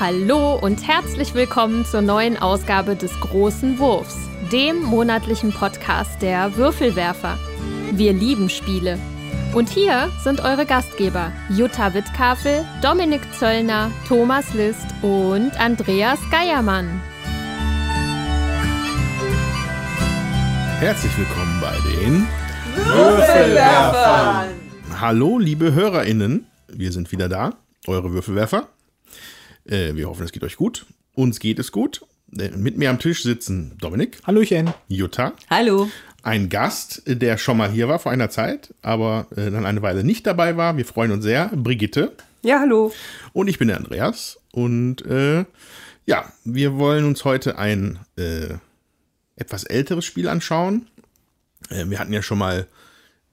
Hallo und herzlich willkommen zur neuen Ausgabe des Großen Wurfs, dem monatlichen Podcast der Würfelwerfer. Wir lieben Spiele. Und hier sind eure Gastgeber Jutta Wittkafel, Dominik Zöllner, Thomas List und Andreas Geiermann. Herzlich willkommen bei den Würfelwerfern. Hallo, liebe HörerInnen. Wir sind wieder da, eure Würfelwerfer. Äh, wir hoffen, es geht euch gut. Uns geht es gut. Äh, mit mir am Tisch sitzen Dominik, Hallöchen. Jutta, Hallo. ein Gast, äh, der schon mal hier war vor einer Zeit, aber äh, dann eine Weile nicht dabei war. Wir freuen uns sehr. Brigitte. Ja, hallo. Und ich bin der Andreas. Und äh, ja, wir wollen uns heute ein äh, etwas älteres Spiel anschauen. Äh, wir hatten ja schon mal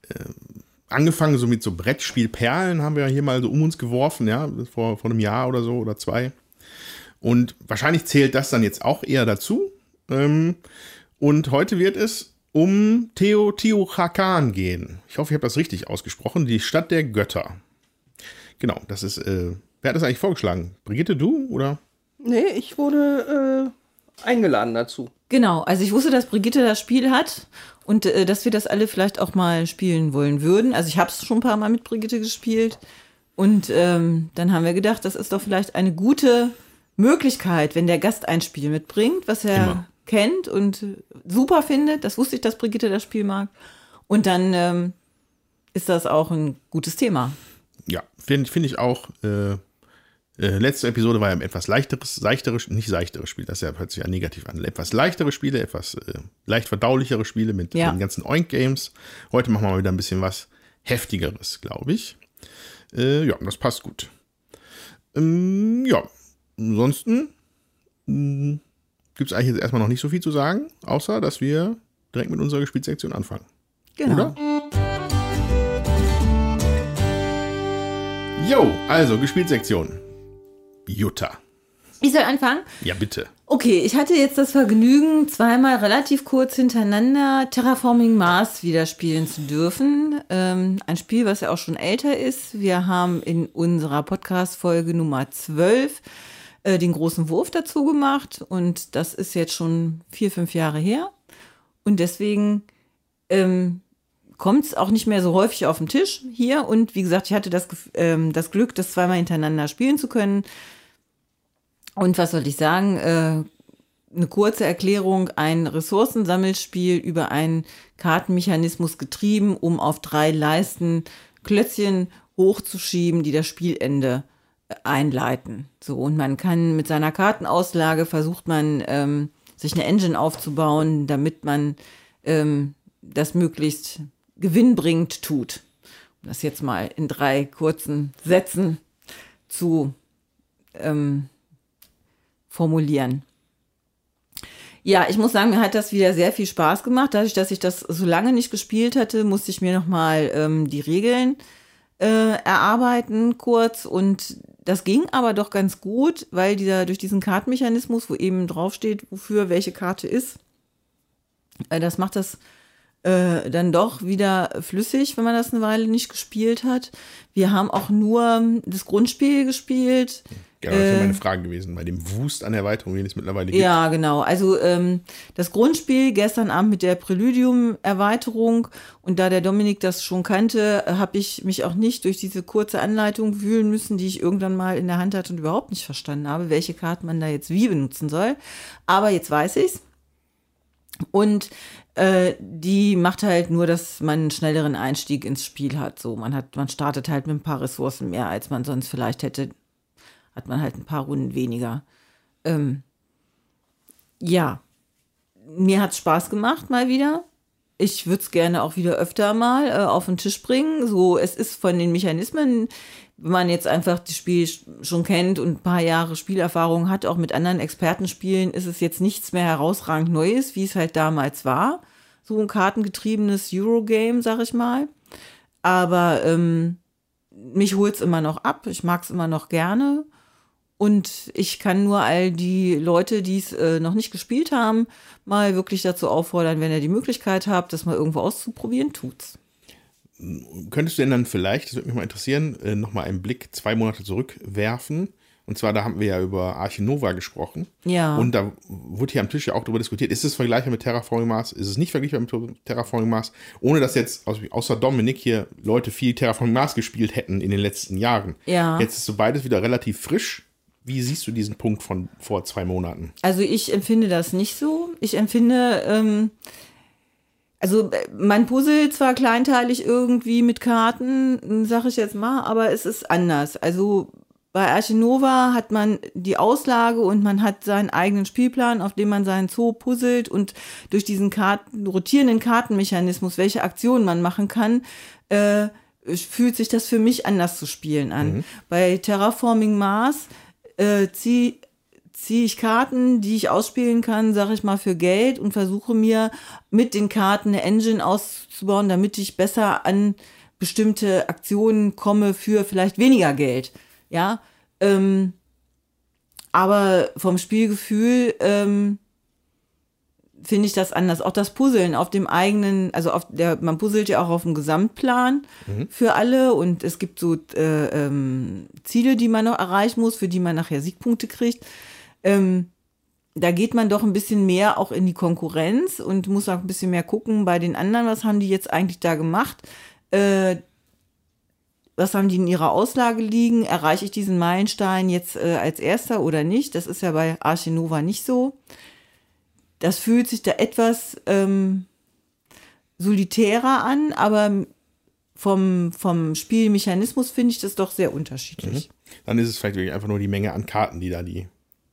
äh, angefangen, so mit so Brettspielperlen haben wir hier mal so um uns geworfen, ja, vor, vor einem Jahr oder so oder zwei. Und wahrscheinlich zählt das dann jetzt auch eher dazu. Ähm, und heute wird es um Teotihuacan gehen. Ich hoffe, ich habe das richtig ausgesprochen. Die Stadt der Götter. Genau, das ist. Äh, wer hat das eigentlich vorgeschlagen? Brigitte, du oder? Nee, ich wurde äh, eingeladen dazu. Genau, also ich wusste, dass Brigitte das Spiel hat und äh, dass wir das alle vielleicht auch mal spielen wollen würden. Also ich habe es schon ein paar Mal mit Brigitte gespielt und ähm, dann haben wir gedacht, das ist doch vielleicht eine gute Möglichkeit, wenn der Gast ein Spiel mitbringt, was er Immer. kennt und super findet. Das wusste ich, dass Brigitte das Spiel mag. Und dann ähm, ist das auch ein gutes Thema. Ja, finde find ich auch. Äh, äh, letzte Episode war ja ein etwas leichteres, seichteres, nicht seichteres Spiel, das ja, hört sich ja negativ an. Etwas leichtere Spiele, etwas äh, leicht verdaulichere Spiele mit Ja. den ganzen Oink-Games. Heute machen wir mal wieder ein bisschen was heftigeres, glaube ich. Äh, ja, das passt gut. Ähm, ja, ansonsten gibt es eigentlich jetzt erstmal noch nicht so viel zu sagen, außer dass wir direkt mit unserer Gespielsektion anfangen. Genau. Oder? Jo, also Gespielsektion. Jutta. Ich soll anfangen? Ja, bitte. Okay, ich hatte jetzt das Vergnügen, zweimal relativ kurz hintereinander Terraforming Mars wieder spielen zu dürfen. Ähm, ein Spiel, was ja auch schon älter ist. Wir haben in unserer Podcast-Folge Nummer 12 äh, den großen Wurf dazu gemacht und das ist jetzt schon vier, fünf Jahre her. Und deswegen ähm, kommt es auch nicht mehr so häufig auf den Tisch hier. Und wie gesagt, ich hatte das, ähm, das Glück, das zweimal hintereinander spielen zu können. Und was soll ich sagen? Äh, eine kurze Erklärung, ein Ressourcensammelspiel über einen Kartenmechanismus getrieben, um auf drei Leisten Klötzchen hochzuschieben, die das Spielende äh, einleiten. So, und man kann mit seiner Kartenauslage versucht man, ähm, sich eine Engine aufzubauen, damit man ähm, das möglichst gewinnbringend tut. Um das jetzt mal in drei kurzen Sätzen zu ähm, formulieren. Ja, ich muss sagen, mir hat das wieder sehr viel Spaß gemacht. Dadurch, dass ich das so lange nicht gespielt hatte, musste ich mir nochmal ähm, die Regeln äh, erarbeiten kurz. Und das ging aber doch ganz gut, weil dieser durch diesen Kartenmechanismus, wo eben draufsteht, wofür welche Karte ist, äh, das macht das äh, dann doch wieder flüssig, wenn man das eine Weile nicht gespielt hat. Wir haben auch nur das Grundspiel gespielt. Ja, das wäre Äh, meine Frage gewesen, bei dem Wust an Erweiterungen, den es mittlerweile gibt. Ja, genau. Also ähm, das Grundspiel gestern Abend mit der Präludium-Erweiterung und da der Dominik das schon kannte, habe ich mich auch nicht durch diese kurze Anleitung wühlen müssen, die ich irgendwann mal in der Hand hatte und überhaupt nicht verstanden habe, welche Karten man da jetzt wie benutzen soll. Aber jetzt weiß ich's. Und äh, die macht halt nur, dass man einen schnelleren Einstieg ins Spiel hat. So, man hat, man startet halt mit ein paar Ressourcen mehr, als man sonst vielleicht hätte. Hat man halt ein paar Runden weniger. Ähm, ja, mir hat's Spaß gemacht mal wieder. Ich würde es gerne auch wieder öfter mal äh, auf den Tisch bringen. So, es ist von den Mechanismen, wenn man jetzt einfach das Spiel sch- schon kennt und ein paar Jahre Spielerfahrung hat, auch mit anderen Expertenspielen, ist es jetzt nichts mehr herausragend Neues, wie es halt damals war. So ein kartengetriebenes Eurogame, sag ich mal. Aber ähm, mich holt's immer noch ab. Ich mag's immer noch gerne. Und ich kann nur all die Leute, die es äh, noch nicht gespielt haben, mal wirklich dazu auffordern, wenn ihr die Möglichkeit habt, das mal irgendwo auszuprobieren, tut's. Könntest du denn dann vielleicht, das würde mich mal interessieren, äh, nochmal einen Blick zwei Monate zurückwerfen? Und zwar, da haben wir ja über Arche Nova gesprochen. Ja. Und da wurde hier am Tisch ja auch darüber diskutiert, ist es vergleichbar mit Terraforming Mars? Ist es nicht vergleichbar mit Terraforming Mars? Ohne dass jetzt außer Dominik hier Leute viel Terraforming Mars gespielt hätten in den letzten Jahren. Ja. Jetzt ist so beides wieder relativ frisch. Wie siehst du diesen Punkt von vor zwei Monaten? Also ich empfinde das nicht so. Ich empfinde, ähm, also äh, man puzzelt zwar kleinteilig irgendwie mit Karten, sag ich jetzt mal, aber es ist anders. Also bei Archinova hat man die Auslage und man hat seinen eigenen Spielplan, auf dem man seinen Zoo puzzelt und durch diesen Karten, rotierenden Kartenmechanismus, welche Aktionen man machen kann, äh, fühlt sich das für mich anders zu spielen an. Bei Terraforming Mars äh, ziehe zieh ich Karten, die ich ausspielen kann, sage ich mal, für Geld und versuche mir mit den Karten eine Engine auszubauen, damit ich besser an bestimmte Aktionen komme für vielleicht weniger Geld. Ja, ähm, aber vom Spielgefühl ähm, finde ich das anders. Auch das Puzzeln auf dem eigenen, also auf der, man puzzelt ja auch auf dem Gesamtplan für alle und es gibt so äh, ähm, Ziele, die man noch erreichen muss, für die man nachher Siegpunkte kriegt. Ähm, da geht man doch ein bisschen mehr auch in die Konkurrenz und muss auch ein bisschen mehr gucken bei den anderen, was haben die jetzt eigentlich da gemacht. Äh, was haben die in ihrer Auslage liegen? Erreiche ich diesen Meilenstein jetzt äh, als erster oder nicht? Das ist ja bei Arche Nova nicht so. Das fühlt sich da etwas ähm, solitärer an, aber vom, vom Spielmechanismus finde ich das doch sehr unterschiedlich. Dann ist es vielleicht wirklich einfach nur die Menge an Karten, die da die,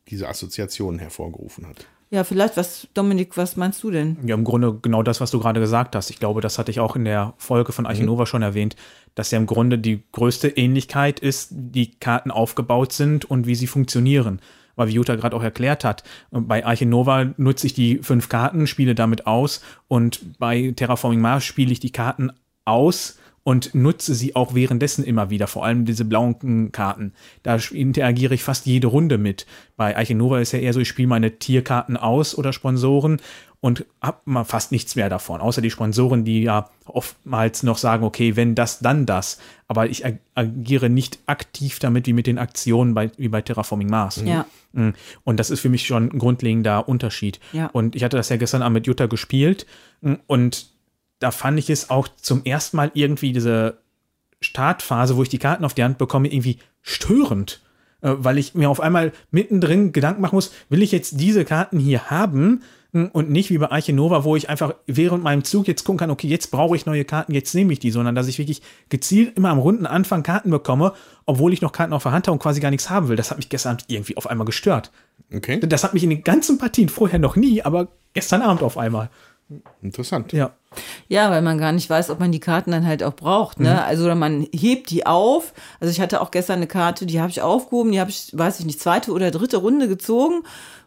diese Assoziationen hervorgerufen hat. Ja, vielleicht, was, Dominik, was meinst du denn? Ja, im Grunde genau das, was du gerade gesagt hast. Ich glaube, das hatte ich auch in der Folge von Archinova schon erwähnt, dass ja im Grunde die größte Ähnlichkeit ist, wie Karten aufgebaut sind und wie sie funktionieren. Weil wie Jutta gerade auch erklärt hat, bei Archinova nutze ich die fünf Karten, spiele damit aus und bei Terraforming Mars spiele ich die Karten aus und nutze sie auch währenddessen immer wieder, vor allem diese blauen Karten. Da interagiere ich fast jede Runde mit. Bei Eichenova ist ja eher so, ich spiele meine Tierkarten aus oder Sponsoren und habe mal fast nichts mehr davon, außer die Sponsoren, die ja oftmals noch sagen, okay, wenn das, dann das. Aber ich ag agiere nicht aktiv damit wie mit den Aktionen bei, wie bei Terraforming Mars. Ja. Mm. Und das ist für mich schon ein grundlegender Unterschied. Ja. Und ich hatte das ja gestern Abend mit Jutta gespielt mm, und da fand ich es auch zum ersten Mal irgendwie diese Startphase, wo ich die Karten auf die Hand bekomme, irgendwie störend. Äh, weil ich mir auf einmal mittendrin Gedanken machen muss, will ich jetzt diese Karten hier haben mh, und nicht wie bei Arche Nova, wo ich einfach während meinem Zug jetzt gucken kann, okay, jetzt brauche ich neue Karten, jetzt nehme ich die, sondern dass ich wirklich gezielt immer am runden Anfang Karten bekomme, obwohl ich noch Karten auf der Hand habe und quasi gar nichts haben will. Das hat mich gestern Abend irgendwie auf einmal gestört. Okay, Das hat mich in den ganzen Partien vorher noch nie, aber gestern Abend auf einmal. Interessant. Ja. Ja, weil man gar nicht weiß, ob man die Karten dann halt auch braucht. Ne? Also oder man hebt die auf. Also ich hatte auch gestern eine Karte, die habe ich aufgehoben, die habe ich, weiß ich nicht, zweite oder dritte Runde gezogen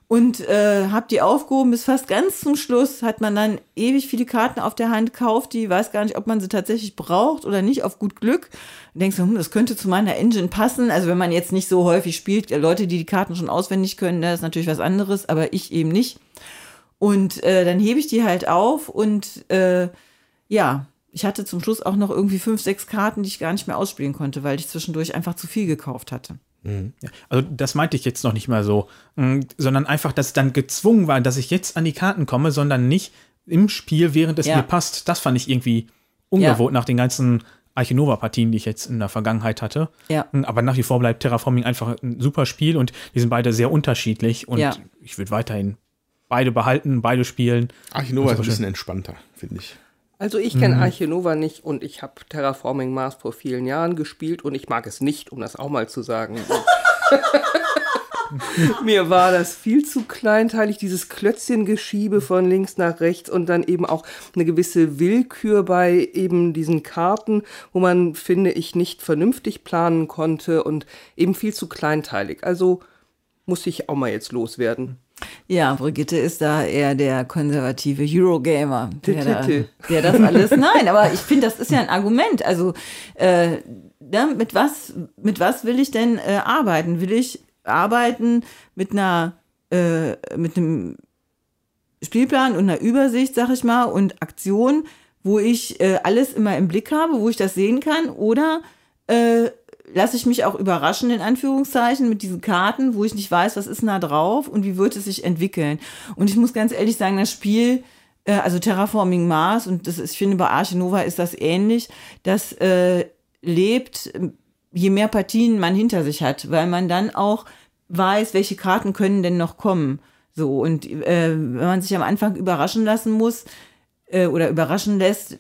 und äh, habe die aufgehoben bis fast ganz zum Schluss. Hat man dann ewig viele Karten auf der Hand gekauft, die weiß gar nicht, ob man sie tatsächlich braucht oder nicht, auf gut Glück. Und denkst du, hm, das könnte zu meiner Engine passen. Also wenn man jetzt nicht so häufig spielt, Leute, die die Karten schon auswendig können, das ist natürlich was anderes, aber ich eben nicht. Und äh, dann hebe ich die halt auf und äh, ja, ich hatte zum Schluss auch noch irgendwie fünf, sechs Karten, die ich gar nicht mehr ausspielen konnte, weil ich zwischendurch einfach zu viel gekauft hatte. Ja, also das meinte ich jetzt noch nicht mal so, mm, sondern einfach, dass es dann gezwungen war, dass ich jetzt an die Karten komme, sondern nicht im Spiel, während es Ja. mir passt. Das fand ich irgendwie ungewohnt nach den ganzen Archinova-Partien, die ich jetzt in der Vergangenheit hatte. Ja. Mm, Aber nach wie vor bleibt Terraforming einfach ein super Spiel und die sind beide sehr unterschiedlich und Ja. ich würde weiterhin beide behalten, beide spielen. Archinova ist ein bisschen entspannter, finde ich. Also ich kenne Arche Nova nicht und ich habe Terraforming Mars vor vielen Jahren gespielt und ich mag es nicht, um das auch mal zu sagen. Mir war das viel zu kleinteilig, dieses Klötzchengeschiebe von links nach rechts und dann eben auch eine gewisse Willkür bei eben diesen Karten, wo man, finde ich, nicht vernünftig planen konnte und eben viel zu kleinteilig. Also muss ich auch mal jetzt loswerden. Ja, Brigitte ist da eher der konservative Eurogamer, der, da, der das alles. Nein, aber ich finde, das ist ja ein Argument. Also äh, ne, mit was mit was will ich denn äh, arbeiten? Will ich arbeiten mit einer äh, mit einem Spielplan und einer Übersicht, sag ich mal, und Aktion, wo ich äh, alles immer im Blick habe, wo ich das sehen kann, oder äh, lasse ich mich auch überraschen, in Anführungszeichen, mit diesen Karten, wo ich nicht weiß, was ist da drauf und wie wird es sich entwickeln. Und ich muss ganz ehrlich sagen, das Spiel, äh, also Terraforming Mars, und das ist, ich finde, bei Arche Nova ist das ähnlich, das äh, lebt, je mehr Partien man hinter sich hat, weil man dann auch weiß, welche Karten können denn noch kommen. So, und äh, wenn man sich am Anfang überraschen lassen muss äh, oder überraschen lässt,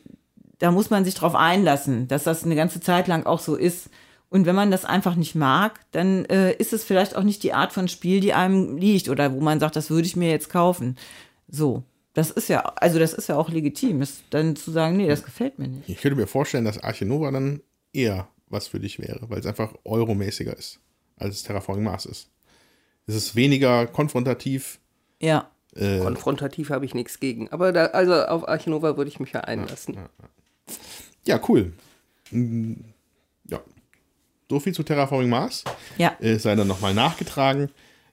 da muss man sich drauf einlassen, dass das eine ganze Zeit lang auch so ist. Und wenn man das einfach nicht mag, dann äh, ist es vielleicht auch nicht die Art von Spiel, die einem liegt oder wo man sagt, das würde ich mir jetzt kaufen. So. Das ist ja, also das ist ja auch legitim, ist dann zu sagen, nee, das gefällt mir nicht. Ich könnte mir vorstellen, dass Arche Nova dann eher was für dich wäre, weil es einfach euromäßiger ist, als es Terraforming Mars ist. Es ist weniger konfrontativ. Ja. Äh, konfrontativ habe ich nichts gegen. Aber da, also auf Arche Nova würde ich mich ja einlassen. Ja, ja, ja. cool. So viel zu Terraforming Mars. Ja. Äh, sei dann nochmal nachgetragen.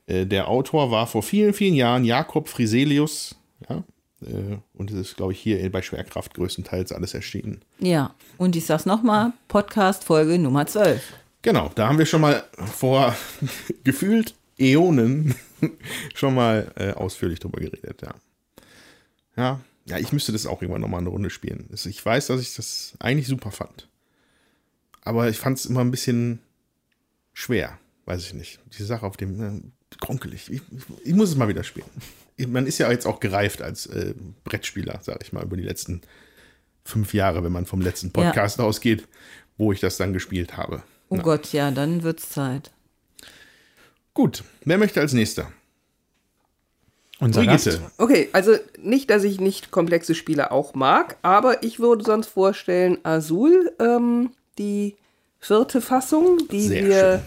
Äh, der Autor war vor vielen, vielen Jahren Jakob Friselius. Ja. Äh, und es ist, glaube ich, hier bei Schwerkraft größtenteils alles erschienen. Ja. Und ich sag's nochmal: Podcast-Folge Nummer 12. Genau. Da haben wir schon mal vor gefühlt Äonen schon mal äh, ausführlich drüber geredet, ja. Ja, ja, ich müsste das auch irgendwann nochmal eine Runde spielen. Ich weiß, dass ich das eigentlich super fand. Aber ich fand es immer ein bisschen schwer, weiß ich nicht. Diese Sache auf dem, äh, kronkelig. Ich, ich, muss es mal wieder spielen. Man ist ja jetzt auch gereift als äh, Brettspieler, sage ich mal, über die letzten fünf Jahre, wenn man vom letzten Podcast ja. ausgeht, wo ich das dann gespielt habe. Oh Na. Gott, ja, dann wird's Zeit. Gut, wer möchte als nächster? Unser Brigitte. Gast. Okay, also nicht, dass ich nicht komplexe Spiele auch mag, aber ich würde sonst vorstellen Azul, ähm, die vierte Fassung, die Sehr wir schön.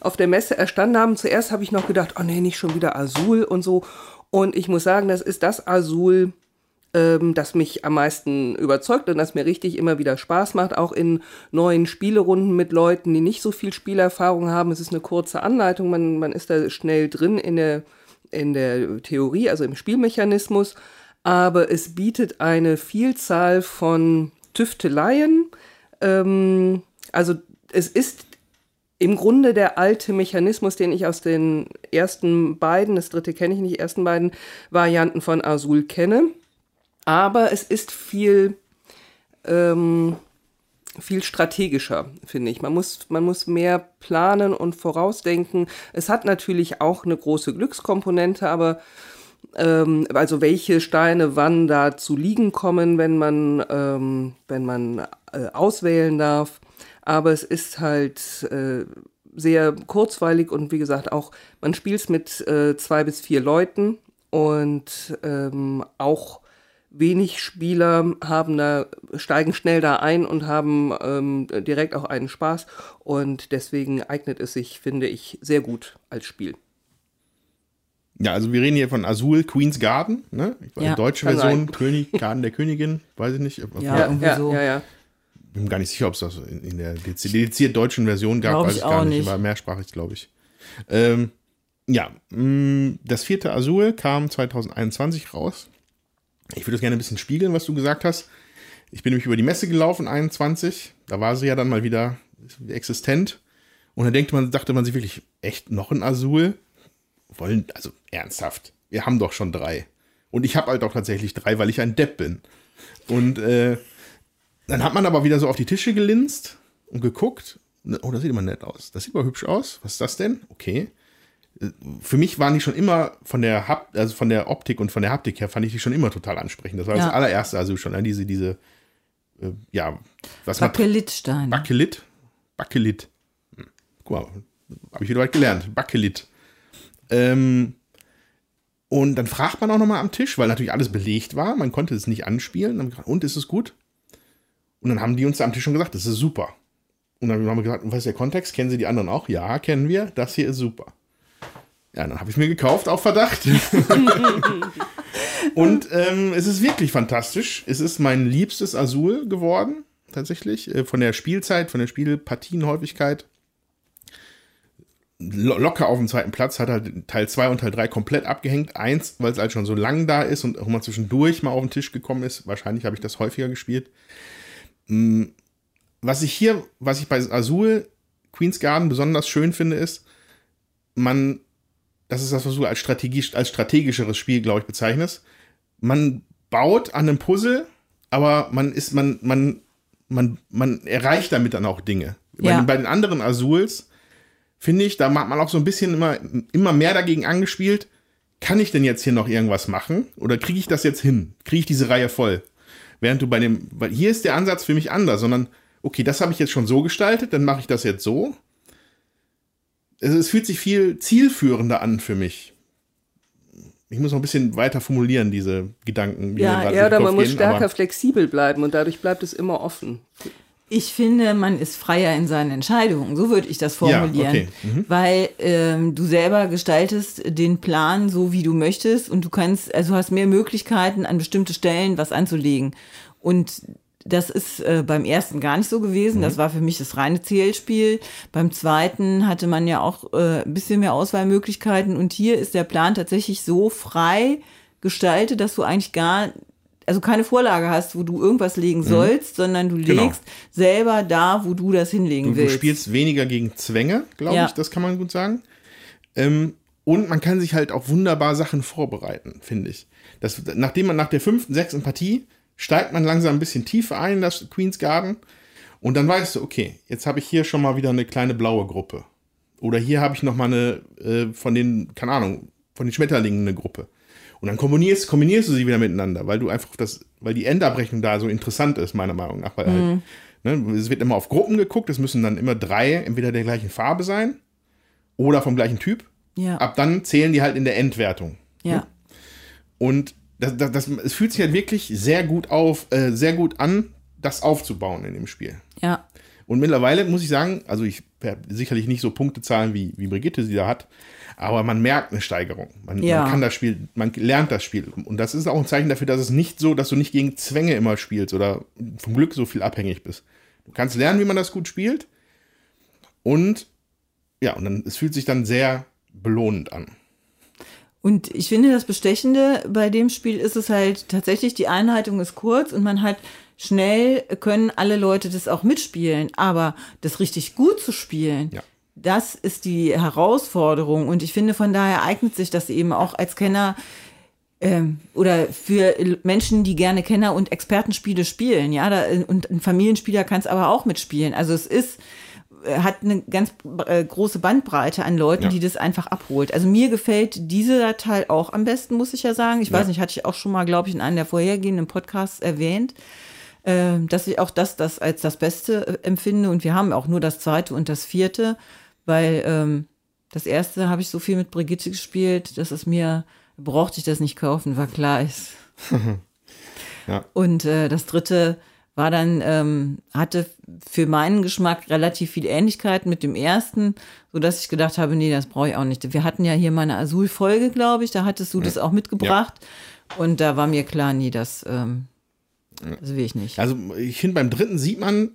auf der Messe erstanden haben. Zuerst habe ich noch gedacht, oh nee, nicht schon wieder Azul und so. Und ich muss sagen, das ist das Azul, ähm, das mich am meisten überzeugt und das mir richtig immer wieder Spaß macht, auch in neuen Spielerunden mit Leuten, die nicht so viel Spielerfahrung haben. Es ist eine kurze Anleitung, man, man ist da schnell drin in der, in der Theorie, also im Spielmechanismus, aber es bietet eine Vielzahl von Tüfteleien. Ähm, also es ist im Grunde der alte Mechanismus, den ich aus den ersten beiden, das dritte kenne ich nicht, ersten beiden Varianten von Azul kenne. Aber es ist viel, ähm, viel strategischer, finde ich. Man muss, man muss mehr planen und vorausdenken. Es hat natürlich auch eine große Glückskomponente, aber ähm, also welche Steine wann da zu liegen kommen, wenn man, ähm, wenn man äh, auswählen darf. Aber es ist halt äh, sehr kurzweilig und wie gesagt auch, man spielt es mit äh, zwei bis vier Leuten und ähm, auch wenig Spieler haben da, steigen schnell da ein und haben ähm, direkt auch einen Spaß. Und deswegen eignet es sich, finde ich, sehr gut als Spiel. Ja, also wir reden hier von Azul Queen's Garden, ne? Ja, deutsche Version, König, Garten der Königin, weiß ich nicht. Ja, irgendwie ja, so. Ja, ja. Bin gar nicht sicher, ob es das in, in der dediziert deutschen Version gab, glaub weiß ich gar nicht, nicht, aber mehrsprachig, glaube ich. Ähm, ja, mh, mm, das vierte Azul kam 2021 raus. Ich würde das gerne ein bisschen spiegeln, was du gesagt hast. Ich bin nämlich über die Messe gelaufen, 21. Da war sie ja dann mal wieder existent. Und dann denkt man, dachte man sich wirklich, echt noch ein Azul? Wollen, also ernsthaft. Wir haben doch schon drei. Und ich habe halt auch tatsächlich drei, weil ich ein Depp bin. Und äh, dann hat man aber wieder so auf die Tische gelinst und geguckt. Oh, das sieht immer nett aus. Das sieht mal hübsch aus. Was ist das denn? Okay für mich waren die schon immer von der Hap also von der Optik und von der Haptik her fand ich die schon immer total ansprechend. Das war ja. das allererste, also schon ne, diese diese äh, ja was Bakelitstein. Bakelit, Bakelit. Hm. Guck mal, habe ich wieder weit gelernt. Bakelit. Ähm, und dann fragt man auch noch mal am Tisch, weil natürlich alles belegt war. Man konnte es nicht anspielen. Und ist es gut? Und dann haben die uns am Tisch schon gesagt, das ist super. Und dann haben wir gesagt, was ist der Kontext? Kennen Sie die anderen auch? Ja, kennen wir. Das hier ist super. Ja, dann habe ich mir gekauft, auf Verdacht. und ähm, es ist wirklich fantastisch. Es ist mein liebstes Azul geworden, tatsächlich. Äh, von der Spielzeit, von der Spielpartienhäufigkeit. Locker auf dem zweiten Platz hat halt Teil 2 und Teil 3 komplett abgehängt. Eins, weil es halt schon so lang da ist und auch mal zwischendurch mal auf den Tisch gekommen ist. Wahrscheinlich habe ich das häufiger gespielt. Mm, was ich hier, was ich bei Azul Queen's Garden besonders schön finde, ist, man, das ist das, was du als, strategisch, als strategischeres Spiel, glaube ich, bezeichnest. Man baut an einem Puzzle, aber man ist, man, man, man, man erreicht damit dann auch Dinge. Ja. Bei, bei den anderen Azuls, finde ich, da hat man auch so ein bisschen immer, immer mehr dagegen angespielt, kann ich denn jetzt hier noch irgendwas machen? Oder kriege ich das jetzt hin? Kriege ich diese Reihe voll? Während du bei dem, weil hier ist der Ansatz für mich anders, sondern, okay, das habe ich jetzt schon so gestaltet, dann mache ich das jetzt so. Es, es fühlt sich viel zielführender an für mich. Ich muss noch ein bisschen weiter formulieren, diese Gedanken. die Ja, ja oder man muss gehen, stärker flexibel bleiben und dadurch bleibt es immer offen. Ich finde, man ist freier in seinen Entscheidungen. So würde ich das formulieren. Ja, okay. Mhm. Weil ähm, du selber gestaltest den Plan so, wie du möchtest und du kannst, also hast mehr Möglichkeiten, an bestimmte Stellen was anzulegen. Und das ist äh, beim ersten gar nicht so gewesen. Mhm. Das war für mich das reine Zählspiel. Beim zweiten hatte man ja auch äh, ein bisschen mehr Auswahlmöglichkeiten. Und hier ist der Plan tatsächlich so frei gestaltet, dass du eigentlich gar also keine Vorlage hast, wo du irgendwas legen sollst, sondern du Mhm. Genau. legst selber da, wo du das hinlegen Du, du willst. spielst weniger gegen Zwänge, glaube Ja. ich, das kann man gut sagen. Ähm, und man kann sich halt auch wunderbar Sachen vorbereiten, finde ich. Das, nachdem man nach der fünften, sechsten Partie steigt man langsam ein bisschen tiefer ein in das Queen's Garden und dann weißt du, okay, jetzt habe ich hier schon mal wieder eine kleine blaue Gruppe. Oder hier habe ich noch mal eine äh, von den, keine Ahnung, von den Schmetterlingen eine Gruppe. Und dann kombinierst, kombinierst du sie wieder miteinander, weil du einfach das, weil die Endabrechnung da so interessant ist, meiner Meinung nach. Weil halt, ne, es wird immer auf Gruppen geguckt, es müssen dann immer drei entweder der gleichen Farbe sein oder vom gleichen Typ. Ja. Ab dann zählen die halt in der Endwertung. ja. Und das, das, das, es fühlt sich halt wirklich sehr gut auf, äh, sehr gut an, das aufzubauen in dem Spiel. Ja. Und mittlerweile muss ich sagen, also ich habe sicherlich nicht so Punktezahlen wie, wie Brigitte sie da hat, aber man merkt eine Steigerung. Man, Ja. man kann das Spiel, man lernt das Spiel. Und das ist auch ein Zeichen dafür, dass es nicht so, dass du nicht gegen Zwänge immer spielst oder vom Glück so viel abhängig bist. Du kannst lernen, wie man das gut spielt. Und ja, und dann, es fühlt sich dann sehr belohnend an. Und ich finde, das Bestechende bei dem Spiel ist es halt tatsächlich, die Einleitung ist kurz und man hat schnell können alle Leute das auch mitspielen. Aber das richtig gut zu spielen, Ja. das ist die Herausforderung. Und ich finde, von daher eignet sich das eben auch als Kenner ähm, oder für Menschen, die gerne Kenner- und Expertenspiele spielen. Ja, da, und ein Familienspieler kann es aber auch mitspielen. Also es ist äh, hat eine ganz äh, große Bandbreite an Leuten, Ja. die das einfach abholt. Also mir gefällt dieser Teil auch am besten, muss ich ja sagen. Ich Ja. weiß nicht, hatte ich auch schon mal, glaube ich, in einem der vorhergehenden Podcasts erwähnt, äh, dass ich auch das, das als das Beste äh, empfinde. Und wir haben auch nur das zweite und das vierte, weil ähm, das erste habe ich so viel mit Brigitte gespielt, dass es mir, brauchte ich das nicht kaufen, war klar ist. Ja. Und äh, das dritte war dann, ähm, hatte für meinen Geschmack relativ viel Ähnlichkeit mit dem ersten, so dass ich gedacht habe, nee, das brauche ich auch nicht. Wir hatten ja hier mal eine Azul-Folge, glaube ich, da hattest du das auch mitgebracht. Und da war mir klar, nee, das, ähm, das will ich nicht. Also ich finde, beim dritten sieht man,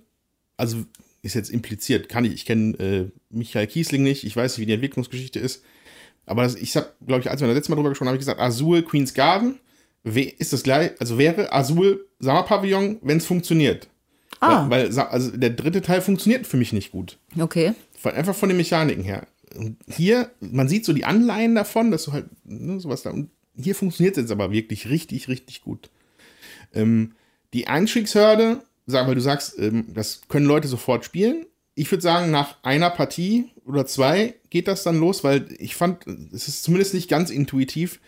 also ist jetzt impliziert, kann ich, ich kenne äh, Michael Kiesling nicht, ich weiß nicht, wie die Entwicklungsgeschichte ist, aber das, ich habe, glaube ich, als wir das letzte Mal drüber gesprochen haben, habe ich gesagt, Azul Queen's Garden ist das gleich, also wäre Azul Sommerpavillon, wenn es funktioniert. Ah. Weil, weil also der dritte Teil funktioniert für mich nicht gut. Okay. Von, einfach von den Mechaniken her. Und hier, man sieht so die Anleihen davon, dass du halt ne, sowas da. Und hier funktioniert es jetzt aber wirklich richtig, richtig gut. Ähm, die Einstiegshürde, sag, weil du sagst, ähm, das können Leute sofort spielen. Ich würde sagen, nach einer Partie oder zwei geht das dann los, weil ich fand, es ist zumindest nicht ganz intuitiv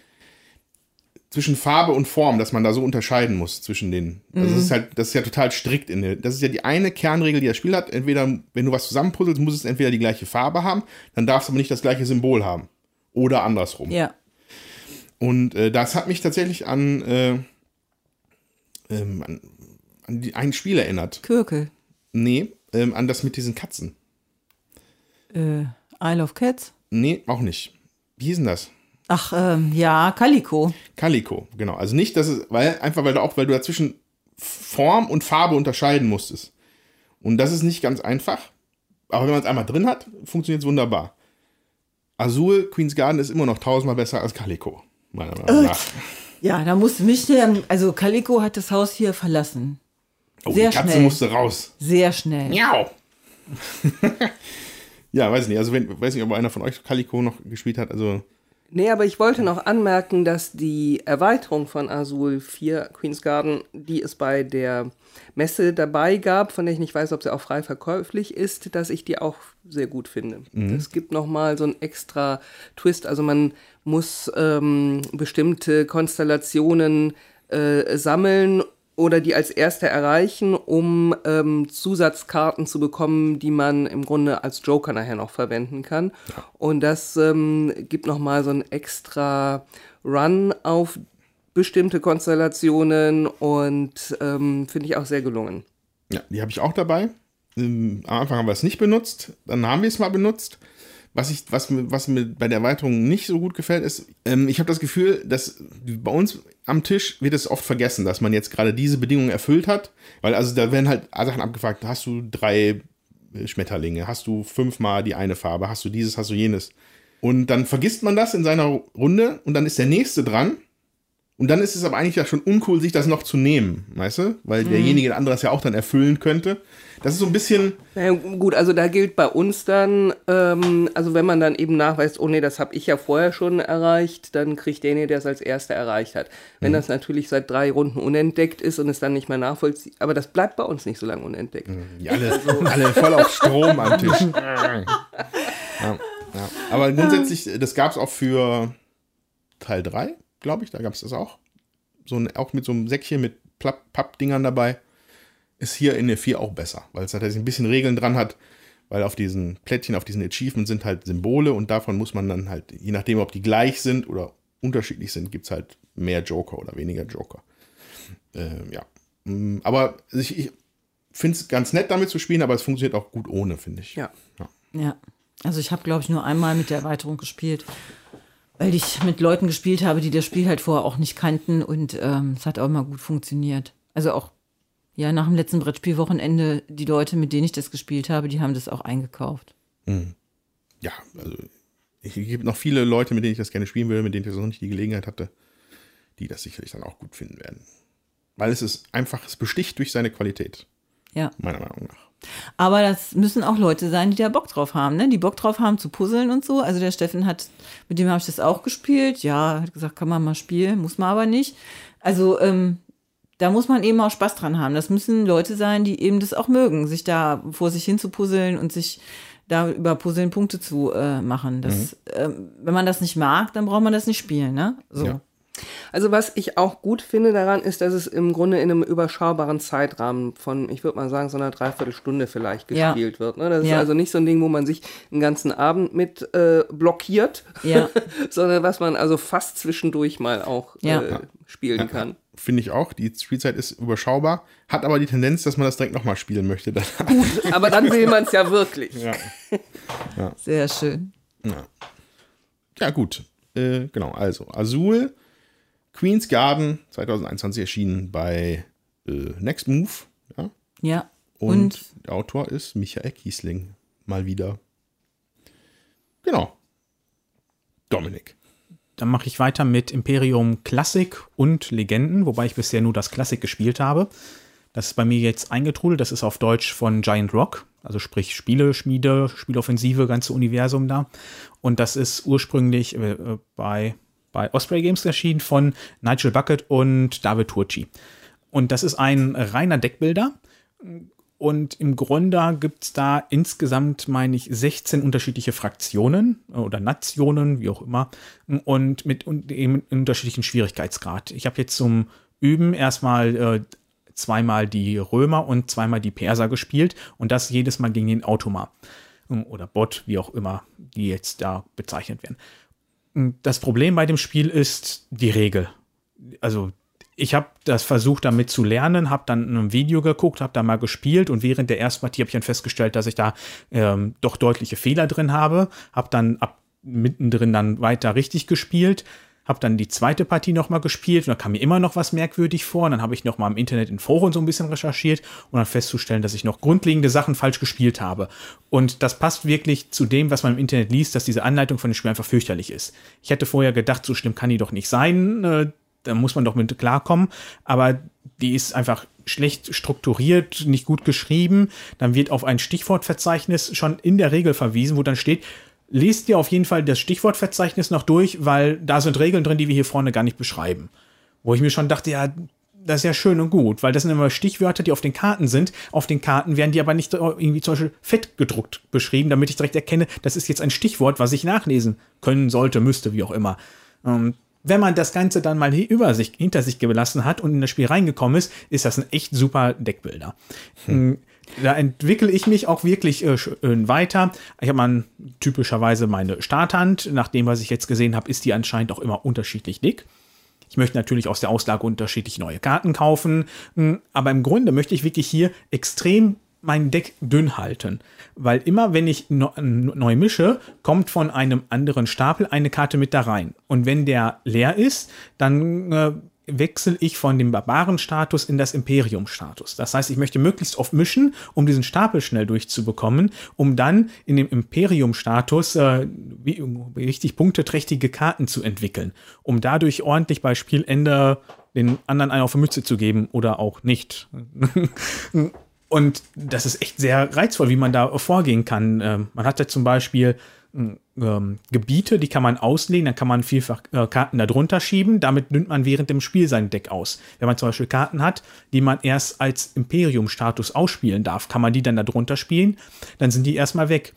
zwischen Farbe und Form, dass man da so unterscheiden muss zwischen den. Also das ist halt, das ist ja total strikt in der. Das ist ja die eine Kernregel, die das Spiel hat. Entweder, wenn du was zusammenpuzzelst, muss es entweder die gleiche Farbe haben, dann darfst du aber nicht das gleiche Symbol haben. Oder andersrum. Ja. Und äh, das hat mich tatsächlich an, äh, ähm, an, an die, ein Spiel erinnert. Kürkel. Nee, ähm, an das mit diesen Katzen. Äh, Isle of Cats. Nee, auch nicht. Wie hieß denn das? Ach, ähm, ja, Calico. Calico, genau. Also nicht, dass es, weil, einfach weil du auch, weil du dazwischen Form und Farbe unterscheiden musstest. Und das ist nicht ganz einfach. Aber wenn man es einmal drin hat, funktioniert es wunderbar. Azul, Queen's Garden ist immer noch tausendmal besser als Calico, meiner Meinung nach. Ja, da musste mich der, also Calico hat das Haus hier verlassen. Oh, Sehr die Katze schnell. musste raus. Sehr schnell. Miau. Ja, weiß nicht. Also, wenn, weiß nicht, ob einer von euch Calico noch gespielt hat. Also, Nee, aber ich wollte noch anmerken, dass die Erweiterung von Azul 4 Queen's Garden, die es bei der Messe dabei gab, von der ich nicht weiß, ob sie auch frei verkäuflich ist, dass ich die auch sehr gut finde. Es gibt nochmal so einen extra Twist, also man muss ähm, bestimmte Konstellationen äh, sammeln oder die als erste erreichen, um ähm, Zusatzkarten zu bekommen, die man im Grunde als Joker nachher noch verwenden kann. Und das ähm, gibt nochmal so einen extra Run auf bestimmte Konstellationen und ähm, finde ich auch sehr gelungen. ja, die habe ich auch dabei. Am Anfang haben wir es nicht benutzt, dann haben wir es mal benutzt. Was, ich, was, was mir bei der Erweiterung nicht so gut gefällt, ist, ähm, ich habe das Gefühl, dass bei uns am Tisch wird es oft vergessen, dass man jetzt gerade diese Bedingungen erfüllt hat. Weil also da werden halt Sachen abgefragt, hast du drei äh, Schmetterlinge, hast du fünfmal die eine Farbe, hast du dieses, hast du jenes. Und dann vergisst man das in seiner Runde und dann ist der nächste dran. Und dann ist es aber eigentlich ja schon uncool, sich das noch zu nehmen, weißt du? Weil derjenige, der andere das ja auch dann erfüllen könnte. Das ist so ein bisschen, Ja, gut, also da gilt bei uns dann, ähm, also wenn man dann eben nachweist, oh nee, das habe ich ja vorher schon erreicht, dann kriegt derjenige, der es als erster erreicht hat. Wenn das natürlich seit drei Runden unentdeckt ist und es dann nicht mehr nachvollzieht, aber das bleibt bei uns nicht so lange unentdeckt. Ja, alle, alle voll auf Strom am Tisch. Ja, ja. Aber grundsätzlich, das gab es auch für Teil 3, glaube ich, da gab es das auch. So ein, auch mit so einem Säckchen mit Pappdingern dabei. Ist hier in der 4 auch besser, weil es tatsächlich ein bisschen Regeln dran hat, weil auf diesen Plättchen, auf diesen Achievements sind halt Symbole und davon muss man dann halt, je nachdem, ob die gleich sind oder unterschiedlich sind, gibt es halt mehr Joker oder weniger Joker. Ähm, ja. Mm, Aber ich, ich finde es ganz nett, damit zu spielen, aber es funktioniert auch gut ohne, finde ich. Ja. Ja. Also ich habe, glaube ich, nur einmal mit der Erweiterung gespielt, weil ich mit Leuten gespielt habe, die das Spiel halt vorher auch nicht kannten und ähm, es hat auch immer gut funktioniert. Also auch ja nach dem letzten Brettspielwochenende die Leute, mit denen ich das gespielt habe, die haben das auch eingekauft. Ja, also es gibt noch viele Leute, mit denen ich das gerne spielen würde, mit denen ich noch nicht die Gelegenheit hatte, die das sicherlich dann auch gut finden werden. Weil es ist einfach, es besticht durch seine Qualität, Ja. meiner Meinung nach. Aber das müssen auch Leute sein, die da Bock drauf haben, ne? Die Bock drauf haben zu puzzeln und so. Also der Steffen hat, mit dem habe ich das auch gespielt. Ja, hat gesagt, kann man mal spielen, muss man aber nicht. Also ähm, da muss man eben auch Spaß dran haben. Das müssen Leute sein, die eben das auch mögen, sich da vor sich hin zu puzzeln und sich da über Puzzeln Punkte zu äh, machen. Das, ähm, wenn man das nicht mag, dann braucht man das nicht spielen, ne? So. Ja. Also was ich auch gut finde daran ist, dass es im Grunde in einem überschaubaren Zeitrahmen von, ich würde mal sagen, so einer Dreiviertelstunde vielleicht Ja. gespielt wird. Ne? Das ist Ja. also nicht so ein Ding, wo man sich einen ganzen Abend mit äh, blockiert, Ja. sondern was man also fast zwischendurch mal auch Ja. äh, spielen kann. Finde ich auch. Die Spielzeit ist überschaubar, hat aber die Tendenz, dass man das direkt nochmal spielen möchte. Aber dann will man es ja wirklich. ja. Sehr schön. ja, gut. Äh, genau, also Azul, Queen's Garden, 2021 erschienen bei äh, Next Move. Ja? Ja. Und, Und, der Autor ist Michael Kiesling. Mal wieder. Genau. Dominik. Dann mache ich weiter mit Imperium Klassik und Legenden, wobei ich bisher nur das Klassik gespielt habe. Das ist bei mir jetzt eingetrudelt. Das ist auf Deutsch von Giant Rock, also sprich Spiele, Schmiede, Spieloffensive, ganze Universum da. Und das ist ursprünglich äh, äh, bei, bei Osprey Games erschienen von Nigel Bucket und David Turci. Und das ist ein reiner Deckbilder. Und im Grunde gibt es da insgesamt, meine ich, 16 unterschiedliche Fraktionen oder Nationen, wie auch immer, und mit und unterschiedlichen Schwierigkeitsgrad. Ich habe jetzt zum Üben erstmal äh, zweimal die Römer und zweimal die Perser gespielt und das jedes Mal gegen den Automa ähm, oder Bot, wie auch immer die jetzt da bezeichnet werden. Das Problem bei dem Spiel ist die Regel. Also ich habe das versucht damit zu lernen, habe dann ein Video geguckt, habe da mal gespielt und während der ersten Partie habe ich dann festgestellt, dass ich da ähm, doch deutliche Fehler drin habe, habe dann ab mittendrin dann weiter richtig gespielt, habe dann die zweite Partie noch mal gespielt und da kam mir immer noch was merkwürdig vor und dann habe ich noch mal im Internet in Foren so ein bisschen recherchiert und dann festzustellen, dass ich noch grundlegende Sachen falsch gespielt habe und das passt wirklich zu dem, was man im Internet liest, dass diese Anleitung von dem Spiel einfach fürchterlich ist. Ich hätte vorher gedacht, so schlimm kann die doch nicht sein, äh, da muss man doch mit klarkommen, aber die ist einfach schlecht strukturiert, nicht gut geschrieben. Dann wird auf ein Stichwortverzeichnis schon in der Regel verwiesen, wo dann steht, lest dir auf jeden Fall das Stichwortverzeichnis noch durch, weil da sind Regeln drin, die wir hier vorne gar nicht beschreiben. Wo ich mir schon dachte, ja, das ist ja schön und gut, weil das sind immer Stichwörter, die auf den Karten sind. Auf den Karten werden die aber nicht irgendwie zum Beispiel fett gedruckt beschrieben, damit ich direkt erkenne, das ist jetzt ein Stichwort, was ich nachlesen können sollte, müsste, wie auch immer. Ähm, wenn man das Ganze dann mal über sich, hinter sich gelassen hat und in das Spiel reingekommen ist, ist das ein echt super Deckbilder. Hm. Da entwickle ich mich auch wirklich äh, weiter. Ich habe mal typischerweise meine Starthand. Nach dem, was ich jetzt gesehen habe, ist die anscheinend auch immer unterschiedlich dick. Ich möchte natürlich aus der Auslage unterschiedlich neue Karten kaufen, hm, aber im Grunde möchte ich wirklich hier extrem mein Deck dünn halten. Weil immer, wenn ich neu mische, kommt von einem anderen Stapel eine Karte mit da rein. Und wenn der leer ist, dann äh, wechsle ich von dem Barbaren-Status in das Imperium-Status. Das heißt, ich möchte möglichst oft mischen, um diesen Stapel schnell durchzubekommen, um dann in dem Imperium-Status äh, richtig punkteträchtige Karten zu entwickeln, um dadurch ordentlich bei Spielende den anderen einen auf die Mütze zu geben oder auch nicht. Und das ist echt sehr reizvoll, wie man da vorgehen kann. Ähm, man hat ja zum Beispiel ähm, Gebiete, die kann man auslegen, dann kann man vielfach äh, Karten darunter schieben. Damit nimmt man während dem Spiel sein Deck aus. Wenn man zum Beispiel Karten hat, die man erst als Imperium-Status ausspielen darf, kann man die dann darunter spielen, dann sind die erstmal weg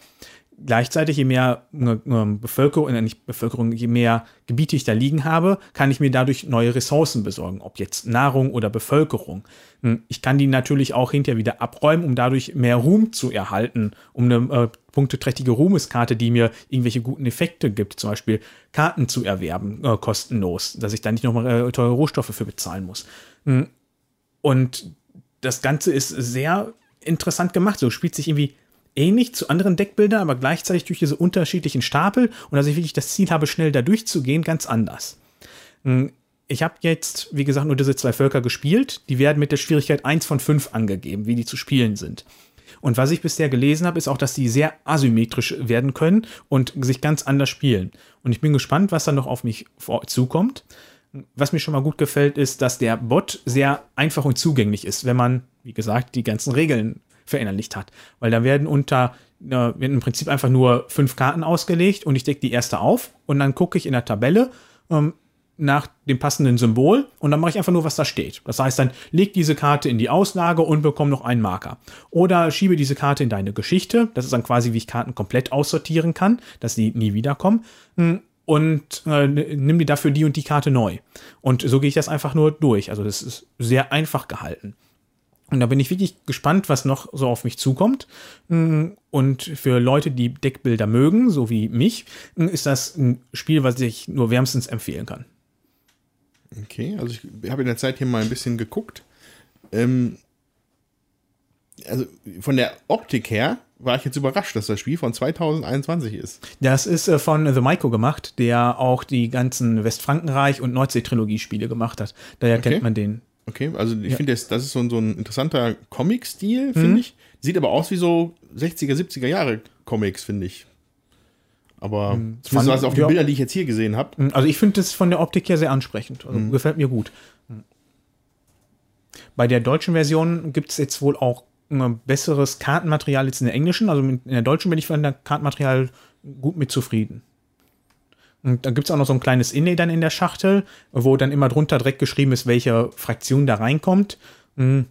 gleichzeitig, je mehr Bevölkerung, äh, nicht Bevölkerung, je mehr Gebiete ich da liegen habe, kann ich mir dadurch neue Ressourcen besorgen, ob jetzt Nahrung oder Bevölkerung. Hm, ich kann die natürlich auch hinterher wieder abräumen, um dadurch mehr Ruhm zu erhalten, um eine äh, punkteträchtige Ruhmeskarte, die mir irgendwelche guten Effekte gibt, zum Beispiel Karten zu erwerben, äh, kostenlos, dass ich da nicht nochmal äh, teure Rohstoffe für bezahlen muss. Hm, und das Ganze ist sehr interessant gemacht. So spielt sich irgendwie ähnlich zu anderen Deckbildern, aber gleichzeitig durch diese unterschiedlichen Stapel und dass ich wirklich das Ziel habe, schnell da durchzugehen, ganz anders. Hm, ich habe jetzt, wie gesagt, nur diese zwei Völker gespielt. Die werden mit der Schwierigkeit 1 von 5 angegeben, wie die zu spielen sind. Und was ich bisher gelesen habe, ist auch, dass die sehr asymmetrisch werden können und sich ganz anders spielen. Und ich bin gespannt, was da noch auf mich zukommt. Was mir schon mal gut gefällt, ist, dass der Bot sehr einfach und zugänglich ist, wenn man, wie gesagt, die ganzen Regeln verinnerlicht hat. Weil da werden unter, äh, werden im Prinzip einfach nur fünf Karten ausgelegt und ich decke die erste auf und dann gucke ich in der Tabelle ähm, nach dem passenden Symbol und dann mache ich einfach nur, was da steht. Das heißt, dann leg diese Karte in die Auslage und bekomme noch einen Marker. Oder schiebe diese Karte in deine Geschichte. Das ist dann quasi, wie ich Karten komplett aussortieren kann, dass sie nie wiederkommen. Hm, und äh, nimm dir dafür die und die Karte neu. Und so gehe ich das einfach nur durch. Also das ist sehr einfach gehalten. Und da bin ich wirklich gespannt, was noch so auf mich zukommt. Mm, und für Leute, die Deckbilder mögen, so wie mich, mm, ist das ein Spiel, was ich nur wärmstens empfehlen kann. Okay, also ich habe in der Zeit hier mal ein bisschen geguckt. Ähm, also von der Optik her war ich jetzt überrascht, dass das Spiel von 2021 ist. Das ist äh, von The Maiko gemacht, der auch die ganzen Westfrankenreich- und Nordsee-Trilogie-Spiele gemacht hat. Daher okay. kennt man den. Okay, also ich ja. finde, das, das ist so ein, so ein interessanter Comic-Stil, finde mhm. ich. Sieht aber aus wie so 60er, 70er Jahre Comics, finde ich. Aber mhm. zumindest also auf den Bildern, die ich jetzt hier gesehen habe. Mhm. Also ich finde das von der Optik her sehr ansprechend. Also mhm. gefällt mir gut. Mhm. Bei der deutschen Version gibt es jetzt wohl auch ein besseres Kartenmaterial als in der englischen. Also in der deutschen bin ich von der Kartenmaterial gut mit zufrieden. Und dann gibt es auch noch so ein kleines Inlay dann in der Schachtel, wo dann immer drunter direkt geschrieben ist, welche Fraktion da reinkommt. Hm,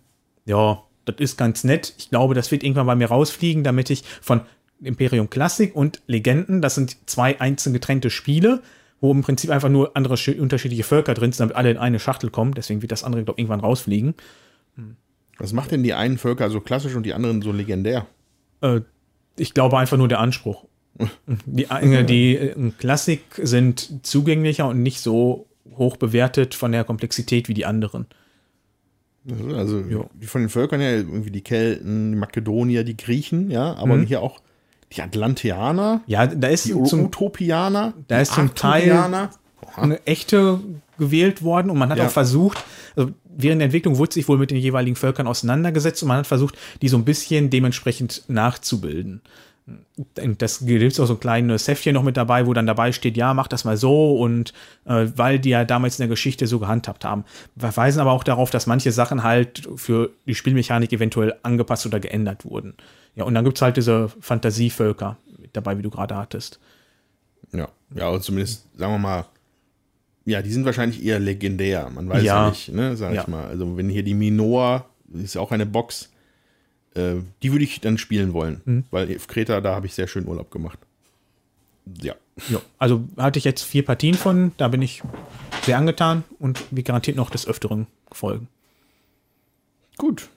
ja, das ist ganz nett. Ich glaube, das wird irgendwann bei mir rausfliegen, damit ich von Imperium Classic und Legenden, das sind zwei einzeln getrennte Spiele, wo im Prinzip einfach nur andere unterschiedliche Völker drin sind, damit alle in eine Schachtel kommen. Deswegen wird das andere, glaube ich, irgendwann rausfliegen. Was macht denn die einen Völker so klassisch und die anderen so legendär? Äh, ich glaube einfach nur der Anspruch. Die, äh, die Klassik sind zugänglicher und nicht so hoch bewertet von der Komplexität wie die anderen. Also jo. von den Völkern her, irgendwie die Kelten, die Makedonier, die Griechen, ja, aber mhm. hier auch die Atlanteaner, ja, da ist die zum, Utopianer, da ist zum Teil eine echte gewählt worden und man hat ja. auch versucht, also während der Entwicklung wurde sich wohl mit den jeweiligen Völkern auseinandergesetzt und man hat versucht, die so ein bisschen dementsprechend nachzubilden. Das gibt auch so ein kleines Heftchen noch mit dabei, wo dann dabei steht, ja, mach das mal so und äh, weil die ja damals in der Geschichte so gehandhabt haben. Wir weisen aber auch darauf, dass manche Sachen halt für die Spielmechanik eventuell angepasst oder geändert wurden. Ja, und dann gibt es halt diese Fantasievölker mit dabei, wie du gerade hattest. Ja, ja, und zumindest, sagen wir mal, ja, die sind wahrscheinlich eher legendär. Man weiß Ja. ja, nicht, ne, sag Ja. ich mal. Also, wenn hier die Minoa, ist ja auch eine Box, äh, die würde ich dann spielen wollen, Mhm. weil auf Kreta, da habe ich sehr schön Urlaub gemacht. Ja. Ja, also hatte ich jetzt vier Partien von, da bin ich sehr angetan und wie garantiert noch des Öfteren folgen. Gut.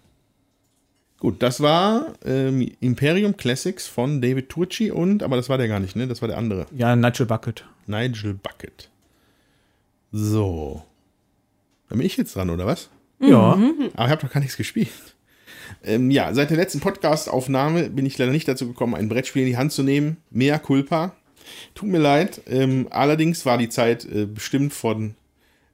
Gut, das war ähm, Imperium Classics von David Turci und, aber das war der gar nicht, ne? Das war der andere. Ja, Nigel Bucket. Nigel Bucket. So. Dann bin ich jetzt dran, oder was? Ja, Aber ich habe doch gar nichts gespielt. Ähm, ja, seit der letzten Podcast-Aufnahme bin ich leider nicht dazu gekommen, ein Brettspiel in die Hand zu nehmen. Mea culpa. Tut mir leid. Ähm, allerdings war die Zeit äh, bestimmt von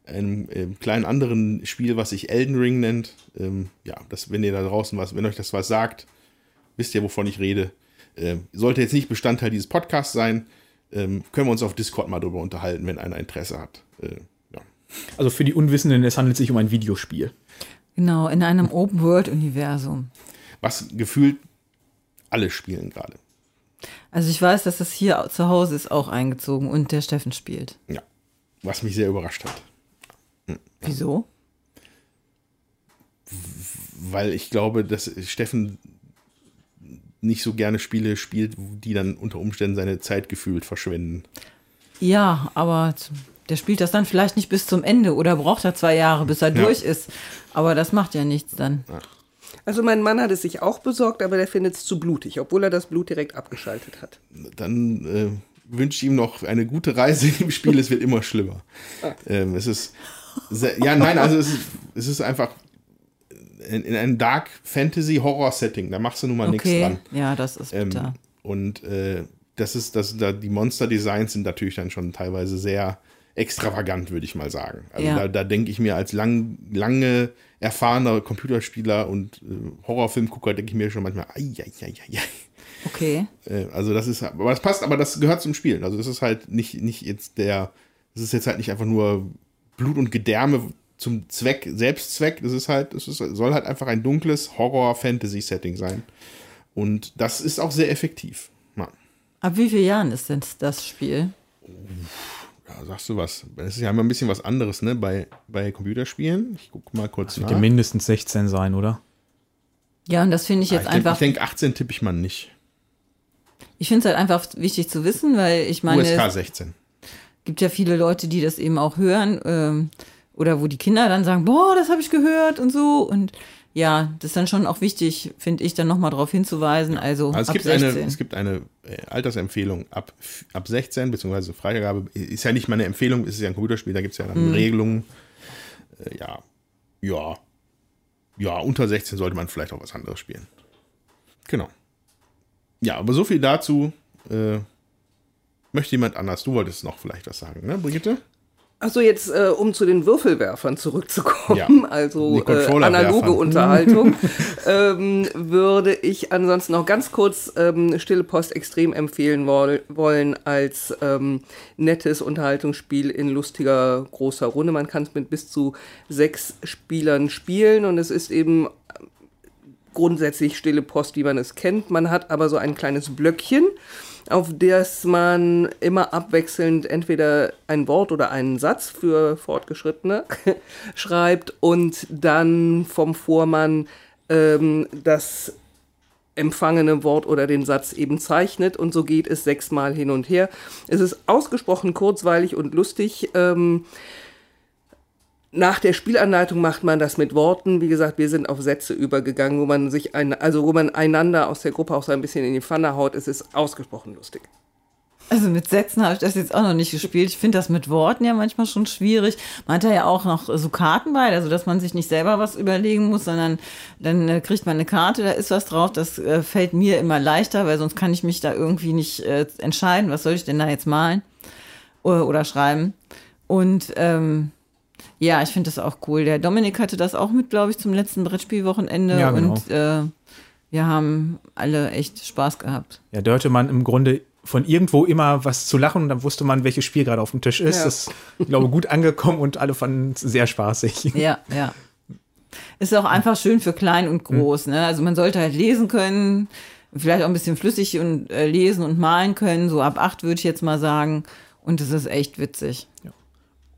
einem ähm, kleinen anderen Spiel, was sich Elden Ring nennt. Ähm, ja, das, wenn ihr da draußen was, wenn euch das was sagt, wisst ihr, wovon ich rede. Ähm, sollte jetzt nicht Bestandteil dieses Podcasts sein, ähm, können wir uns auf Discord mal drüber unterhalten, wenn einer Interesse hat. Äh, ja. also für die Unwissenden, es handelt sich um ein Videospiel. Genau, in einem Open-World-Universum. Was gefühlt alle spielen gerade. Also ich weiß, dass das hier zu Hause ist auch eingezogen und der Steffen spielt. Ja. Was mich sehr überrascht hat. Wieso? Weil ich glaube, dass Steffen nicht so gerne Spiele spielt, die dann unter Umständen seine Zeit gefühlt verschwenden. Ja, aber der spielt das dann vielleicht nicht bis zum Ende oder braucht er zwei Jahre, bis er Ja. durch ist. Aber das macht ja nichts dann. Also mein Mann hat es sich auch besorgt, aber der findet es zu blutig, obwohl er das Blut direkt abgeschaltet hat. Dann äh, wünsche ich ihm noch eine gute Reise in dem Spiel. Es wird immer schlimmer. Ähm, es ist sehr, ja, nein, also es ist, es ist einfach in, in einem Dark Fantasy Horror Setting. Da machst du nun mal nichts Okay, dran. ja, das ist Ähm, bitter. und äh, das ist, das, da, die Monster-Designs sind natürlich dann schon teilweise sehr extravagant, würde ich mal sagen. Also Ja. da, da denke ich mir als lang, lange erfahrener Computerspieler und äh, Horrorfilmgucker, denke ich mir schon manchmal, ai, ai, ai, ai. Okay. Äh, also das ist, aber das passt, aber das gehört zum Spiel. Also das ist halt nicht, nicht jetzt der, das ist jetzt halt nicht einfach nur Blut und Gedärme zum Zweck, Selbstzweck. Das ist halt, ist, soll halt einfach ein dunkles Horror-Fantasy-Setting sein. Und das ist auch sehr effektiv. Ja. Ab wie vielen Jahren ist denn das Spiel? Ja, sagst du was? Das ist ja immer ein bisschen was anderes, ne? Bei, bei Computerspielen. Ich gucke mal kurz Wird nach. ja mindestens 16 sein, oder? Ja, und das finde ich Ah, jetzt ich denke, einfach. denk, 18 tippe ich mal nicht. Ich finde es halt einfach wichtig zu wissen, weil ich meine, USK es 16. gibt ja viele Leute, die das eben auch hören. Ähm, oder wo die Kinder dann sagen, boah, das habe ich gehört und so. Und ja, das ist dann schon auch wichtig, finde ich, dann nochmal darauf hinzuweisen. Also, Also es, ab gibt 16. eine, es gibt eine äh, Altersempfehlung ab, ab 16, beziehungsweise Freigabe. Ist ja nicht meine Empfehlung, ist ja ein Computerspiel, da gibt es ja dann Mhm. Regelungen. Äh, ja, ja, ja, unter 16 sollte man vielleicht auch was anderes spielen. Genau. Ja, aber so viel dazu. Äh, möchte jemand anders? Du wolltest noch vielleicht was sagen, ne, Brigitte? Achso, jetzt äh, um zu den Würfelwerfern zurückzukommen, Ja, also äh, analoge Unterhaltung, ähm, würde ich ansonsten noch ganz kurz ähm, Stille Post extrem empfehlen woll wollen als ähm, nettes Unterhaltungsspiel in lustiger großer Runde. Man kann es mit bis zu sechs Spielern spielen und es ist eben grundsätzlich stille Post, wie man es kennt. Man hat aber so ein kleines Blöckchen, auf das man immer abwechselnd entweder ein Wort oder einen Satz für Fortgeschrittene schreibt und dann vom Vormann ähm, das empfangene Wort oder den Satz eben zeichnet und so geht es sechsmal hin und her. Es ist ausgesprochen kurzweilig und lustig. Ähm, nach der Spielanleitung macht man das mit Worten. Wie gesagt, wir sind auf Sätze übergegangen, wo man sich ein, also wo man einander aus der Gruppe auch so ein bisschen in die Pfanne haut. Es ist ausgesprochen lustig. Also mit Sätzen habe ich das jetzt auch noch nicht gespielt. Ich finde das mit Worten ja manchmal schon schwierig. Man hat ja auch noch so Karten bei, also dass man sich nicht selber was überlegen muss, sondern dann äh, kriegt man eine Karte, da ist was drauf. Das äh, fällt mir immer leichter, weil sonst kann ich mich da irgendwie nicht äh, entscheiden, was soll ich denn da jetzt malen oder, oder schreiben. Und ähm, ja, ich finde das auch cool. Der Dominik hatte das auch mit, glaube ich, zum letzten Brettspielwochenende. Ja, genau. Und äh, wir haben alle echt Spaß gehabt. Ja, da hörte man im Grunde von irgendwo immer was zu lachen und dann wusste man, welches Spiel gerade auf dem Tisch ist. Ja. Das ist, ich glaube, gut angekommen und alle fanden es sehr spaßig. Ja, ja. Ist auch einfach schön für klein und groß. Ne? Also man sollte halt lesen können, vielleicht auch ein bisschen flüssig und äh, lesen und malen können. So ab acht würde ich jetzt mal sagen. Und es ist echt witzig.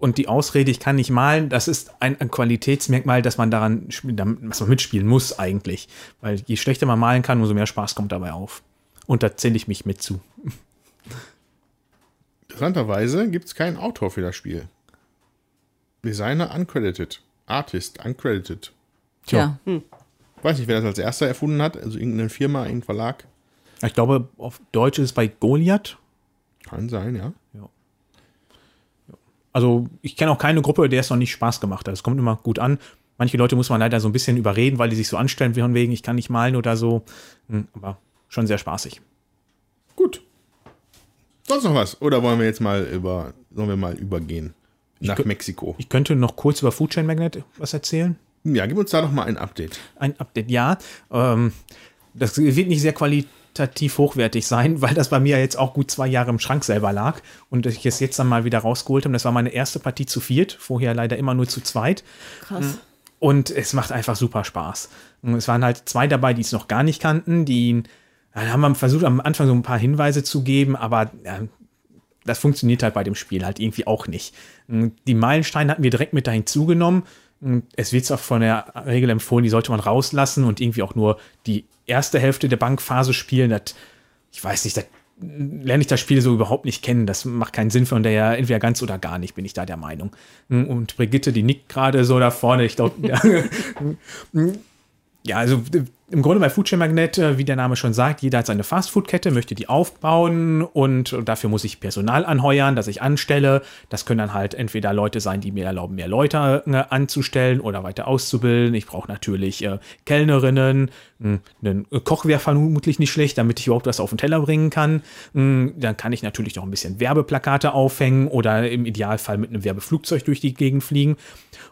Und die Ausrede, ich kann nicht malen, das ist ein, ein Qualitätsmerkmal, dass man daran, was man mitspielen muss eigentlich. Weil je schlechter man malen kann, umso mehr Spaß kommt dabei auf. Und da zähle ich mich mit zu. Interessanterweise gibt es keinen Autor für das Spiel. Designer uncredited. Artist uncredited. Tja, Weiß nicht, wer das als erster erfunden hat. Also irgendeine Firma, irgendein Verlag. Ich glaube, auf Deutsch ist es bei Goliath. Kann sein, ja. Also ich kenne auch keine Gruppe, der es noch nicht Spaß gemacht hat. Es kommt immer gut an. Manche Leute muss man leider so ein bisschen überreden, weil die sich so anstellen, von wegen, ich kann nicht malen oder so. Hm, Aber schon sehr spaßig. Gut. Sonst noch was? Oder wollen wir jetzt mal über, sollen wir mal übergehen? Nach kö- Mexiko. Ich könnte noch kurz über Food Chain Magnet was erzählen. Ja, gib uns da doch mal ein Update. Ein Update, ja. Ähm, das wird nicht sehr qualitativ hochwertig sein, weil das bei mir jetzt auch gut zwei Jahre im Schrank selber lag und ich es jetzt dann mal wieder rausgeholt habe. Das war meine erste Partie zu viert, vorher leider immer nur zu zweit. krass. Und es macht einfach super Spaß. Und Es waren halt zwei dabei, die es noch gar nicht kannten, die ja, da haben wir versucht, am Anfang so ein paar Hinweise zu geben, aber ja, das funktioniert halt bei dem Spiel halt irgendwie auch nicht. Die Meilensteine hatten wir direkt mit dahin zugenommen. Es wird auch von der Regel empfohlen, die sollte man rauslassen und irgendwie auch nur die erste Hälfte der Bankphase spielen. Das, ich weiß nicht, das lerne ich das Spiel so überhaupt nicht kennen. Das macht keinen Sinn von der entweder ganz oder gar nicht, bin ich da der Meinung. Und Brigitte, die nickt gerade so da vorne. Ich glaube, ja. Ja, also im Grunde bei Food Magnet, äh, wie der Name schon sagt, jeder hat seine Fastfood-Kette, möchte die aufbauen und dafür muss ich Personal anheuern, das ich anstelle. Das können dann halt entweder Leute sein, die mir erlauben, mehr Leute äh, anzustellen oder weiter auszubilden. Ich brauche natürlich äh, Kellnerinnen, mh, einen Koch wäre vermutlich nicht schlecht, damit ich überhaupt was auf den Teller bringen kann. Mh, Dann kann ich natürlich noch ein bisschen Werbeplakate aufhängen oder im Idealfall mit einem Werbeflugzeug durch die Gegend fliegen.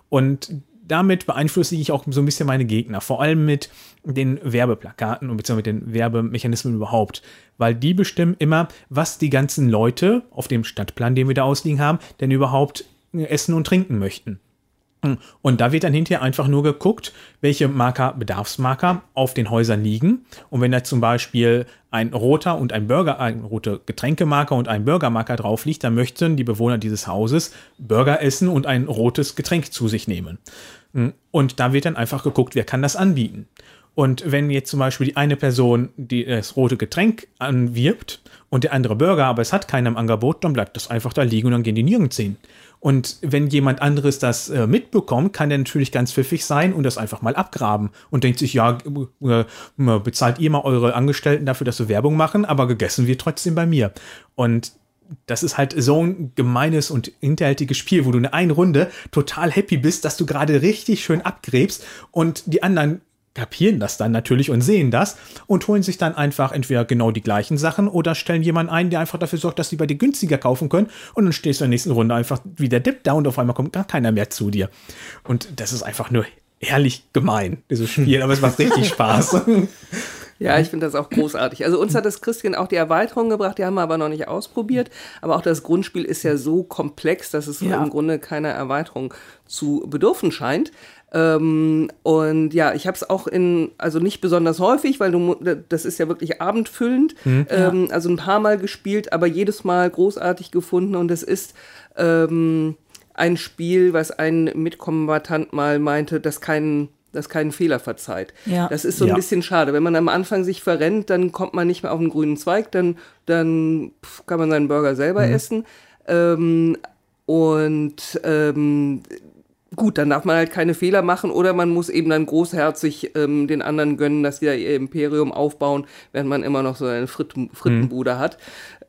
Und damit beeinflusse ich auch so ein bisschen meine Gegner, vor allem mit den Werbeplakaten und beziehungsweise mit den Werbemechanismen überhaupt, weil die bestimmen immer, was die ganzen Leute auf dem Stadtplan, den wir da ausliegen haben, denn überhaupt essen und trinken möchten. Und da wird dann hinterher einfach nur geguckt, welche Marker, Bedarfsmarker auf den Häusern liegen. Und wenn da zum Beispiel ein roter und ein Burger, ein roter Getränkemarker und ein Burgermarker drauf liegt, dann möchten die Bewohner dieses Hauses Burger essen und ein rotes Getränk zu sich nehmen. Und da wird dann einfach geguckt, wer kann das anbieten. Und wenn jetzt zum Beispiel die eine Person die das rote Getränk anwirbt und der andere Burger, aber es hat keiner im Angebot, dann bleibt das einfach da liegen und dann gehen die nirgends hin. Und wenn jemand anderes das äh, mitbekommt, kann der natürlich ganz pfiffig sein und das einfach mal abgraben und denkt sich, ja, äh, bezahlt ihr mal eure Angestellten dafür, dass sie Werbung machen, aber gegessen wird trotzdem bei mir. Und das ist halt so ein gemeines und hinterhältiges Spiel, wo du in einer Runde total happy bist, dass du gerade richtig schön abgräbst und die anderen kapieren das dann natürlich und sehen das und holen sich dann einfach entweder genau die gleichen Sachen oder stellen jemanden ein, der einfach dafür sorgt, dass sie bei dir günstiger kaufen können und dann stehst du in der nächsten Runde einfach wie der Dip da und auf einmal kommt gar keiner mehr zu dir. Und das ist einfach nur herrlich gemein, dieses Spiel, aber es macht richtig Spaß. Ja, ich finde das auch großartig. Also uns hat das Christian auch die Erweiterung gebracht, die haben wir aber noch nicht ausprobiert. Aber auch das Grundspiel ist ja so komplex, dass es Ja. im Grunde keiner Erweiterung zu bedürfen scheint. Ähm, und ja, ich habe es auch in, also nicht besonders häufig, weil du, das ist ja wirklich abendfüllend, ähm, also ein paar Mal gespielt, aber jedes Mal großartig gefunden und es ist ähm, ein Spiel, was ein Mitkombatant mal meinte, das keinen das keinen Fehler verzeiht. Ja. Das ist so ein Ja. bisschen schade. Wenn man am Anfang sich verrennt, dann kommt man nicht mehr auf den grünen Zweig, dann, dann kann man seinen Burger selber essen. Ähm, und ähm, gut, dann darf man halt keine Fehler machen oder man muss eben dann großherzig ähm, den anderen gönnen, dass sie da ihr Imperium aufbauen, während man immer noch so eine Fritten, Frittenbude hat.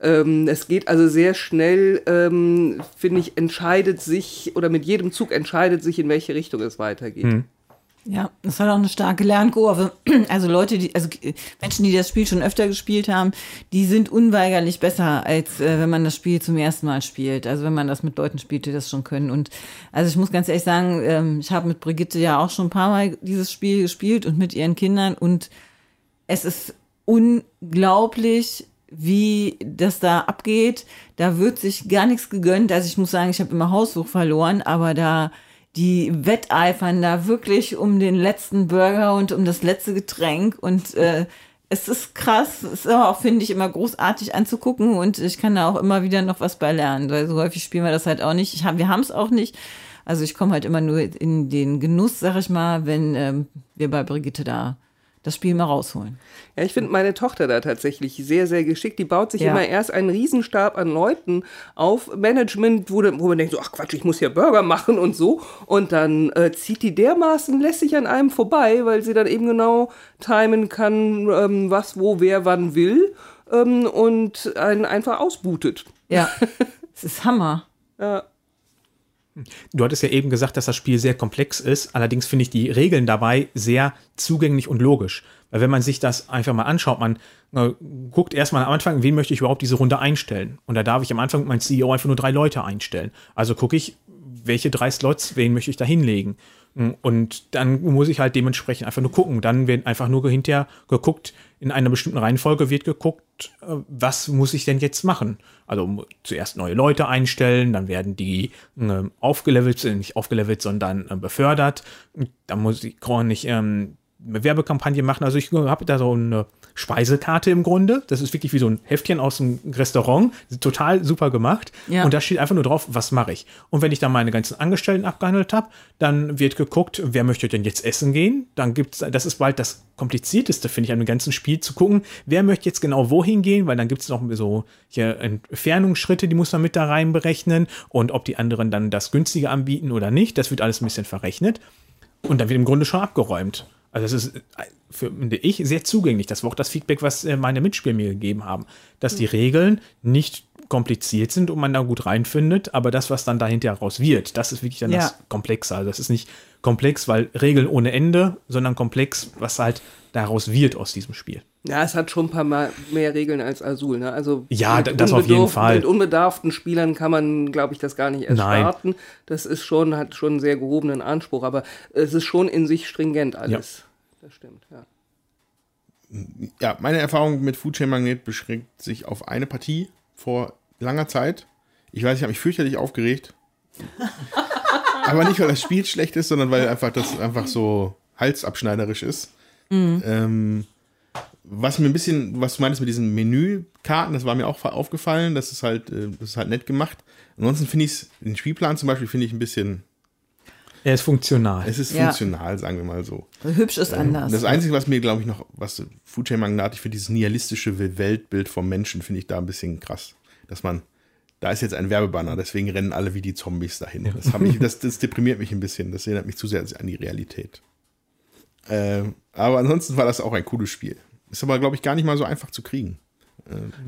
Ähm, es geht also sehr schnell, ähm, finde ich, entscheidet sich oder mit jedem Zug entscheidet sich, in welche Richtung es weitergeht. Ja, das hat auch eine starke Lernkurve. Also Leute, die, also Menschen, die das Spiel schon öfter gespielt haben, die sind unweigerlich besser, als äh, wenn man das Spiel zum ersten Mal spielt. Also wenn man das mit Leuten spielt, die das schon können. Und also ich muss ganz ehrlich sagen, ähm, ich habe mit Brigitte ja auch schon ein paar Mal dieses Spiel gespielt und mit ihren Kindern und Es ist unglaublich, wie das da abgeht. Da wird sich gar nichts gegönnt. Also ich muss sagen, ich habe immer Hausbuch verloren, aber da die wetteifern da wirklich um den letzten Burger und um das letzte Getränk und äh, es ist krass, es ist auch, finde ich, immer großartig anzugucken und ich kann da auch immer wieder noch was bei lernen, weil so häufig spielen wir das halt auch nicht. Ich hab, wir haben es auch nicht. Also ich komme halt immer nur in den Genuss, sag ich mal, wenn ähm, wir bei Brigitte da das Spiel mal rausholen. Ja, ich finde meine Tochter da tatsächlich sehr, sehr geschickt. Die baut sich Ja. immer erst einen Riesenstab an Leuten auf, Management, wo, wo man denkt, so, ach Quatsch, ich muss ja Burger machen und so. Und dann äh, zieht die dermaßen lässig an einem vorbei, weil sie dann eben genau timen kann, ähm, was, wo, wer, wann will ähm, und einen einfach ausbootet. Ja, es ist Hammer. Ja. Du hattest ja eben gesagt, dass das Spiel sehr komplex ist. Allerdings finde ich die Regeln dabei sehr zugänglich und logisch. Weil wenn man sich das einfach mal anschaut, man äh, guckt erstmal am Anfang, wen möchte ich überhaupt diese Runde einstellen. Und da darf ich am Anfang mit meinem CEO einfach nur drei Leute einstellen. Also gucke ich, welche drei Slots, wen möchte ich da hinlegen. Und dann muss ich halt dementsprechend einfach nur gucken. Dann wird einfach nur hinterher geguckt, in einer bestimmten Reihenfolge wird geguckt, äh, was muss ich denn jetzt machen? Also zuerst neue Leute einstellen, dann werden die äh, aufgelevelt, nicht aufgelevelt, sondern äh, befördert. Dann muss ich nicht ähm, eine Werbekampagne machen. Also ich habe da so eine Speisekarte im Grunde. Das ist wirklich wie so ein Heftchen aus dem Restaurant. Total super gemacht. Ja. Und da steht einfach nur drauf, was mache ich. Und wenn ich dann meine ganzen Angestellten abgehandelt habe, dann wird geguckt, wer möchte denn jetzt essen gehen. Dann gibt's, das ist bald das komplizierteste, finde ich, an dem ganzen Spiel zu gucken, wer möchte jetzt genau wohin gehen, weil dann gibt es noch so hier Entfernungsschritte, die muss man mit da rein berechnen und ob die anderen dann das günstige anbieten oder nicht. Das wird alles ein bisschen verrechnet. Und dann wird im Grunde schon abgeräumt. Also das ist, äh, für, finde ich, sehr zugänglich. Das war auch das Feedback, was äh, meine Mitspieler mir gegeben haben. Dass die Regeln nicht kompliziert sind und man da gut reinfindet, aber das, was dann dahinter raus wird, das ist wirklich dann Ja. das Komplexe. Also das ist nicht komplex, weil Regeln ohne Ende, sondern komplex, was halt daraus wird aus diesem Spiel. Ja, es hat schon ein paar Mal mehr Regeln als Azul. Ne? Also Ja, das auf jeden Fall. Mit unbedarften Spielern kann man, glaube ich, das gar nicht erst Nein. starten. Das ist schon, hat schon einen sehr gehobenen Anspruch, aber es ist schon in sich stringent alles. Das stimmt, ja. Ja, meine Erfahrung mit Food Chain Magnet beschränkt sich auf eine Partie vor langer Zeit. Ich weiß, ich habe mich fürchterlich aufgeregt. Aber nicht, weil das Spiel schlecht ist, sondern weil einfach das einfach so halsabschneiderisch ist. Ähm, was mir ein bisschen, was du meintest mit diesen Menükarten, das war mir auch aufgefallen. Das ist halt, äh, das ist halt nett gemacht. Ansonsten finde ich es, den Spielplan zum Beispiel, finde ich ein bisschen, Er ist funktional. es ist Ja. funktional, sagen wir mal so. Hübsch ist anders. Das Einzige, was mir, glaube ich, noch, was Food Chain Magnat, ich finde dieses nihilistische Weltbild vom Menschen, finde ich da ein bisschen krass. Dass man, da ist jetzt ein Werbebanner, deswegen rennen alle wie die Zombies dahin. Das, hat mich, das, das deprimiert mich ein bisschen. Das erinnert mich zu sehr an die Realität. Ähm, aber ansonsten war das auch ein cooles Spiel. Ist aber, glaube ich, gar nicht mal so einfach zu kriegen.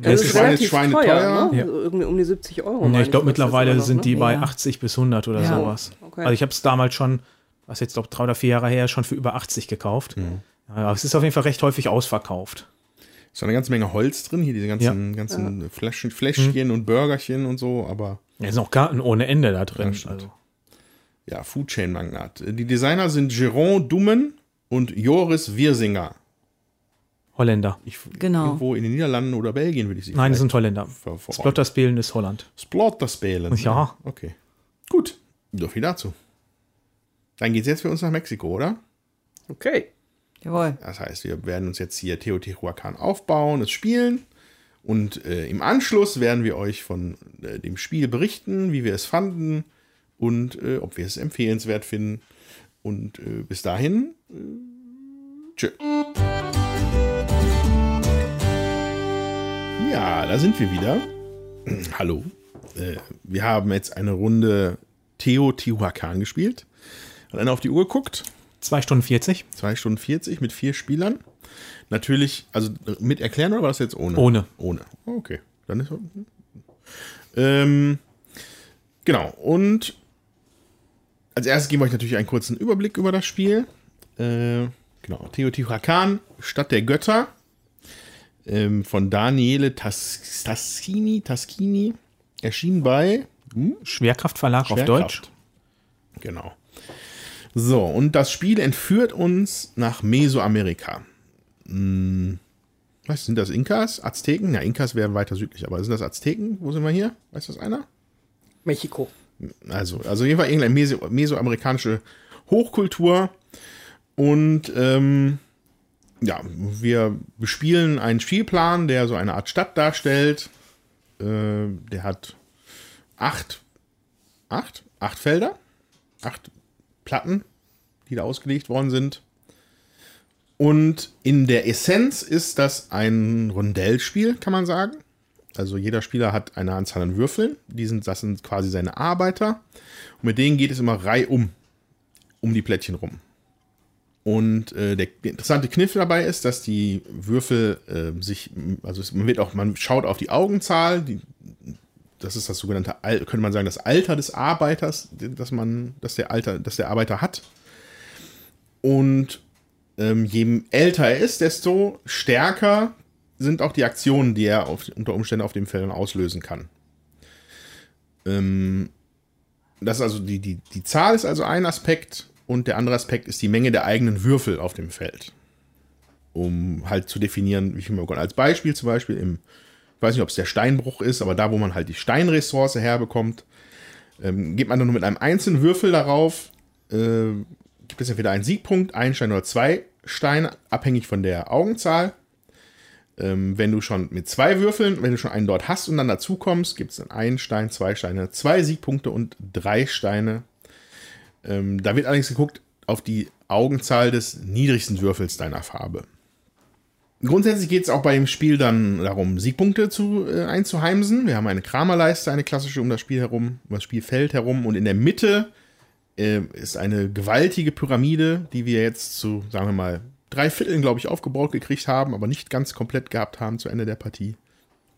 Das ist relativ teuer, ne? Ja. Also irgendwie um die 70 Euro. Ja, ich glaube, das mittlerweile noch, sind ne? die bei Ja. 80 bis 100 oder Ja. sowas. Okay. Also ich habe es damals schon, was jetzt glaube drei oder vier Jahre her, schon für über 80 gekauft. Mhm. Ja, aber es ist auf jeden Fall recht häufig ausverkauft. Ist noch eine ganze Menge Holz drin, hier diese ganzen, ganzen Fläschchen, Fläschchen und Burgerchen und so, aber Ja, sind auch Karten ohne Ende da drin. Ja, also. ja, Food Chain Magnat. Die Designer sind Jérôme Dummen und Joris Wirsinger. Holländer. Ich, Genau. Irgendwo in den Niederlanden oder Belgien würde ich sie Nein, vielleicht sind Holländer. Splotterspielen ist Holland. Splotterspielen. Ja. Okay. Gut. So viel dazu. Dann geht's jetzt für uns nach Mexiko, oder? Okay. Jawohl. Das heißt, wir werden uns jetzt hier Teotihuacan aufbauen, es spielen. Und äh, im Anschluss werden wir euch von äh, dem Spiel berichten, wie wir es fanden und äh, ob wir es empfehlenswert finden. Und äh, bis dahin, äh, tschö. Ja, da sind wir wieder. Hallo. Äh, wir haben jetzt eine Runde Teotihuacan gespielt. Hat einer auf die Uhr geguckt? 2 Stunden 40. 2 Stunden 40 mit vier Spielern. Natürlich, also mit erklären oder war das jetzt ohne? Ohne. Ohne. Okay. Dann ist. Ähm, genau. Und als erstes geben wir euch natürlich einen kurzen Überblick über das Spiel. Äh, genau. Teotihuacan, Stadt der Götter. Ähm, von Daniele Tas Taschini, Taschini. Erschien bei Schwerkraftverlag auf Schwerkraft. Deutsch. Genau. So, und das Spiel entführt uns nach Mesoamerika. mh, was sind das, Inkas? Azteken? Ja, Inkas wären weiter südlich, aber sind das Azteken? Wo sind wir hier? Weiß das einer? Mexiko. Also, also jedenfalls irgendeine Meso mesoamerikanische Hochkultur. Und ähm, ja, wir bespielen einen Spielplan, der so eine Art Stadt darstellt. Äh, der hat acht, acht, acht Felder, acht Platten, die da ausgelegt worden sind. Und in der Essenz ist das ein Rondellspiel, kann man sagen. Also jeder Spieler hat eine Anzahl an Würfeln. Die sind, das sind quasi seine Arbeiter. Und mit denen geht es immer reihum um die Plättchen rum. Und äh, der interessante Kniff dabei ist, dass die Würfel äh, sich, also es, man wird auch, man schaut auf die Augenzahl, die, das ist das sogenannte, könnte man sagen, das Alter des Arbeiters, das man, dass der Alter, dass der Arbeiter hat. Und ähm, je älter er ist, desto stärker sind auch die Aktionen, die er auf, unter Umständen auf dem Feld auslösen kann. Ähm, das also die, die, die Zahl ist also ein Aspekt und der andere Aspekt ist die Menge der eigenen Würfel auf dem Feld. Um halt zu definieren, wie viel man als Beispiel zum Beispiel im, weiß nicht, ob es der Steinbruch ist, aber da, wo man halt die Steinressource herbekommt, ähm, geht man dann nur mit einem einzelnen Würfel darauf, äh, gibt es entweder einen Siegpunkt, einen Stein oder zwei Steine, abhängig von der Augenzahl. Ähm, wenn du schon mit zwei Würfeln, wenn du schon einen dort hast und dann dazu kommst, gibt es dann einen Stein, zwei Steine, zwei Siegpunkte und drei Steine. Ähm, da wird allerdings geguckt auf die Augenzahl des niedrigsten Würfels deiner Farbe. Grundsätzlich geht es auch bei dem Spiel dann darum, Siegpunkte zu, äh, einzuheimsen. Wir haben eine Kramerleiste, eine klassische um das Spiel herum, um das Spielfeld herum und in der Mitte äh, ist eine gewaltige Pyramide, die wir jetzt zu, sagen wir mal, drei Vierteln, glaube ich, aufgebaut gekriegt haben, aber nicht ganz komplett gehabt haben zu Ende der Partie.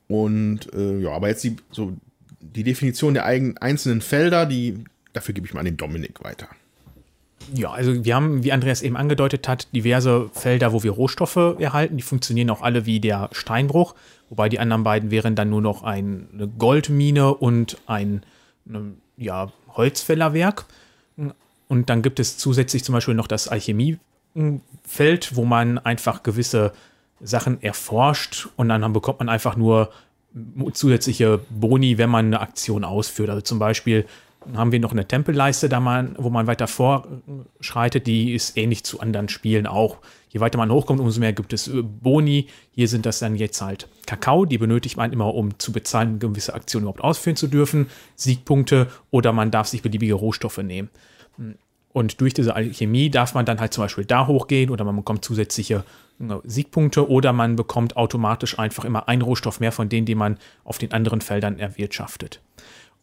Und äh, ja, aber jetzt die, so die Definition der eigenen, einzelnen Felder, die, dafür gebe ich mal an den Dominik weiter. Ja, also wir haben, wie Andreas eben angedeutet hat, diverse Felder, wo wir Rohstoffe erhalten. Die funktionieren auch alle wie der Steinbruch, wobei die anderen beiden wären dann nur noch eine Goldmine und ein ja, Holzfällerwerk. Und dann gibt es zusätzlich zum Beispiel noch das Alchemiefeld, wo man einfach gewisse Sachen erforscht und dann bekommt man einfach nur zusätzliche Boni, wenn man eine Aktion ausführt. Also zum Beispiel haben wir noch eine Tempelleiste, da man, wo man weiter vorschreitet, die ist ähnlich zu anderen Spielen auch. Je weiter man hochkommt, umso mehr gibt es Boni. Hier sind das dann jetzt halt Kakao, die benötigt man immer, um zu bezahlen, gewisse Aktionen überhaupt ausführen zu dürfen. Siegpunkte oder man darf sich beliebige Rohstoffe nehmen. Und durch diese Alchemie darf man dann halt zum Beispiel da hochgehen oder man bekommt zusätzliche äh, Siegpunkte oder man bekommt automatisch einfach immer einen Rohstoff mehr von denen, die man auf den anderen Feldern erwirtschaftet.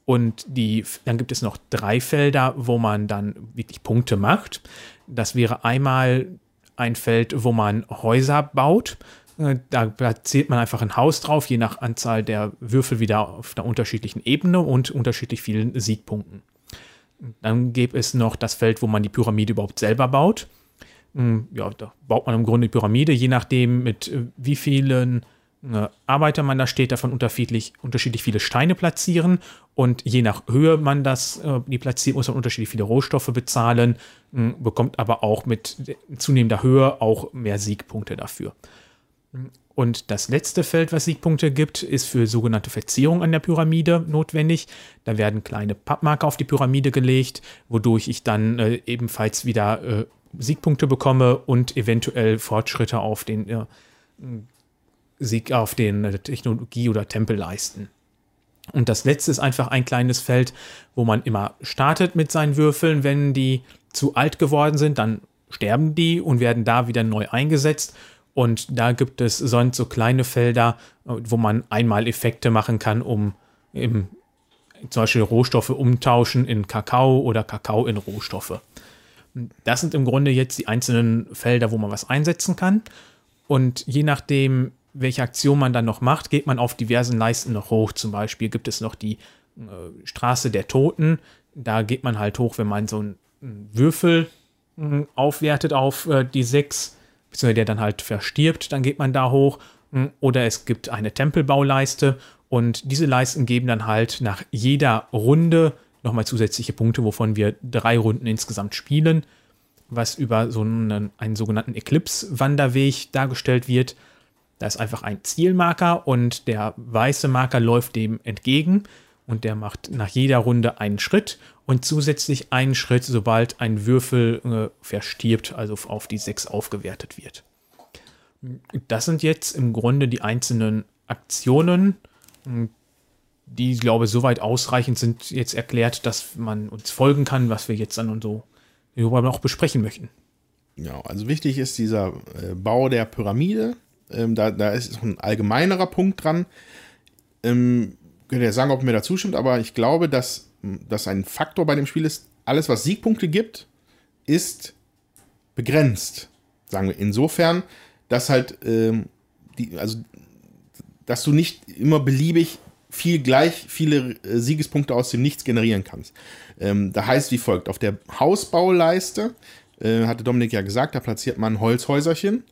Und die, dann gibt es noch drei Felder, wo man dann wirklich Punkte macht. Das wäre einmal ein Feld, wo man Häuser baut. Äh, da platziert man einfach ein Haus drauf, je nach Anzahl der Würfel wieder auf einer unterschiedlichen Ebene und unterschiedlich vielen Siegpunkten. Dann gäbe es noch das Feld, wo man die Pyramide überhaupt selber baut. Hm, ja, da baut man im Grunde die Pyramide, je nachdem, mit äh, wie vielen Arbeiter man da steht, davon unterschiedlich, unterschiedlich viele Steine platzieren. Und je nach Höhe man das, äh, die platziert, muss man unterschiedlich viele Rohstoffe bezahlen, hm, bekommt aber auch mit zunehmender Höhe auch mehr Siegpunkte dafür. Und das letzte Feld, was Siegpunkte gibt, ist für sogenannte Verzierung an der Pyramide notwendig. Da werden kleine Pappmarker auf die Pyramide gelegt, wodurch ich dann äh, ebenfalls wieder äh, Siegpunkte bekomme und eventuell Fortschritte auf den äh, Sieg auf den äh, Technologie- oder Tempel leisten. Und das letzte ist einfach ein kleines Feld, wo man immer startet mit seinen Würfeln. Wenn die zu alt geworden sind, dann sterben die und werden da wieder neu eingesetzt. Und da gibt es sonst so kleine Felder, wo man einmal Effekte machen kann, um im, zum Beispiel Rohstoffe umtauschen in Kakao oder Kakao in Rohstoffe. Das sind im Grunde jetzt die einzelnen Felder, wo man was einsetzen kann. Und je nachdem, welche Aktion man dann noch macht, geht man auf diversen Leisten noch hoch. Zum Beispiel gibt es noch die äh, Straße der Toten. Da geht man halt hoch, wenn man so einen Würfel äh, aufwertet auf äh, die sechs beziehungsweise der dann halt verstirbt, dann geht man da hoch. Hm, oder es gibt eine Tempelbauleiste und diese Leisten geben dann halt nach jeder Runde nochmal zusätzliche Punkte, wovon wir drei Runden insgesamt spielen. was über so einen, einen sogenannten Eclipse-Wanderweg dargestellt wird. Da ist einfach ein Zielmarker und der weiße Marker läuft dem entgegen und der macht nach jeder Runde einen Schritt und zusätzlich einen Schritt, sobald ein Würfel äh, verstirbt, also auf die 6 aufgewertet wird. Das sind jetzt im Grunde die einzelnen Aktionen, die, ich glaube, soweit ausreichend sind jetzt erklärt, dass man uns folgen kann, was wir jetzt dann und so noch besprechen möchten. Ja, also wichtig ist dieser äh, Bau der Pyramide. Ähm, da, da ist ein allgemeinerer Punkt dran. Ähm, könnt ihr sagen, ob mir da zustimmt, aber ich glaube, dass, dass ein Faktor bei dem Spiel ist, alles, was Siegpunkte gibt, ist begrenzt. Sagen wir. Insofern, dass halt, ähm, die, also, dass du nicht immer beliebig viel gleich viele äh, Siegespunkte aus dem Nichts generieren kannst. Ähm, da heißt wie folgt: Auf der Hausbauleiste, äh, hatte Dominik ja gesagt, da platziert man Holzhäuserchen.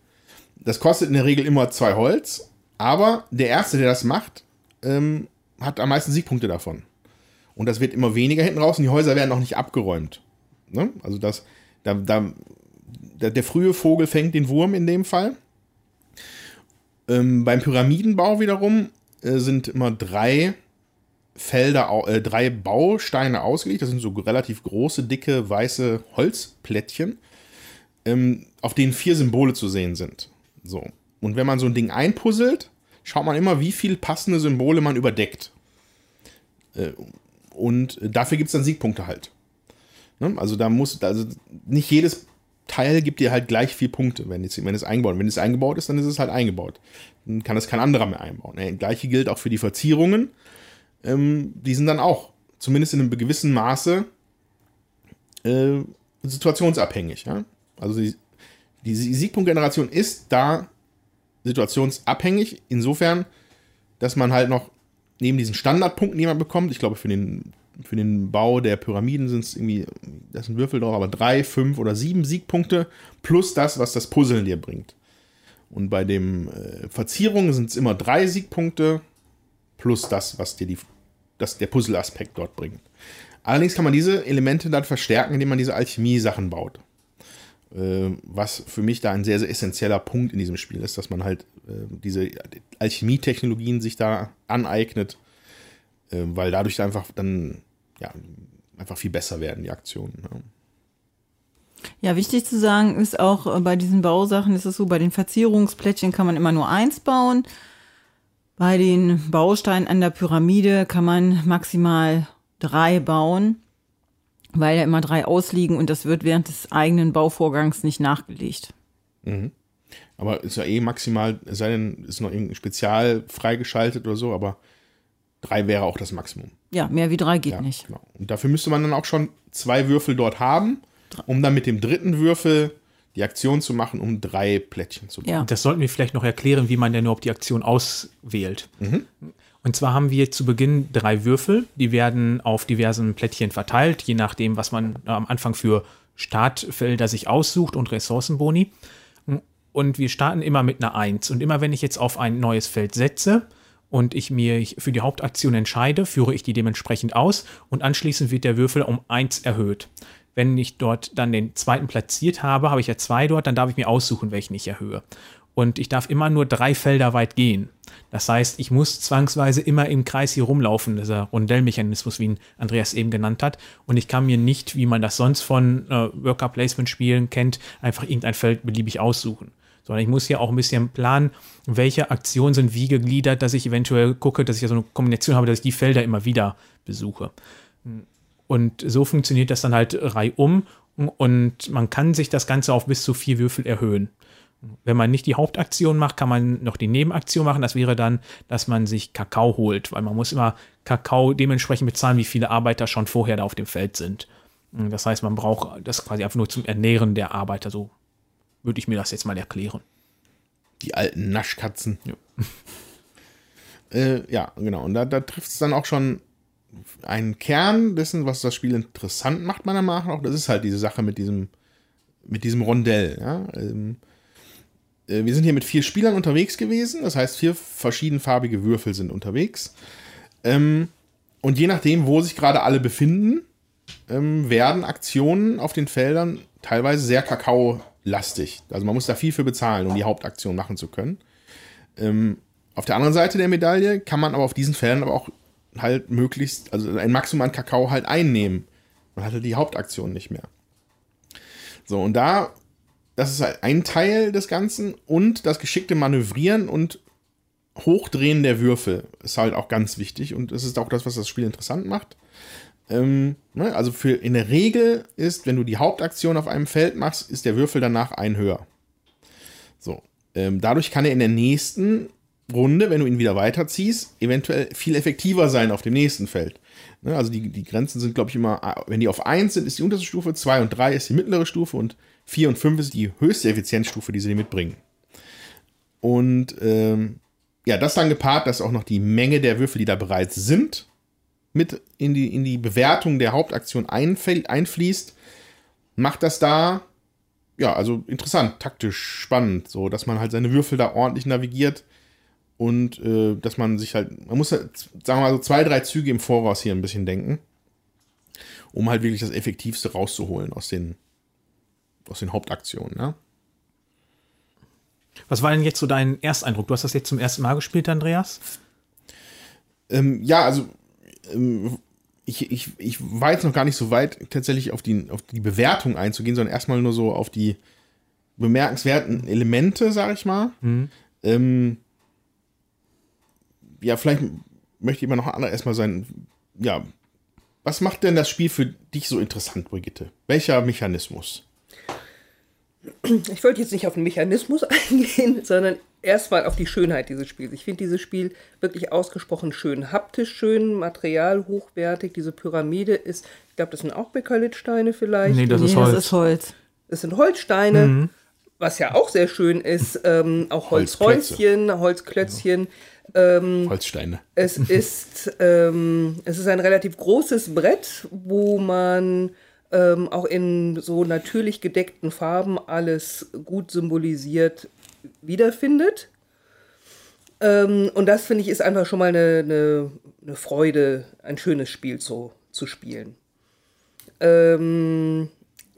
Das kostet in der Regel immer zwei Holz, aber der Erste, der das macht, ähm, hat am meisten Siegpunkte davon. Und das wird immer weniger hinten raus und die Häuser werden auch nicht abgeräumt. Ne? Also das, da, da, der, frühe Vogel fängt den Wurm in dem Fall. Ähm, beim Pyramidenbau wiederum äh, sind immer drei Felder, äh, drei Bausteine ausgelegt. Das sind so relativ große, dicke, weiße Holzplättchen, ähm, auf denen vier Symbole zu sehen sind. So. Und wenn man so ein Ding einpuzzelt, schaut man immer, wie viele passende Symbole man überdeckt. Äh, und dafür gibt es dann Siegpunkte halt. Ne? Also da muss, also nicht jedes Teil gibt dir halt gleich vier Punkte, wenn es, wenn es eingebaut ist. Wenn es eingebaut ist, dann ist es halt eingebaut. Dann kann es kein anderer mehr einbauen. Das gleiche gilt auch für die Verzierungen. Ähm, die sind dann auch, zumindest in einem gewissen Maße, äh, situationsabhängig. Also die, die Siegpunktgeneration ist da situationsabhängig, insofern, dass man halt noch neben diesen Standardpunkten, die man bekommt, ich glaube, für den, für den Bau der Pyramiden sind es irgendwie, da sind Würfel drauf, aber drei, fünf oder sieben Siegpunkte plus das, was das Puzzeln dir bringt. Und bei den äh, Verzierungen sind es immer drei Siegpunkte plus das, was dir die, das, der Puzzle-Aspekt dort bringt. Allerdings kann man diese Elemente dann verstärken, indem man diese Alchemie-Sachen baut. Äh, was für mich da ein sehr, sehr essentieller Punkt in diesem Spiel ist, dass man halt äh, diese Alchemie-Technologien sich da aneignet, äh, weil dadurch einfach dann ja, einfach viel besser werden, die Aktionen. Ja. Ja, wichtig zu sagen ist auch bei diesen Bausachen ist es so, bei den Verzierungsplättchen kann man immer nur eins bauen. Bei den Bausteinen an der Pyramide kann man maximal drei bauen weil ja immer drei ausliegen und das wird während des eigenen Bauvorgangs nicht nachgelegt. Mhm. Aber ist ja eh maximal, es sei denn, ist noch irgendein Spezial freigeschaltet oder so, aber drei wäre auch das Maximum. Ja, mehr wie drei geht ja, nicht. Genau. Und dafür müsste man dann auch schon zwei Würfel dort haben, um dann mit dem dritten Würfel die Aktion zu machen, um drei Plättchen zu bauen. Ja. Das sollten wir vielleicht noch erklären, wie man denn überhaupt die Aktion auswählt. Mhm. Und zwar haben wir zu Beginn drei Würfel, die werden auf diversen Plättchen verteilt, je nachdem, was man am Anfang für Startfelder sich aussucht und Ressourcenboni. Und wir starten immer mit einer 1. Und immer wenn ich jetzt auf ein neues Feld setze und ich mir für die Hauptaktion entscheide, führe ich die dementsprechend aus und anschließend wird der Würfel um 1 erhöht. Wenn ich dort dann den zweiten platziert habe, habe ich ja zwei dort, dann darf ich mir aussuchen, welchen ich erhöhe und ich darf immer nur drei Felder weit gehen. Das heißt, ich muss zwangsweise immer im Kreis hier rumlaufen, dieser Rondellmechanismus, wie ihn Andreas eben genannt hat. Und ich kann mir nicht, wie man das sonst von äh, Worker Placement Spielen kennt, einfach irgendein Feld beliebig aussuchen. Sondern ich muss hier auch ein bisschen planen, welche Aktionen sind wie gegliedert, dass ich eventuell gucke, dass ich so eine Kombination habe, dass ich die Felder immer wieder besuche. Und so funktioniert das dann halt reihum und man kann sich das Ganze auf bis zu vier Würfel erhöhen. Wenn man nicht die Hauptaktion macht, kann man noch die Nebenaktion machen. Das wäre dann, dass man sich Kakao holt, weil man muss immer Kakao dementsprechend bezahlen, wie viele Arbeiter schon vorher da auf dem Feld sind. Das heißt, man braucht das quasi einfach nur zum Ernähren der Arbeiter. So würde ich mir das jetzt mal erklären. Die alten Naschkatzen. Ja, äh, ja genau. Und da, da trifft es dann auch schon einen Kern dessen, was das Spiel interessant macht, meiner Meinung nach. Das ist halt diese Sache mit diesem, mit diesem Rondell. Ja? Ähm, äh, wir sind hier mit vier Spielern unterwegs gewesen, das heißt, vier verschiedenfarbige Würfel sind unterwegs. Ähm, und je nachdem, wo sich gerade alle befinden, ähm, werden Aktionen auf den Feldern teilweise sehr Kakao-lastig. Also man muss da viel für bezahlen, um die Hauptaktion machen zu können. Ähm, auf der anderen Seite der Medaille kann man aber auf diesen Feldern aber auch halt möglichst, also ein Maximum an Kakao halt einnehmen. Man hatte die Hauptaktion nicht mehr. So, und da, das ist halt ein Teil des Ganzen und das geschickte Manövrieren und Hochdrehen der Würfel ist halt auch ganz wichtig und es ist auch das, was das Spiel interessant macht. Ähm, ne, also für in der Regel ist, wenn du die Hauptaktion auf einem Feld machst, ist der Würfel danach ein höher. So. Ähm, dadurch kann er in der nächsten Runde, wenn du ihn wieder weiterziehst, eventuell viel effektiver sein auf dem nächsten Feld. Ne, also die, die Grenzen sind, glaube ich, immer, wenn die auf 1 sind, ist die unterste Stufe, 2 und 3 ist die mittlere Stufe und 4 und 5 ist die höchste Effizienzstufe, die sie mitbringen. Und ähm, ja, das dann gepaart, dass auch noch die Menge der Würfel, die da bereits sind, mit in die, in die Bewertung der Hauptaktion einfließt, macht das da, ja, also interessant, taktisch spannend, so dass man halt seine Würfel da ordentlich navigiert und äh, dass man sich halt, man muss halt, sagen wir mal so zwei, drei Züge im Voraus hier ein bisschen denken, um halt wirklich das Effektivste rauszuholen aus den, aus den Hauptaktionen, ne? Was war denn jetzt so dein Ersteindruck? Du hast das jetzt zum ersten Mal gespielt, Andreas? Ähm, ja, also ähm, ich, ich, ich war jetzt noch gar nicht so weit, tatsächlich auf die, auf die Bewertung einzugehen, sondern erstmal nur so auf die bemerkenswerten Elemente, sag ich mal. Mhm. Ähm, ja, vielleicht möchte ich immer noch andere erstmal sein. Ja, was macht denn das Spiel für dich so interessant, Brigitte? Welcher Mechanismus? Ich wollte jetzt nicht auf den Mechanismus eingehen, sondern erstmal auf die Schönheit dieses Spiels. Ich finde dieses Spiel wirklich ausgesprochen schön. Haptisch schön, Material hochwertig. Diese Pyramide ist, ich glaube, das sind auch Bekalitsteine vielleicht. Nee, das, nee, ist, Holz. das ist Holz. Das sind Holzsteine, mhm. was ja auch sehr schön ist. Ähm, auch Holzhäuschen, Holzklötzchen. Ähm, Holzsteine. Es ist, ähm, es ist ein relativ großes Brett, wo man ähm, auch in so natürlich gedeckten Farben alles gut symbolisiert wiederfindet. Ähm, und das finde ich ist einfach schon mal eine, eine, eine, Freude, ein schönes Spiel zu, zu spielen. Ähm,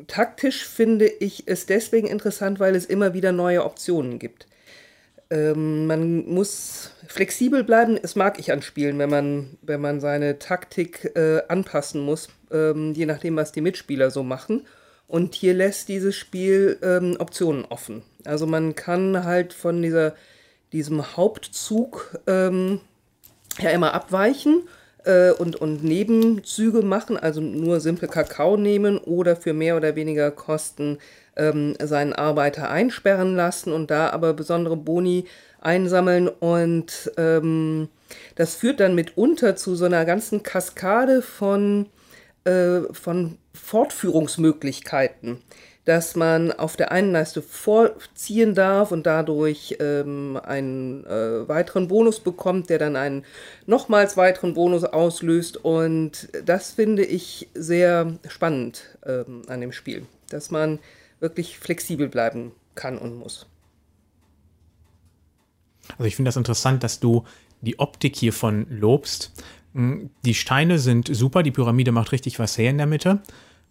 taktisch finde ich es deswegen interessant, weil es immer wieder neue Optionen gibt. Ähm, man muss flexibel bleiben. Es mag ich an Spielen, wenn man, wenn man seine Taktik äh, anpassen muss, ähm, je nachdem, was die Mitspieler so machen. Und hier lässt dieses Spiel ähm, Optionen offen. Also man kann halt von dieser, diesem Hauptzug ähm, ja immer abweichen äh, und, und Nebenzüge machen, also nur simpel Kakao nehmen oder für mehr oder weniger Kosten ähm, seinen Arbeiter einsperren lassen und da aber besondere Boni einsammeln und ähm, das führt dann mitunter zu so einer ganzen Kaskade von, äh, von Fortführungsmöglichkeiten dass man auf der einen Leiste vorziehen darf und dadurch ähm, einen äh, weiteren Bonus bekommt, der dann einen nochmals weiteren Bonus auslöst. Und das finde ich sehr spannend ähm, an dem Spiel, dass man wirklich flexibel bleiben kann und muss. Also ich finde das interessant, dass du die Optik hiervon lobst. Hm, die Steine sind super, die Pyramide macht richtig was her in der Mitte.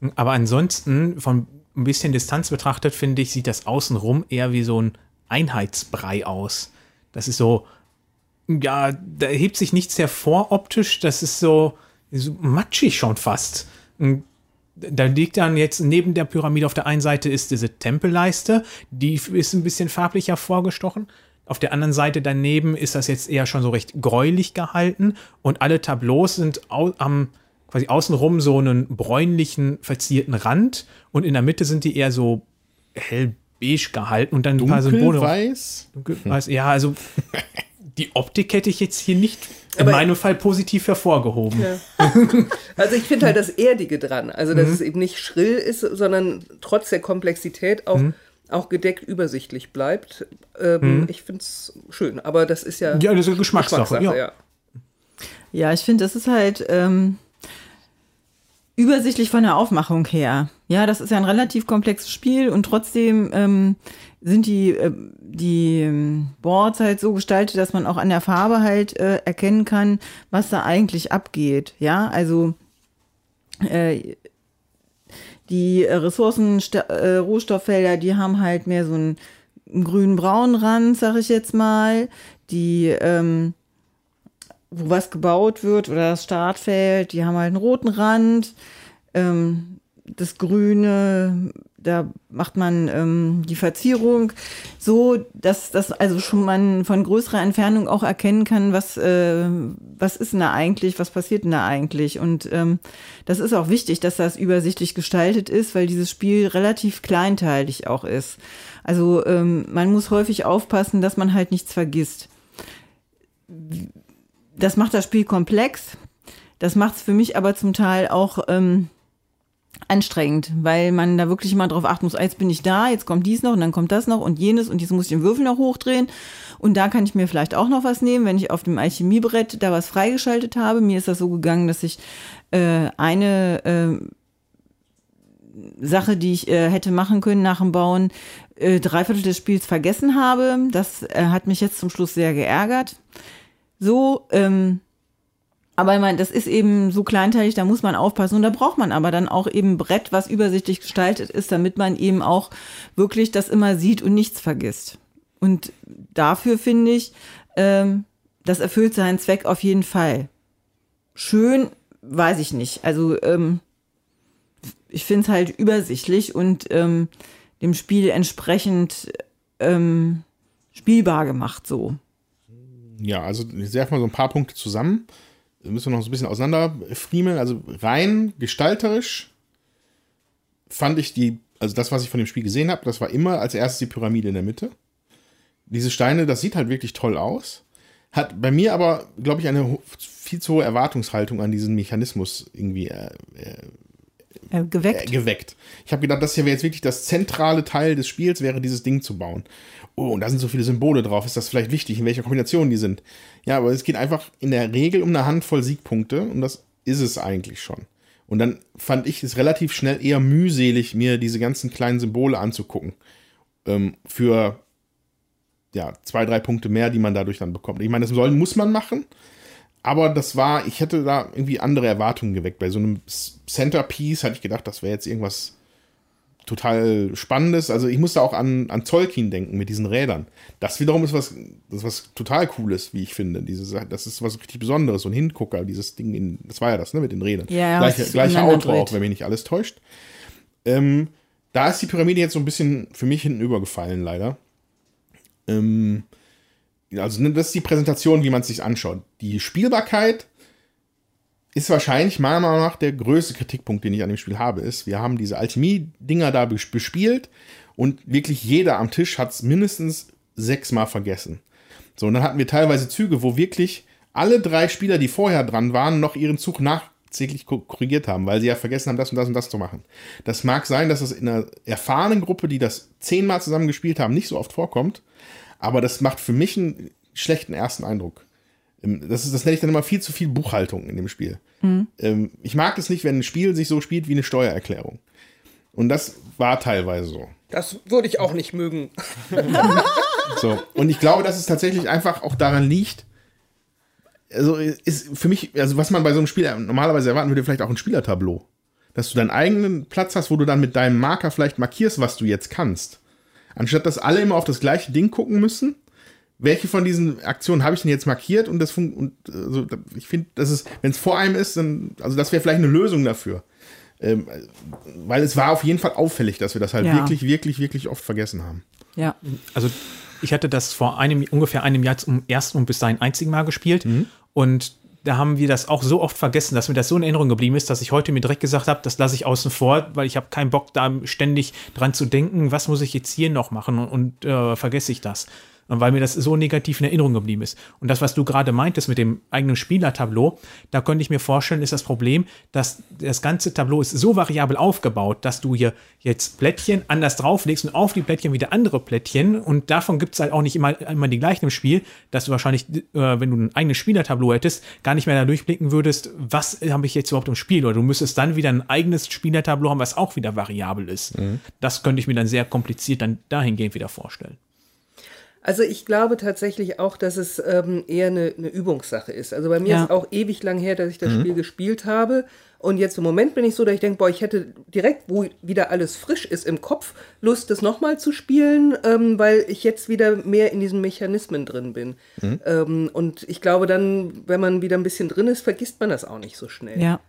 Hm, aber ansonsten von ein bisschen Distanz betrachtet, finde ich, sieht das außenrum eher wie so ein Einheitsbrei aus. Das ist so, ja, da hebt sich nichts hervor optisch, das ist so, so matschig schon fast. Da liegt dann jetzt neben der Pyramide auf der einen Seite ist diese Tempelleiste, die ist ein bisschen farblich hervorgestochen. Auf der anderen Seite daneben ist das jetzt eher schon so recht gräulich gehalten und alle Tableaus sind am quasi außenrum so einen bräunlichen, verzierten Rand und in der Mitte sind die eher so hell beige gehalten und dann ein paar Symbole. Weiß? Dunkelweiß, ja, also die Optik hätte ich jetzt hier nicht in Aber meinem Fall positiv hervorgehoben. Ja. Also ich finde halt das Erdige dran, also dass mhm. es eben nicht schrill ist, sondern trotz der Komplexität auch, mhm. Auch gedeckt übersichtlich bleibt. Ähm, mhm. Ich finde es schön, aber das ist ja. Ja, das ist Geschmackssache, Geschmackssache ja. ja. ja. ich finde, das ist halt. Ähm übersichtlich von der Aufmachung her. Ja, das ist ja ein relativ komplexes Spiel und trotzdem ähm, sind die, äh, die ähm, Boards halt so gestaltet, dass man auch an der Farbe halt äh, erkennen kann, was da eigentlich abgeht. Ja, also äh, Die äh, Ressourcen, äh, Rohstofffelder, die haben halt mehr so einen, einen grün-braunen Rand, sag ich jetzt mal. Die, ähm, wo was gebaut wird oder das Startfeld, die haben halt einen roten Rand. Ähm, das Grüne, da macht man ähm, die Verzierung so, dass das also schon man von größerer Entfernung auch erkennen kann, was, äh, was ist denn da eigentlich, was passiert denn da eigentlich. Und ähm, das ist auch wichtig, dass das übersichtlich gestaltet ist, weil dieses Spiel relativ kleinteilig auch ist. Also ähm, man muss häufig aufpassen, dass man halt nichts vergisst. Das macht das Spiel komplex. Das macht es für mich aber zum Teil auch ähm, anstrengend, weil man da wirklich immer drauf achten muss, ah, jetzt bin ich da, jetzt kommt dies noch und dann kommt das noch und jenes und jetzt muss ich den Würfel noch hochdrehen und da kann ich mir vielleicht auch noch was nehmen, wenn ich auf dem Alchemiebrett da was freigeschaltet habe. Mir ist das so gegangen, dass ich äh, eine äh, Sache, die ich äh, hätte machen können nach dem Bauen, äh, drei Viertel des Spiels vergessen habe. Das äh, hat mich jetzt zum Schluss sehr geärgert. So, ähm, aber ich meine, das ist eben so kleinteilig, da muss man aufpassen. Und da braucht man aber dann auch eben Brett, was übersichtlich gestaltet ist, damit man eben auch wirklich das immer sieht und nichts vergisst. Und dafür finde ich, ähm, das erfüllt seinen Zweck auf jeden Fall. Schön, weiß ich nicht. Also ähm, ich finde es halt übersichtlich und ähm, dem Spiel entsprechend ähm, spielbar gemacht so. Ja, also ich werfe mal so ein paar Punkte zusammen müssen wir noch so ein bisschen auseinanderfriemeln. Also rein gestalterisch fand ich die, also das, was ich von dem Spiel gesehen habe, das war immer als erstes die Pyramide in der Mitte. Diese Steine, das sieht halt wirklich toll aus. Hat bei mir aber, glaube ich, eine viel zu hohe Erwartungshaltung an diesen Mechanismus irgendwie äh, äh, geweckt. Äh, geweckt. Ich habe gedacht, das hier wäre jetzt wirklich das zentrale Teil des Spiels, wäre dieses Ding zu bauen oh, und da sind so viele Symbole drauf, ist das vielleicht wichtig, in welcher Kombination die sind. Ja, aber es geht einfach in der Regel um eine Handvoll Siegpunkte und das ist es eigentlich schon. Und dann fand ich es relativ schnell eher mühselig, mir diese ganzen kleinen Symbole anzugucken. Ähm, für ja, zwei, drei Punkte mehr, die man dadurch dann bekommt. Ich meine, das soll, muss man machen, aber das war, ich hätte da irgendwie andere Erwartungen geweckt. Bei so einem Centerpiece hatte ich gedacht, das wäre jetzt irgendwas total Spannendes. Also ich musste auch an, an Zolkin denken mit diesen Rädern. Das wiederum ist was, das was total Cooles, wie ich finde. Diese, das ist was richtig Besonderes, so ein Hingucker, dieses Ding in, das war ja das, ne, mit den Rädern. Ja, Gleiche, gleiche Auto auch, wenn mich nicht alles täuscht. Ähm, da ist die Pyramide jetzt so ein bisschen für mich hinten übergefallen, leider. Ähm, also ne, das ist die Präsentation, wie man es sich anschaut. Die Spielbarkeit ist wahrscheinlich meiner Meinung nach der größte Kritikpunkt, den ich an dem Spiel habe, ist, wir haben diese Alchemie-Dinger da bespielt und wirklich jeder am Tisch hat es mindestens sechsmal vergessen. So, und dann hatten wir teilweise Züge, wo wirklich alle drei Spieler, die vorher dran waren, noch ihren Zug nachträglich korrigiert haben, weil sie ja vergessen haben, das und das und das zu machen. Das mag sein, dass es in einer erfahrenen Gruppe, die das zehnmal zusammen gespielt haben, nicht so oft vorkommt, aber das macht für mich einen schlechten ersten Eindruck. Das, ist, das nenne ich dann immer viel zu viel Buchhaltung in dem Spiel. Mhm. ich mag es nicht, wenn ein Spiel sich so spielt wie eine Steuererklärung. Und das war teilweise so. Das würde ich auch nicht mögen. so. Und ich glaube, dass es tatsächlich einfach auch daran liegt, also ist für mich, also was man bei so einem Spiel normalerweise erwarten würde, vielleicht auch ein Spielertableau. Dass du deinen eigenen Platz hast, wo du dann mit deinem Marker vielleicht markierst, was du jetzt kannst. Anstatt dass alle immer auf das gleiche Ding gucken müssen, welche von diesen Aktionen habe ich denn jetzt markiert und das und also, ich finde, das ist, wenn es vor einem ist, dann, also das wäre vielleicht eine Lösung dafür. Ähm, weil es war auf jeden Fall auffällig, dass wir das halt ja. wirklich, wirklich, wirklich oft vergessen haben. Ja. Also ich hatte das vor einem, ungefähr einem Jahr zum ersten und bis dahin einzigen Mal gespielt mhm. und da haben wir das auch so oft vergessen, dass mir das so in Erinnerung geblieben ist, dass ich heute mir direkt gesagt habe, das lasse ich außen vor, weil ich habe keinen Bock, da ständig dran zu denken, was muss ich jetzt hier noch machen und, und äh, vergesse ich das weil mir das so negativ in Erinnerung geblieben ist. Und das, was du gerade meintest mit dem eigenen Spielertableau, da könnte ich mir vorstellen, ist das Problem, dass das ganze Tableau ist so variabel aufgebaut, dass du hier jetzt Plättchen anders drauflegst und auf die Plättchen wieder andere Plättchen und davon gibt es halt auch nicht immer, immer die gleichen im Spiel, dass du wahrscheinlich, äh, wenn du ein eigenes Spielertableau hättest, gar nicht mehr da durchblicken würdest, was habe ich jetzt überhaupt im Spiel oder du müsstest dann wieder ein eigenes Spielertableau haben, was auch wieder variabel ist. Mhm. Das könnte ich mir dann sehr kompliziert dann dahingehend wieder vorstellen. Also ich glaube tatsächlich auch, dass es ähm, eher eine, eine, Übungssache ist. Also bei mir ja. ist auch ewig lang her, dass ich das mhm. Spiel gespielt habe. Und jetzt im Moment bin ich so, dass ich denke, boah, ich hätte direkt, wo wieder alles frisch ist im Kopf, Lust, das nochmal zu spielen, ähm, weil ich jetzt wieder mehr in diesen Mechanismen drin bin. Mhm. Ähm, und ich glaube dann, wenn man wieder ein bisschen drin ist, vergisst man das auch nicht so schnell. Ja.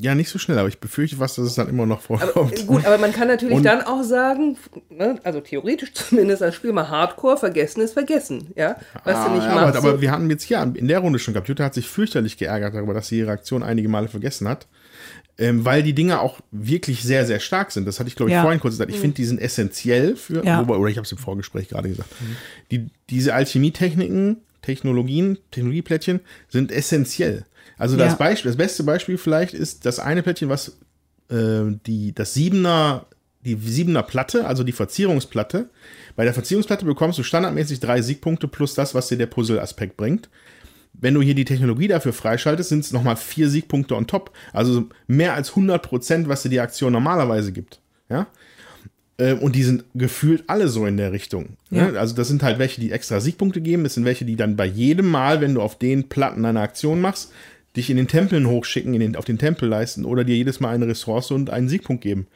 Ja, nicht so schnell, aber ich befürchte was, dass es dann immer noch vorkommt. Aber, gut, aber man kann natürlich und dann auch sagen, ne, also theoretisch zumindest als Spiel mal Hardcore, vergessen ist vergessen, ja. Was ah, du nicht ja, machst. Aber, aber, wir hatten jetzt hier in der Runde schon gehabt, Jutta hat sich fürchterlich geärgert darüber, dass sie ihre Aktion einige Male vergessen hat. Ähm, weil die Dinge auch wirklich sehr, sehr stark sind. Das hatte ich, glaube ich, ja. vorhin kurz gesagt. Ich mhm. finde, die sind essentiell für, ja. oder ich habe es im Vorgespräch gerade gesagt. Mhm. Die, diese Alchemietechniken, Technologien, Technologieplättchen sind essentiell. Also das ja. Beispiel, das beste Beispiel vielleicht ist das eine Plättchen, was äh, die, das Siebener, die Siebener Platte, also die Verzierungsplatte. Bei der Verzierungsplatte bekommst du standardmäßig drei Siegpunkte plus das, was dir der Puzzle-Aspekt bringt. Wenn du hier die Technologie dafür freischaltest, sind es nochmal vier Siegpunkte on top. Also mehr als 100 Prozent, was dir die Aktion normalerweise gibt. Ja. Äh, und die sind gefühlt alle so in der Richtung. Ja. Also das sind halt welche, die extra Siegpunkte geben. Das sind welche, die dann bei jedem Mal, wenn du auf den Platten eine Aktion machst, dich in den Tempeln hochschicken, in den, auf den Tempel leisten oder dir jedes Mal eine Ressource und einen Siegpunkt geben.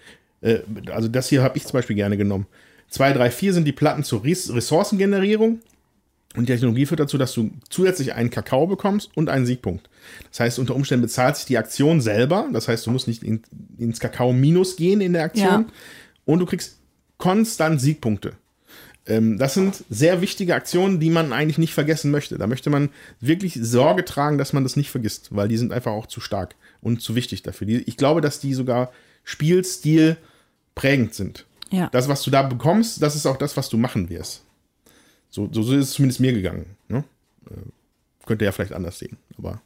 Äh, also das hier habe ich zum Beispiel gerne genommen. 2, 3, 4 sind die Platten zur Ressourcengenerierung. Und die Technologie führt dazu, dass du zusätzlich einen Kakao bekommst und einen Siegpunkt. Das heißt, unter Umständen bezahlt sich die Aktion selber. Das heißt, du musst nicht in, ins Kakao-Minus gehen in der Aktion. Ja. Und du kriegst konstant Siegpunkte. Ähm, das sind sehr wichtige Aktionen, die man eigentlich nicht vergessen möchte. Da möchte man wirklich Sorge tragen, dass man das nicht vergisst, weil die sind einfach auch zu stark und zu wichtig dafür. Die, ich glaube, dass die sogar Spielstil prägend sind. Ja. Das, was du da bekommst, das ist auch das, was du machen wirst. So, so, so ist es zumindest mir gegangen. Ne? Äh, könnt ihr ja vielleicht anders sehen, aber.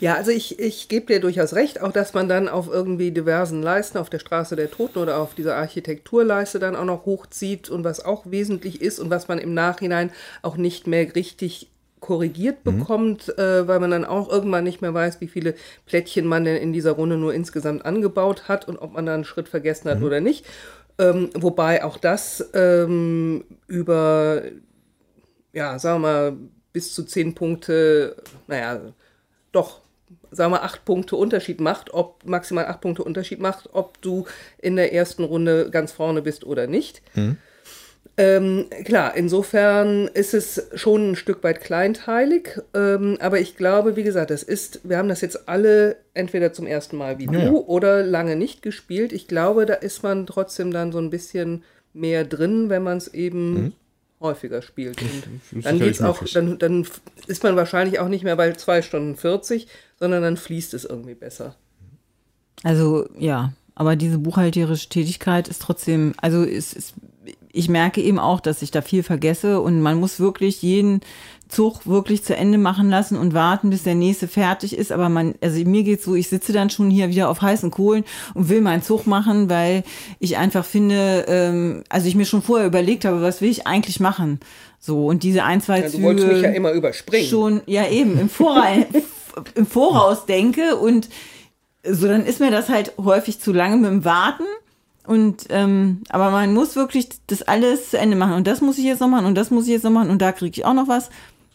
Ja, also ich, ich gebe dir durchaus recht, auch dass man dann auf irgendwie diversen Leisten, auf der Straße der Toten oder auf dieser Architekturleiste dann auch noch hochzieht und was auch wesentlich ist und was man im Nachhinein auch nicht mehr richtig korrigiert mhm. bekommt, mhm. äh, weil man dann auch irgendwann nicht mehr weiß, wie viele Plättchen man denn in dieser Runde nur insgesamt angebaut hat und ob man da einen Schritt vergessen hat mhm. oder nicht. Ähm, wobei auch das ähm, über, ja, sagen wir mal, bis zu zehn Punkte, naja, doch, sagen wir, acht Punkte Unterschied macht, ob maximal acht Punkte Unterschied macht, ob du in der ersten Runde ganz vorne bist oder nicht. Mhm. Ähm, klar, insofern ist es schon ein Stück weit kleinteilig, ähm, aber ich glaube, wie gesagt, das ist, wir haben das jetzt alle entweder zum ersten Mal wie ja. du oder lange nicht gespielt. Ich glaube, da ist man trotzdem dann so ein bisschen mehr drin, wenn man es eben mhm häufiger spielt. Und dann geht's auch, dann, dann ist man wahrscheinlich auch nicht mehr bei 2 Stunden 40, sondern dann fließt es irgendwie besser. Also ja, aber diese buchhalterische Tätigkeit ist trotzdem, also ist, ist, ich merke eben auch, dass ich da viel vergesse und man muss wirklich jeden Zug wirklich zu Ende machen lassen und warten, bis der nächste fertig ist. Aber man, also mir geht's so, ich sitze dann schon hier wieder auf heißen Kohlen und will meinen Zug machen, weil ich einfach finde, ähm, also ich mir schon vorher überlegt habe, was will ich eigentlich machen. So, und diese ein, zwei ja, Züge. Du wolltest mich ja immer überspringen. Schon, ja eben, im, Vora im Voraus denke und so, dann ist mir das halt häufig zu lange mit dem Warten. Und ähm, aber man muss wirklich das alles zu Ende machen. Und das muss ich jetzt noch machen und das muss ich jetzt noch machen und da kriege ich auch noch was.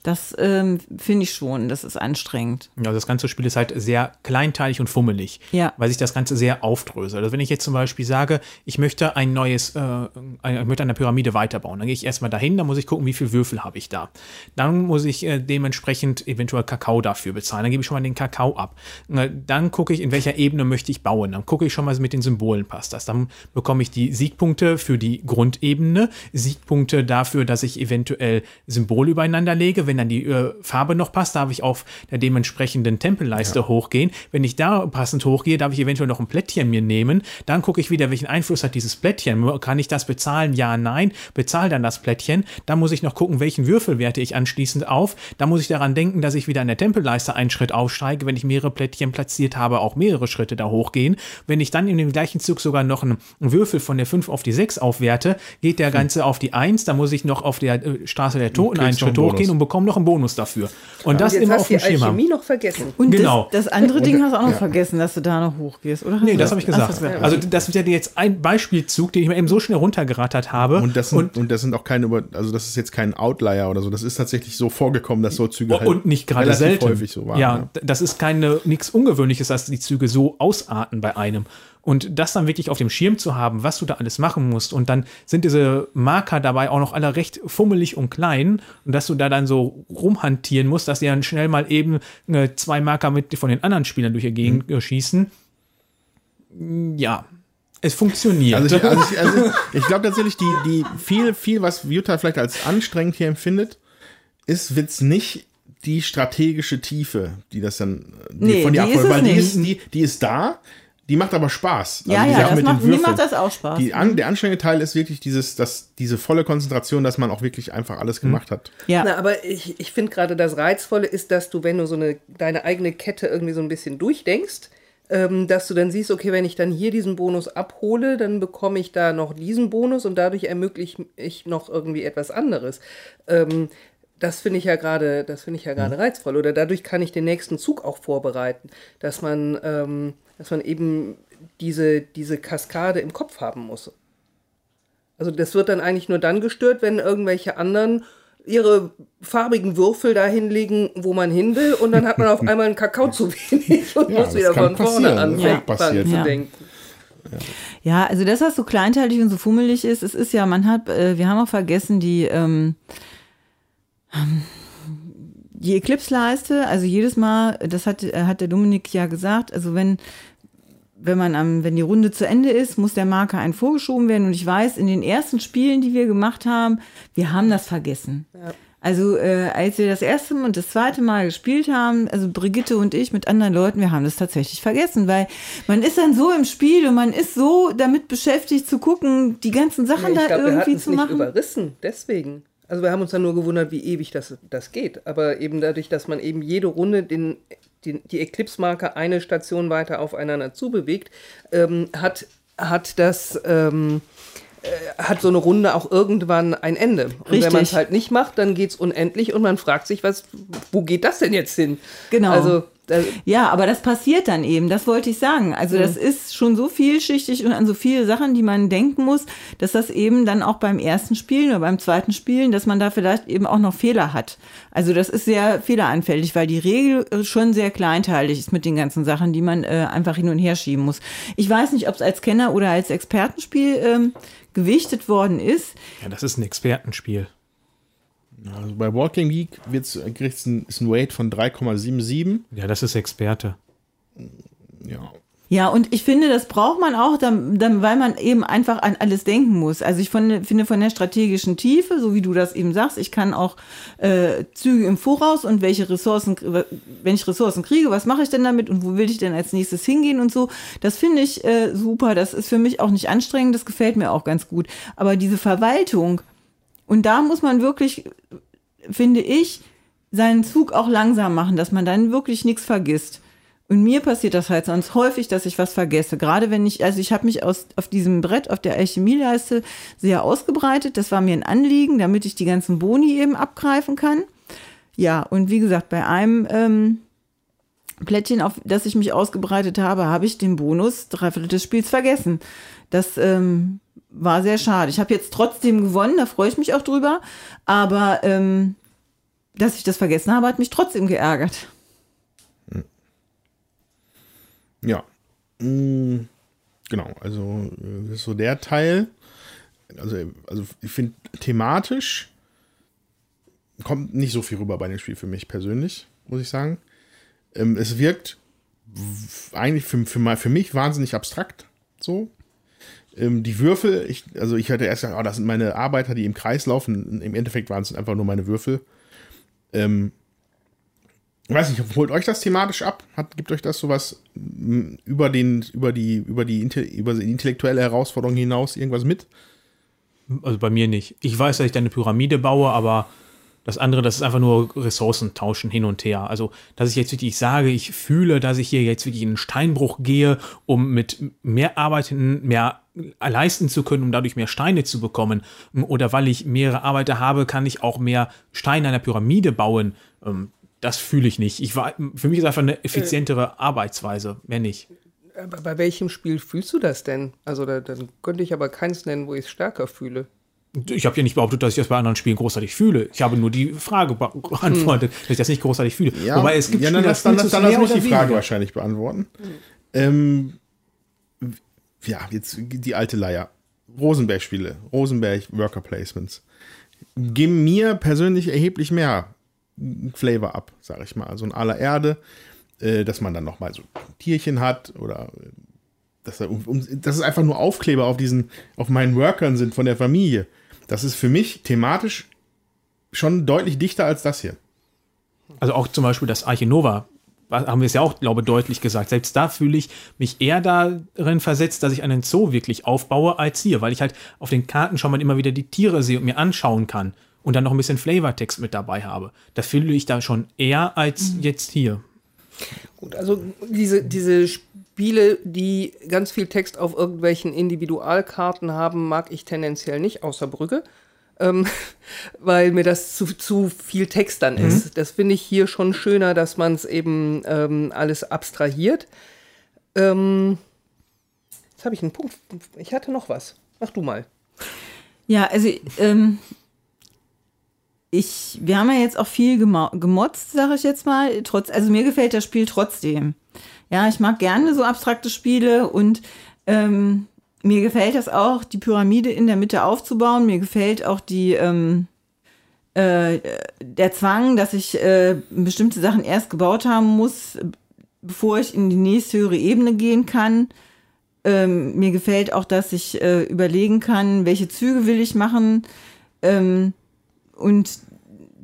Das ähm, finde ich schon, das ist anstrengend. Ja, das ganze Spiel ist halt sehr kleinteilig und fummelig, ja. weil sich das Ganze sehr aufdröselt. Also wenn ich jetzt zum Beispiel sage, ich möchte ein neues, äh, ich möchte eine Pyramide weiterbauen, dann gehe ich erstmal dahin, dann muss ich gucken, wie viele Würfel habe ich da. Dann muss ich äh, dementsprechend eventuell Kakao dafür bezahlen. Dann gebe ich schon mal den Kakao ab. Dann gucke ich, in welcher Ebene möchte ich bauen. Dann gucke ich schon mal, mit den Symbolen passt das. Dann bekomme ich die Siegpunkte für die Grundebene, Siegpunkte dafür, dass ich eventuell Symbole übereinander lege. Wenn wenn dann die äh, Farbe noch passt, darf ich auf der dementsprechenden Tempelleiste ja. hochgehen. Wenn ich da passend hochgehe, darf ich eventuell noch ein Plättchen mir nehmen. Dann gucke ich wieder, welchen Einfluss hat dieses Plättchen. Kann ich das bezahlen? Ja, nein. Bezahle dann das Plättchen. Dann muss ich noch gucken, welchen Würfel werte ich anschließend auf. Da muss ich daran denken, dass ich wieder an der Tempelleiste einen Schritt aufsteige. Wenn ich mehrere Plättchen platziert habe, auch mehrere Schritte da hochgehen. Wenn ich dann in dem gleichen Zug sogar noch einen Würfel von der 5 auf die 6 aufwerte, geht der hm. Ganze hm. auf die 1. Da muss ich noch auf der äh, Straße der Toten einen Schritt hochgehen und bekomme bekommen noch einen Bonus dafür. Und das Und jetzt immer hast auf du dem die Schema. Alchemie noch vergessen. Und Genau. das, das andere Ding hast du auch noch ja. vergessen, dass du da noch hochgehst, oder? Nee, das habe ich gesagt. Ach, das also das ist ja jetzt ein Beispielzug, den ich mir eben so schnell runtergerattert habe. Und das, sind, und, das sind auch keine, also das ist jetzt kein Outlier oder so. Das ist tatsächlich so vorgekommen, dass so Züge halt und nicht gerade selten. häufig so waren. ja, d- das ist keine nichts Ungewöhnliches, dass die Züge so ausarten bei einem. Und das dann wirklich auf dem Schirm zu haben, was du da alles machen musst. Und dann sind diese Marker dabei auch noch alle recht fummelig und klein. Und dass du da dann so rumhantieren musst, dass die dann schnell mal eben äh, zwei Marker mit von den anderen Spielern durch die Gegend Mhm. äh, schießen. Ja, es funktioniert. Also ich, also ich, also ich glaube tatsächlich, die, die viel, viel, was Jutta vielleicht als anstrengend hier empfindet, ist wird's nicht die strategische Tiefe, die das dann die Nee, von dir die ist abholt, weil die ist, die, die ist da, die macht aber Spaß. Ja, die ja, das mit macht, mir macht das auch Spaß. Die an, der anstrengende Teil ist wirklich dieses, dass diese volle Konzentration, dass man auch wirklich einfach alles gemacht hat. ja. Na, aber ich, ich finde gerade das Reizvolle ist, dass du, wenn du so eine, deine eigene Kette irgendwie so ein bisschen durchdenkst, ähm, dass du dann siehst, okay, wenn ich dann hier diesen Bonus abhole, dann bekomme ich da noch diesen Bonus und dadurch ermögliche ich noch irgendwie etwas anderes. Ähm, das finde ich ja gerade, das finde ich ja gerade reizvoll. Oder dadurch kann ich den nächsten Zug auch vorbereiten, dass man, ähm, dass man eben diese, diese Kaskade im Kopf haben muss. Also das wird dann eigentlich nur dann gestört, wenn irgendwelche anderen ihre farbigen Würfel dahin legen, wo man hin will, und dann hat man auf einmal einen Kakao zu wenig und Ja, muss wieder von vorne anfangen Ja, passiert. zu Ja. denken. Ja, also das, was so kleinteilig und so fummelig ist, es ist ja, man hat, äh, wir haben auch vergessen, die, ähm, die Eclipse-Leiste, also jedes Mal, das hat, äh, hat der Dominik ja gesagt, also wenn, wenn man am, wenn die Runde zu Ende ist, muss der Marker ein vorgeschoben werden. Und ich weiß, in den ersten Spielen, die wir gemacht haben, wir haben das vergessen. Also äh, als wir das erste und das zweite Mal gespielt haben, also Brigitte und ich mit anderen Leuten, wir haben das tatsächlich vergessen, weil man ist dann so im Spiel und man ist so damit beschäftigt zu gucken, die ganzen Sachen ich da glaube, wir hatten irgendwie es zu nicht machen. überrissen, deswegen. Also wir haben uns dann nur gewundert, wie ewig das, das geht. Aber eben dadurch, dass man eben jede Runde den, den, die Eclipse-Marke eine Station weiter aufeinander zubewegt, ähm, hat, hat das... Ähm, äh, hat so eine Runde auch irgendwann ein Ende. Und Richtig. wenn man es halt nicht macht, dann geht es unendlich und man fragt sich, was, wo geht das denn jetzt hin? Genau. Also, Ja, aber das passiert dann eben, das wollte ich sagen. Also das ist schon so vielschichtig und an so viele Sachen, die man denken muss, dass das eben dann auch beim ersten Spielen oder beim zweiten Spielen, dass man da vielleicht eben auch noch Fehler hat. Also das ist sehr fehleranfällig, weil die Regel äh, schon sehr kleinteilig ist mit den ganzen Sachen, die man äh, einfach hin und her schieben muss. Ich weiß nicht, ob es als Kenner oder als Expertenspiel ähm, gewichtet worden ist. ja, das ist ein Expertenspiel. Also bei Walking Geek wird's, kriegt's ein, ist ein Weight von 3,77. Ja, das ist Experte. Ja. Ja, und ich finde, das braucht man auch, dann, dann, weil man eben einfach an alles denken muss. Also ich von, finde von der strategischen Tiefe, so wie du das eben sagst, ich kann auch äh, Züge im Voraus und welche Ressourcen, wenn ich Ressourcen kriege, was mache ich denn damit und wo will ich denn als nächstes hingehen und so. Das finde ich äh, super. Das ist für mich auch nicht anstrengend, das gefällt mir auch ganz gut. Aber diese Verwaltung, und da muss man wirklich, finde ich, seinen Zug auch langsam machen, dass man dann wirklich nichts vergisst. Und mir passiert das halt sonst häufig, dass ich was vergesse. Gerade wenn ich, also ich habe mich aus, auf diesem Brett, auf der Alchemieleiste sehr ausgebreitet. Das war mir ein Anliegen, damit ich die ganzen Boni eben abgreifen kann. Ja, und wie gesagt, bei einem ähm, Plättchen, auf das ich mich ausgebreitet habe, habe ich den Bonus Dreiviertel des Spiels vergessen. Das ähm, war sehr schade. Ich habe jetzt trotzdem gewonnen, da freue ich mich auch drüber. Aber ähm, dass ich das vergessen habe, hat mich trotzdem geärgert. Ja. Mm, Genau, also äh, das ist so der Teil. Also, also ich finde thematisch kommt nicht so viel rüber bei dem Spiel für mich persönlich, muss ich sagen. Ähm, es wirkt eigentlich für, für, für mich wahnsinnig abstrakt so. Ähm, die Würfel, ich, also ich hatte erst gedacht, oh, das sind meine Arbeiter, die im Kreis laufen. Im Endeffekt waren es einfach nur meine Würfel. Ähm, ich weiß nicht, holt euch das thematisch ab? Hat, gibt euch das sowas m, über, den, über, die, über, die, über die intellektuelle Herausforderung hinaus irgendwas mit? Also bei mir nicht. Ich weiß, dass ich da eine Pyramide baue, aber Das andere, das ist einfach nur Ressourcen tauschen hin und her. Also, dass ich jetzt wirklich sage, ich fühle, dass ich hier jetzt wirklich in einen Steinbruch gehe, um mit mehr Arbeiten, mehr leisten zu können, um dadurch mehr Steine zu bekommen. Oder weil ich mehrere Arbeiter habe, kann ich auch mehr Steine einer Pyramide bauen. Ähm, das fühle ich nicht. Ich war, für mich ist einfach eine effizientere Arbeitsweise, mehr nicht. Aber bei welchem Spiel fühlst du das denn? Also da, dann könnte ich aber keins nennen, wo ich es stärker fühle. Ich habe ja nicht behauptet, dass ich das bei anderen Spielen großartig fühle. Ich habe nur die Frage beantwortet, dass ich das nicht großartig fühle. Ja, Wobei es gibt ja, Spiele, dann, das, dann, dann, dann lass mich die Frage weniger. wahrscheinlich beantworten. Ähm, ja, jetzt die alte Leier. Rosenberg-Spiele, Rosenberg-Worker Placements geben mir persönlich erheblich mehr Flavor ab, sage ich mal. So ein aller Erde, äh, dass man dann noch mal so Tierchen hat oder äh, dass, um, um, dass es einfach nur Aufkleber auf diesen, auf meinen Workern sind von der Familie. Das ist für mich thematisch schon deutlich dichter als das hier. Also auch zum Beispiel das Arche Nova, haben wir es ja auch, glaube ich, deutlich gesagt. Selbst da fühle ich mich eher darin versetzt, dass ich einen Zoo wirklich aufbaue als hier, weil ich halt auf den Karten schon mal immer wieder die Tiere sehe und mir anschauen kann und dann noch ein bisschen Flavortext mit dabei habe. Da fühle ich da schon eher als mhm. jetzt hier. Gut, also diese, diese Spiele, die ganz viel Text auf irgendwelchen Individualkarten haben, mag ich tendenziell nicht, außer Brücke. Ähm, weil mir das zu, zu viel Text dann mhm. ist. Das finde ich hier schon schöner, dass man es eben ähm, alles abstrahiert. Ähm, jetzt habe ich einen Punkt. Ich hatte noch was. Mach du mal. Ja, also ähm, ich, wir haben ja jetzt auch viel gemotzt, sage ich jetzt mal. Trotz, also mir gefällt das Spiel trotzdem. Ja, ich mag gerne so abstrakte Spiele und ähm, mir gefällt das auch, die Pyramide in der Mitte aufzubauen. Mir gefällt auch die, ähm, äh, der Zwang, dass ich äh, bestimmte Sachen erst gebaut haben muss, bevor ich in die nächste höhere Ebene gehen kann. Ähm, mir gefällt auch, dass ich äh, überlegen kann, welche Züge will ich machen. Ähm, und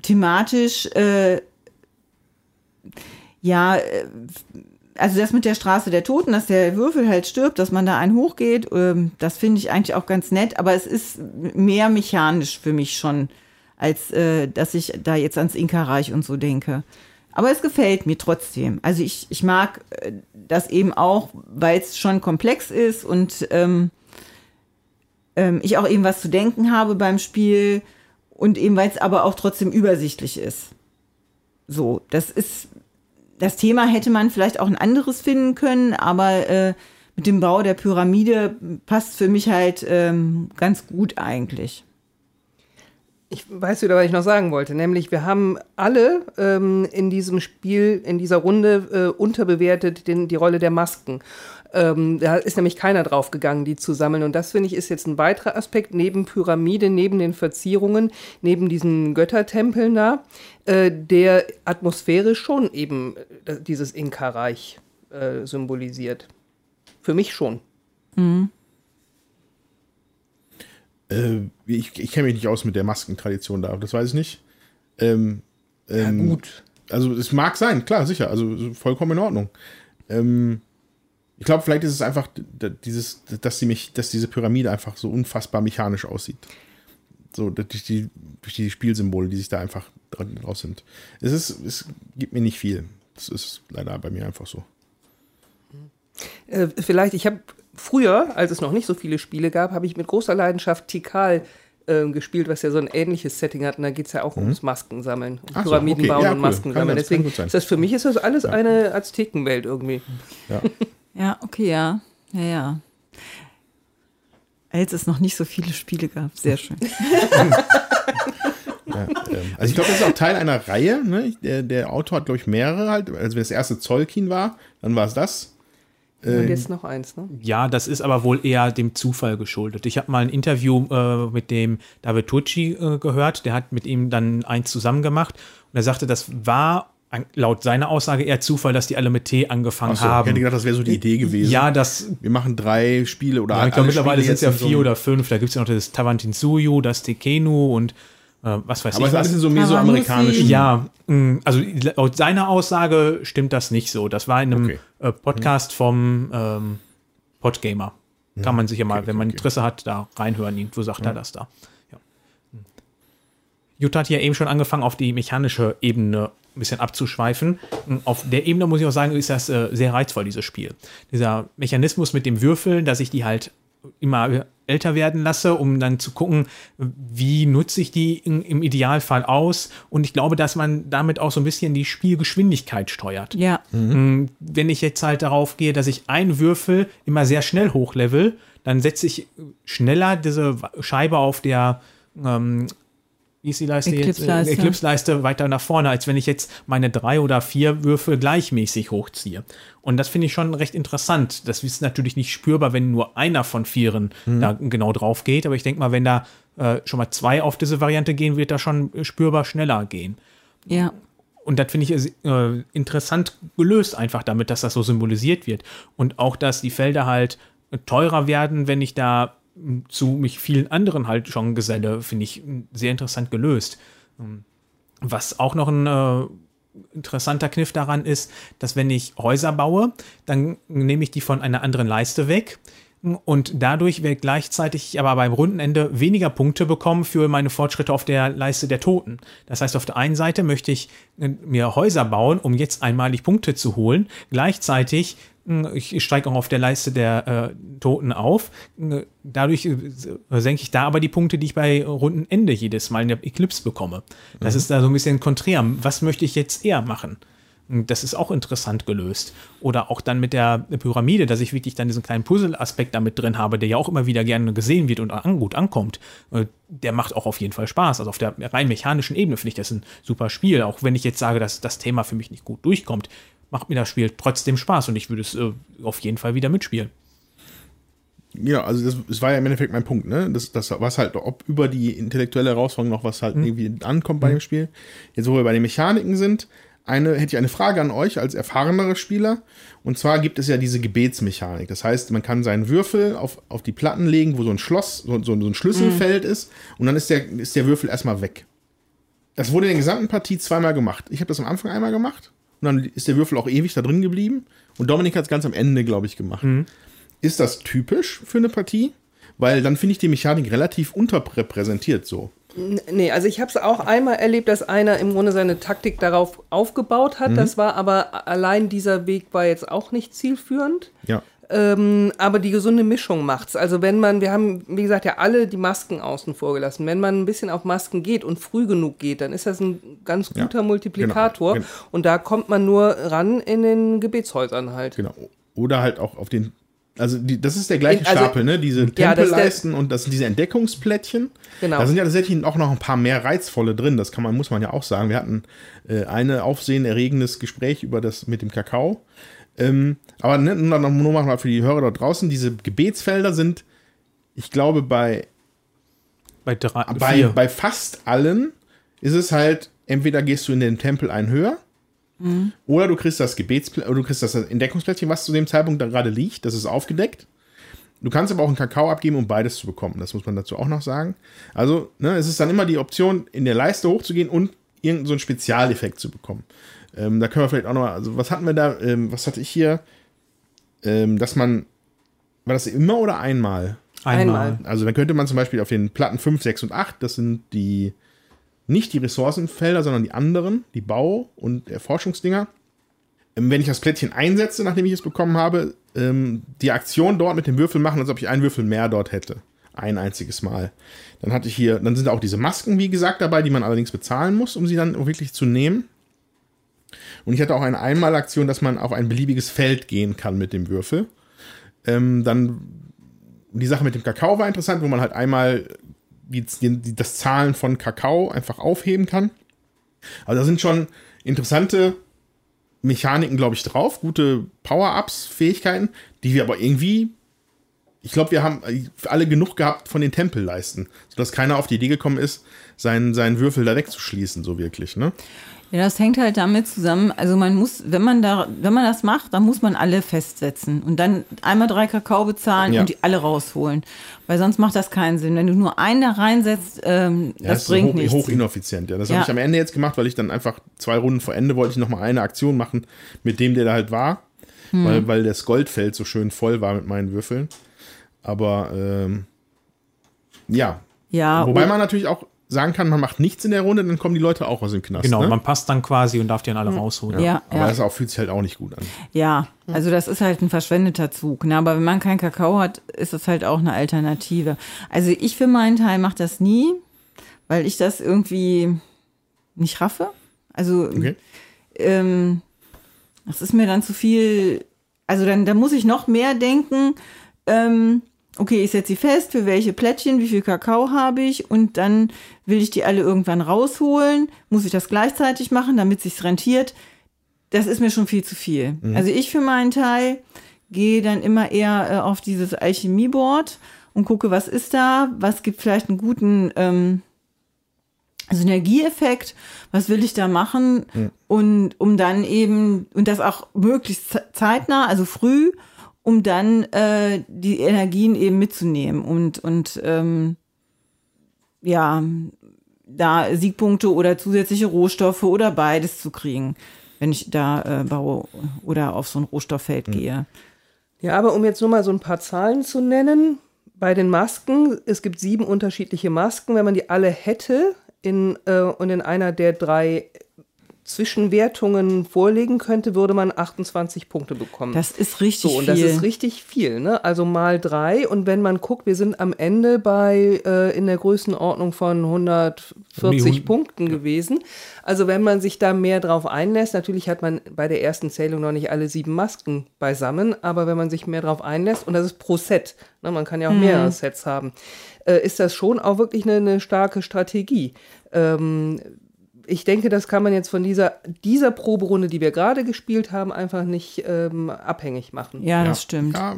thematisch, äh, ja, äh, also das mit der Straße der Toten, dass der Würfel halt stirbt, dass man da einen hochgeht, ähm, das finde ich eigentlich auch ganz nett, aber es ist mehr mechanisch für mich schon, als äh, dass ich da jetzt ans Inka-Reich und so denke. Aber es gefällt mir trotzdem. Also ich, ich mag äh, das eben auch, weil es schon komplex ist und ähm, ähm, ich auch eben was zu denken habe beim Spiel und eben weil es aber auch trotzdem übersichtlich ist. So, das ist, das Thema hätte man vielleicht auch ein anderes finden können, aber äh, mit dem Bau der Pyramide passt für mich halt ähm, ganz gut eigentlich. Ich weiß wieder, was ich noch sagen wollte, nämlich wir haben alle ähm, in diesem Spiel, in dieser Runde äh, unterbewertet den, die Rolle der Masken. Ähm, da ist nämlich keiner drauf gegangen, die zu sammeln. Und das finde ich ist jetzt ein weiterer Aspekt neben Pyramide, neben den Verzierungen, neben diesen Göttertempeln da, äh, der atmosphärisch schon eben äh, dieses Inka-Reich äh, symbolisiert. Für mich schon. Mhm. Äh, ich, ich kenne mich nicht aus mit der Maskentradition da, das weiß ich nicht. Ähm, ähm, ja, gut. Also es mag sein, klar, sicher, also vollkommen in Ordnung. Ähm, ich glaube, vielleicht ist es einfach dieses, dass sie mich, dass diese Pyramide einfach so unfassbar mechanisch aussieht. So durch die, durch die Spielsymbole, die sich da einfach draus sind. Es ist, es gibt mir nicht viel. Das ist leider bei mir einfach so. Äh, vielleicht, ich habe früher, als es noch nicht so viele Spiele gab, habe ich mit großer Leidenschaft Tikal äh, gespielt, was ja so ein ähnliches Setting hat. Und da geht es ja auch mhm. ums Maskensammeln, um Pyramiden so, okay. bauen ja, und cool. Masken sammeln. Deswegen ist das für mich ist das alles ja. eine Aztekenwelt irgendwie. Ja. Ja, okay, ja. Ja, ja. Als es noch nicht so viele Spiele gab. Sehr schön. Ja, ähm, also ich glaube, das ist auch Teil einer Reihe. Ne? Der, der Autor hat, glaube ich, mehrere halt. Also wenn das erste Zolkin war, dann war es das. Und ähm, jetzt noch eins, ne? Ja, das ist aber wohl eher dem Zufall geschuldet. Ich habe mal ein Interview äh, mit dem David Tucci äh, gehört, der hat mit ihm dann eins zusammen gemacht und er sagte, das war laut seiner Aussage eher Zufall, dass die alle mit T angefangen so, haben. Ich hätte gedacht, das wäre so die Idee gewesen. Ja, das. Wir machen drei Spiele oder ja, Ich glaube, mittlerweile sind es ja vier so oder fünf. Da gibt es ja noch das Tawantinsuyu, das Tekenu und äh, was weiß Aber ich. Aber es ist so mesoamerikanisch. Ja, mh, mm, also laut seiner Aussage stimmt das nicht so. Das war in einem okay. äh, Podcast vom ähm, Podgamer. Kann man sich ja mal, okay, wenn man Interesse hat, da reinhören. Irgendwo sagt ja. er das da. Jutta hat ja eben schon angefangen, auf die mechanische Ebene ein bisschen abzuschweifen. Auf der Ebene muss ich auch sagen, ist das äh, sehr reizvoll, dieses Spiel. Dieser Mechanismus mit dem Würfeln, dass ich die halt immer älter werden lasse, um dann zu gucken, wie nutze ich die in, im Idealfall aus. Und ich glaube, dass man damit auch so ein bisschen die Spielgeschwindigkeit steuert. Ja. Mhm. Wenn ich jetzt halt darauf gehe, dass ich einen Würfel immer sehr schnell hochlevel, dann setze ich schneller diese Scheibe auf der ähm, wie ist die Leiste Eclipse-Leiste. jetzt? Äh, Eclipse-Leiste weiter nach vorne, als wenn ich jetzt meine drei oder vier Würfel gleichmäßig hochziehe. Und das finde ich schon recht interessant. Das ist natürlich nicht spürbar, wenn nur einer von vieren Mhm. da genau drauf geht. Aber ich denke mal, wenn da äh, schon mal zwei auf diese Variante gehen, wird das schon spürbar schneller gehen. Ja. Und das finde ich äh, interessant gelöst, einfach damit, dass das so symbolisiert wird. Und auch, dass die Felder halt teurer werden, wenn ich da zu mich vielen anderen halt schon geselle, finde ich m, sehr interessant gelöst. Ähm, Was auch noch ein äh, interessanter Kniff daran ist, dass wenn ich Häuser baue, dann nehme ich die von einer anderen Leiste weg. Und dadurch werde gleichzeitig aber beim Rundenende weniger Punkte bekommen für meine Fortschritte auf der Leiste der Toten. Das heißt, auf der einen Seite möchte ich äh, mir Häuser bauen, um jetzt einmalig Punkte zu holen. Gleichzeitig mh, ich steige auch auf der Leiste der äh, Toten auf. Äh, Dadurch äh, senke ich da aber die Punkte, die ich bei Rundenende jedes Mal in der Eclipse bekomme. Das ist da so ein bisschen konträr. Was möchte ich jetzt eher machen? Das ist auch interessant gelöst. Oder auch dann mit der Pyramide, dass ich wirklich dann diesen kleinen Puzzle-Aspekt damit drin habe, der ja auch immer wieder gerne gesehen wird und an, gut ankommt. Äh, Der macht auch auf jeden Fall Spaß. Also auf der rein mechanischen Ebene finde ich das ein super Spiel. Auch wenn ich jetzt sage, dass das Thema für mich nicht gut durchkommt, macht mir das Spiel trotzdem Spaß und ich würde es äh, auf jeden Fall wieder mitspielen. Ja, also das, das war ja im Endeffekt mein Punkt, ne? Das, das was halt, ob über die intellektuelle Herausforderung noch was halt irgendwie ankommt bei dem Spiel. Jetzt, wo wir bei den Mechaniken sind, eine, hätte ich eine Frage an euch als erfahrenere Spieler. Und zwar gibt es ja diese Gebetsmechanik. Das heißt, man kann seinen Würfel auf, auf die Platten legen, wo so ein Schloss, so, so, so ein Schlüsselfeld ist, und dann ist der, ist der Würfel erstmal weg. Das wurde in der gesamten Partie zweimal gemacht. Ich habe das am Anfang einmal gemacht und dann ist der Würfel auch ewig da drin geblieben. Und Dominik hat es ganz am Ende, glaube ich, gemacht. Ist das typisch für eine Partie? Weil dann finde ich die Mechanik relativ unterrepräsentiert so. Nee, also ich habe es auch einmal erlebt, dass einer im Grunde seine Taktik darauf aufgebaut hat. Das war aber allein dieser Weg war jetzt auch nicht zielführend. Ja. Ähm, aber die gesunde Mischung macht's. Also wenn man, wir haben, wie gesagt, ja alle die Masken außen vor gelassen. Wenn man ein bisschen auf Masken geht und früh genug geht, dann ist das ein ganz Ja, guter Multiplikator. genau, Und da kommt man nur ran in den Gebetshäusern halt. Genau. Oder halt auch auf den. Also die, das ist der gleiche also- Stapel, ne? Diese Ja, Tempelleisten und das sind diese Entdeckungsplättchen. Genau. Da sind ja tatsächlich auch noch ein paar mehr reizvolle drin. Das kann man, muss man ja auch sagen. Wir hatten äh, eine aufsehenerregendes Gespräch über das mit dem Kakao. Ähm, aber ne, nur, noch- mal für die Hörer da draußen, diese Gebetsfelder sind, ich glaube, bei Bei drei, bei, vier. bei fast allen ist es halt, entweder gehst du in den Tempel ein höher, oder du kriegst das Gebetspl oder du kriegst das Entdeckungsplättchen, was zu dem Zeitpunkt da gerade liegt, das ist aufgedeckt. Du kannst aber auch einen Kakao abgeben, um beides zu bekommen. Das muss man dazu auch noch sagen. Also, ne, es ist dann immer die Option, in der Leiste hochzugehen und irgendeinen so einen Spezialeffekt zu bekommen. Ähm, da können wir vielleicht auch noch mal, also was hatten wir da, ähm, was hatte ich hier? Ähm, dass man, war das immer oder einmal? einmal. einmal. Also dann könnte man zum Beispiel auf den Platten 5, 6 und 8, das sind die nicht die Ressourcenfelder, sondern die anderen, die Bau- und Erforschungsdinger. Ähm, wenn ich das Plättchen einsetze, nachdem ich es bekommen habe, ähm, die Aktion dort mit dem Würfel machen, als ob ich einen Würfel mehr dort hätte. Ein einziges Mal. Dann hatte ich hier, dann sind auch diese Masken, wie gesagt, dabei, die man allerdings bezahlen muss, um sie dann wirklich zu nehmen. Und ich hatte auch eine Einmalaktion, dass man auf ein beliebiges Feld gehen kann mit dem Würfel. Ähm, dann die Sache mit dem Kakao war interessant, wo man halt einmal die, das Zahlen von Kakao einfach aufheben kann. Also da sind schon interessante Mechaniken, glaube ich, drauf, gute Power-Ups, Fähigkeiten, die wir aber irgendwie, ich glaube, wir haben alle genug gehabt von den Tempelleisten, sodass keiner auf die Idee gekommen ist, seinen, seinen Würfel da wegzuschließen, so wirklich, ne? Ja, das hängt halt damit zusammen. Also man muss, wenn man da, wenn man das macht, dann muss man alle festsetzen und dann einmal drei Kakao bezahlen Ja. und die alle rausholen, weil sonst macht das keinen Sinn. Wenn du nur einen da reinsetzt, ähm, Ja, das ist bringt hoch, nichts. hoch ineffizient. Ja, das Ja. habe ich am Ende jetzt gemacht, weil ich dann einfach zwei Runden vor Ende wollte ich noch mal eine Aktion machen mit dem, der da halt war, Hm. weil, weil das Goldfeld so schön voll war mit meinen Würfeln. Aber ähm, ja, ja, wobei man natürlich auch sagen kann, man macht nichts in der Runde, dann kommen die Leute auch aus dem Knast. Genau, ne? man passt dann quasi und darf die dann alle rausholen. Ja, Aber ja. das auch, fühlt sich halt auch nicht gut an. Ja, also das ist halt ein verschwendeter Zug. Ne? Aber wenn man keinen Kakao hat, ist das halt auch eine Alternative. Also ich für meinen Teil mache das nie, weil ich das irgendwie nicht raffe. Also Okay. ähm, das ist mir dann zu viel. Also dann, dann muss ich noch mehr denken. Ähm, okay, ich setze sie fest, für welche Plättchen, wie viel Kakao habe ich und dann will ich die alle irgendwann rausholen. Muss ich das gleichzeitig machen, damit sich's rentiert? Das ist mir schon viel zu viel. Also ich für meinen Teil gehe dann immer eher äh, auf dieses Alchemieboard und gucke, was ist da, was gibt vielleicht einen guten ähm, Synergieeffekt, was will ich da machen und um dann eben und das auch möglichst ze- zeitnah, also früh, um dann äh, die Energien eben mitzunehmen und und ähm, ja da Siegpunkte oder zusätzliche Rohstoffe oder beides zu kriegen, wenn ich da äh, baue oder auf so ein Rohstofffeld gehe. Ja, aber um jetzt nur mal so ein paar Zahlen zu nennen, bei den Masken, es gibt sieben unterschiedliche Masken. Wenn man die alle hätte in, äh, und in einer der drei Zwischenwertungen vorlegen könnte, würde man 28 Punkte bekommen. Das ist richtig so, und viel. das ist richtig viel, ne? Also mal drei. Und wenn man guckt, wir sind am Ende bei äh, in der Größenordnung von 140 Um die Hund- Punkten gewesen. Also wenn man sich da mehr drauf einlässt, natürlich hat man bei der ersten Zählung noch nicht alle sieben Masken beisammen, aber wenn man sich mehr drauf einlässt, und das ist pro Set, ne, man kann ja auch mehrere Sets haben, äh, ist das schon auch wirklich eine, eine starke Strategie. Ähm, ich denke, das kann man jetzt von dieser, dieser Proberunde, die wir gerade gespielt haben, einfach nicht ähm, abhängig machen. ja, das stimmt. Ja,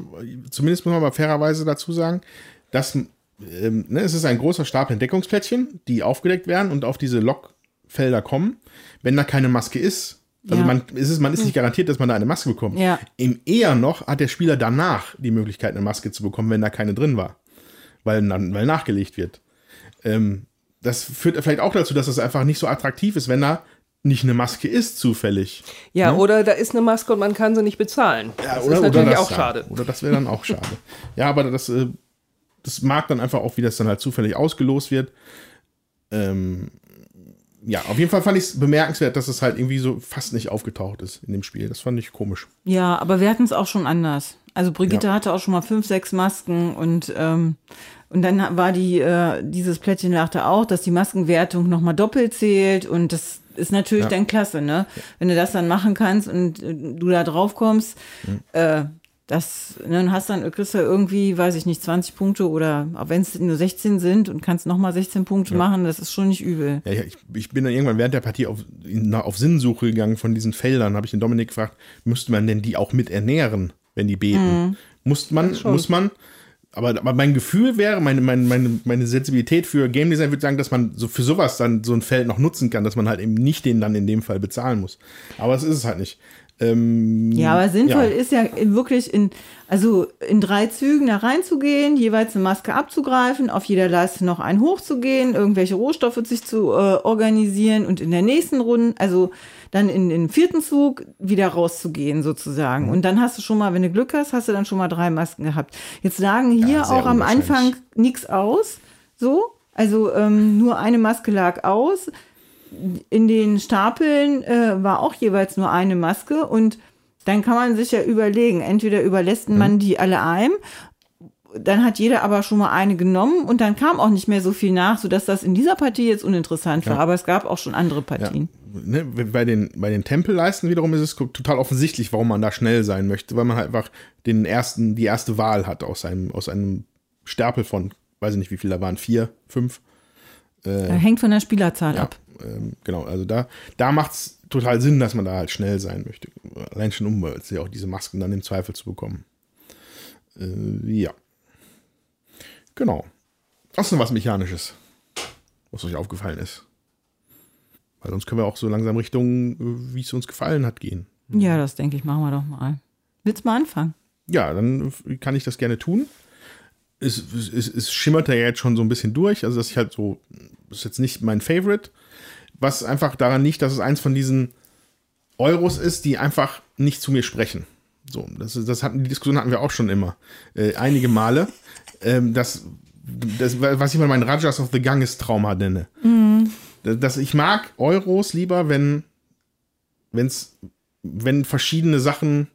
zumindest muss man aber fairerweise dazu sagen, dass ähm, ne, es ist ein großer Stapel Entdeckungsplättchen, die aufgedeckt werden und auf diese Lockfelder kommen. Wenn da keine Maske ist, also Ja. man, ist es, man ist nicht garantiert, dass man da eine Maske bekommt. Ja. Im eher noch hat der Spieler danach die Möglichkeit, eine Maske zu bekommen, wenn da keine drin war. Weil, weil nachgelegt wird. Ähm, das führt vielleicht auch dazu, dass es einfach nicht so attraktiv ist, wenn da nicht eine Maske ist, zufällig. Ja, Ne? oder da ist eine Maske und man kann sie nicht bezahlen. das ist natürlich das, auch ja. schade. Oder das wäre dann auch schade. Ja, aber das, äh, das mag dann einfach auch, wie das dann halt zufällig ausgelost wird. Ähm, ja, auf jeden Fall fand ich es bemerkenswert, dass es halt irgendwie so fast nicht aufgetaucht ist in dem Spiel. Das fand ich komisch. Ja, aber wir hatten es auch schon anders. Also Brigitte Ja. hatte auch schon mal fünf, sechs Masken und ähm, und dann war die äh, dieses Plättchen dachte auch, dass die Maskenwertung noch mal doppelt zählt und das ist natürlich Ja. dann klasse, ne? Wenn du das dann machen kannst und äh, du da drauf kommst, Mhm. äh, das ne, dann hast dann kriegst du irgendwie, weiß ich nicht, 20 Punkte oder auch wenn es nur 16 sind und kannst noch mal 16 Punkte machen, das ist schon nicht übel. Ja, ich, ich bin dann irgendwann während der Partie auf, auf Sinnsuche gegangen von diesen Feldern. Habe ich den Dominik gefragt, müsste man denn die auch mit ernähren, wenn die beten? Muss man, muss man. Aber, aber mein Gefühl wäre, meine, meine, meine, meine Sensibilität für Game Design würde sagen, dass man so für sowas dann so ein Feld noch nutzen kann, dass man halt eben nicht den dann in dem Fall bezahlen muss. Aber das ist es halt nicht. Ähm, Ja, aber sinnvoll ja. ist ja wirklich in, also in drei Zügen da reinzugehen, jeweils eine Maske abzugreifen, auf jeder Leiste noch einen hochzugehen, irgendwelche Rohstoffe sich zu äh, organisieren und in der nächsten Runde, also dann in den vierten Zug wieder rauszugehen sozusagen. Und dann hast du schon mal, wenn du Glück hast, hast du dann schon mal drei Masken gehabt. Jetzt sagen hier Ja, auch am. Anfang nichts aus, so. Also ähm, nur eine Maske lag aus in den Stapeln äh, war auch jeweils nur eine Maske und dann kann man sich ja überlegen, entweder überlässt man die alle einem, dann hat jeder aber schon mal eine genommen und dann kam auch nicht mehr so viel nach, sodass das in dieser Partie jetzt uninteressant war. Aber es gab auch schon andere Partien. ne, bei den, bei den Tempelleisten wiederum ist es total offensichtlich, warum man da schnell sein möchte, weil man halt einfach den ersten, die erste Wahl hat aus einem, aus einem Stapel von, weiß ich nicht, wie viel da waren, vier, fünf. Hängt von der Spielerzahl ab. Ähm, genau, also da, da macht es total Sinn, dass man da halt schnell sein möchte. Allein schon um ja auch diese Masken dann im Zweifel zu bekommen. Äh, ja. Genau. Was ist denn was Mechanisches, was euch aufgefallen ist? Weil sonst können wir auch so langsam Richtung, äh, wie es uns gefallen hat, gehen. Ja, das denke ich, machen wir doch mal. Willst du mal anfangen? Ja, dann kann ich das gerne tun. Es, es, es schimmert ja jetzt schon so ein bisschen durch. Also, das ist halt so, das ist jetzt nicht mein Favorite. Was einfach daran liegt, dass es eins von diesen Euros ist, die einfach nicht zu mir sprechen. So, das, das hatten, die Diskussion hatten wir auch schon immer. Äh, einige Male. Ähm, das, das, was ich mal mein Rajas of the Ganges Trauma nenne. Das, ich mag Euros lieber, wenn, wenn's, wenn verschiedene Sachen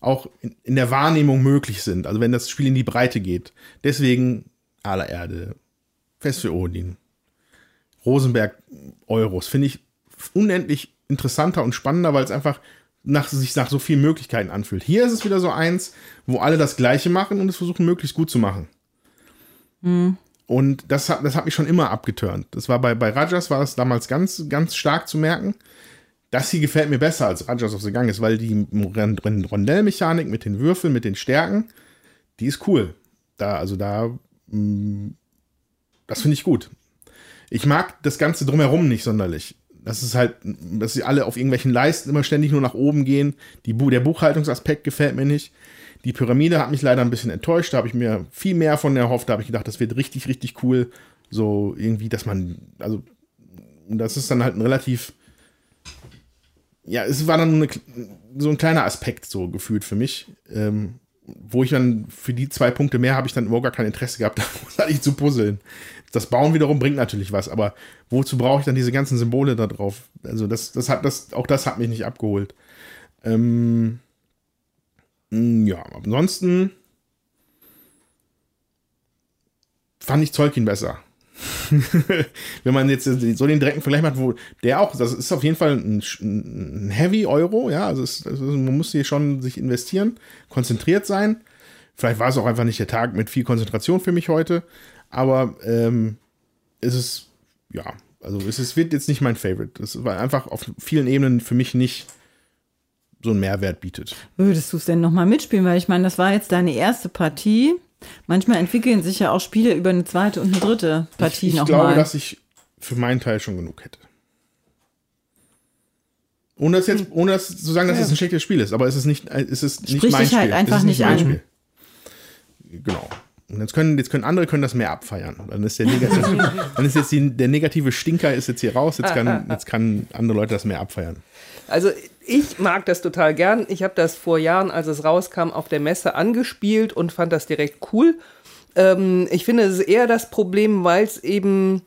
auch in, in der Wahrnehmung möglich sind. Also wenn das Spiel in die Breite geht. Deswegen aller Erde, Fest für Odin, Rosenberg Euros. Finde ich unendlich interessanter und spannender, weil es einfach nach, sich nach so vielen Möglichkeiten anfühlt. Hier ist es wieder so eins, wo alle das Gleiche machen und es versuchen, möglichst gut zu machen. Mhm. Und das hat, das hat mich schon immer abgeturnt. Das war bei, bei Rajas war es damals ganz, ganz stark zu merken. Das hier gefällt mir besser als Rajas of the Gang ist, weil die Rondellmechanik mit den Würfeln, mit den Stärken, die ist cool. Da, also da, mh, das finde ich gut. Ich mag das Ganze drumherum nicht sonderlich. Das ist halt, dass sie alle auf irgendwelchen Leisten immer ständig nur nach oben gehen. Die, der Buchhaltungsaspekt gefällt mir nicht. Die Pyramide hat mich leider ein bisschen enttäuscht. Da habe ich mir viel mehr von erhofft. Da habe ich gedacht, das wird richtig, richtig cool. So irgendwie, dass man, also, das ist dann halt ein relativ, ja, es war dann eine, so ein kleiner Aspekt so gefühlt für mich. Ähm, wo ich dann für die zwei Punkte mehr habe ich dann überhaupt gar kein Interesse gehabt, da ich zu puzzeln. Das Bauen wiederum bringt natürlich was, aber wozu brauche ich dann diese ganzen Symbole da drauf? Also das, das hat, das, auch das hat mich nicht abgeholt. Ähm, ja, ansonsten fand ich Zolkin besser. Wenn man jetzt so den direkten Vergleich macht, wo der auch, das ist auf jeden Fall ein, ein Heavy Euro, ja, also es, es, man muss hier schon sich investieren, konzentriert sein. Vielleicht war es auch einfach nicht der Tag mit viel Konzentration für mich heute, aber ähm, es ist, ja, also es ist, wird jetzt nicht mein Favorite. Es war einfach auf vielen Ebenen für mich nicht so einen Mehrwert bietet. Würdest du es denn nochmal mitspielen? Weil ich meine, das war jetzt deine erste Partie. Manchmal entwickeln sich ja auch Spiele über eine zweite und eine dritte Partie ich, ich nochmal. Ich glaube, dass ich für meinen Teil schon genug hätte. Ohne das jetzt, ohne das zu sagen, dass ja. es ein schlechtes Spiel ist, aber es ist nicht, es ist nicht Sprich mein dich halt Spiel. einfach es ist nicht mein an. Spiel. Genau. Und jetzt können, jetzt können andere können das mehr abfeiern. Dann ist der negative, dann ist jetzt die, der negative Stinker ist jetzt hier raus. Jetzt kann, jetzt kann andere Leute das mehr abfeiern. Also ich mag das total gern. Ich habe das vor Jahren, als es rauskam, auf der Messe angespielt und fand das direkt cool. Ähm, ich finde, es ist eher das Problem, weil es eben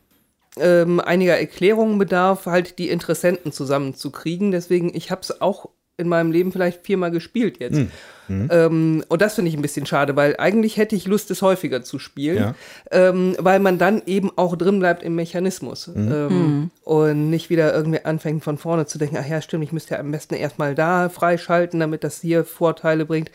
ähm, einiger Erklärungen bedarf, halt die Interessenten zusammenzukriegen. Deswegen, ich habe es auch in meinem Leben vielleicht viermal gespielt jetzt. Hm. Mhm. Ähm, und das finde ich ein bisschen schade, weil eigentlich hätte ich Lust, es häufiger zu spielen, Ja. ähm, weil man dann eben auch drin bleibt im Mechanismus ähm, und nicht wieder irgendwie anfängt von vorne zu denken, ach ja, stimmt, ich müsste ja am besten erstmal da freischalten, damit das hier Vorteile bringt.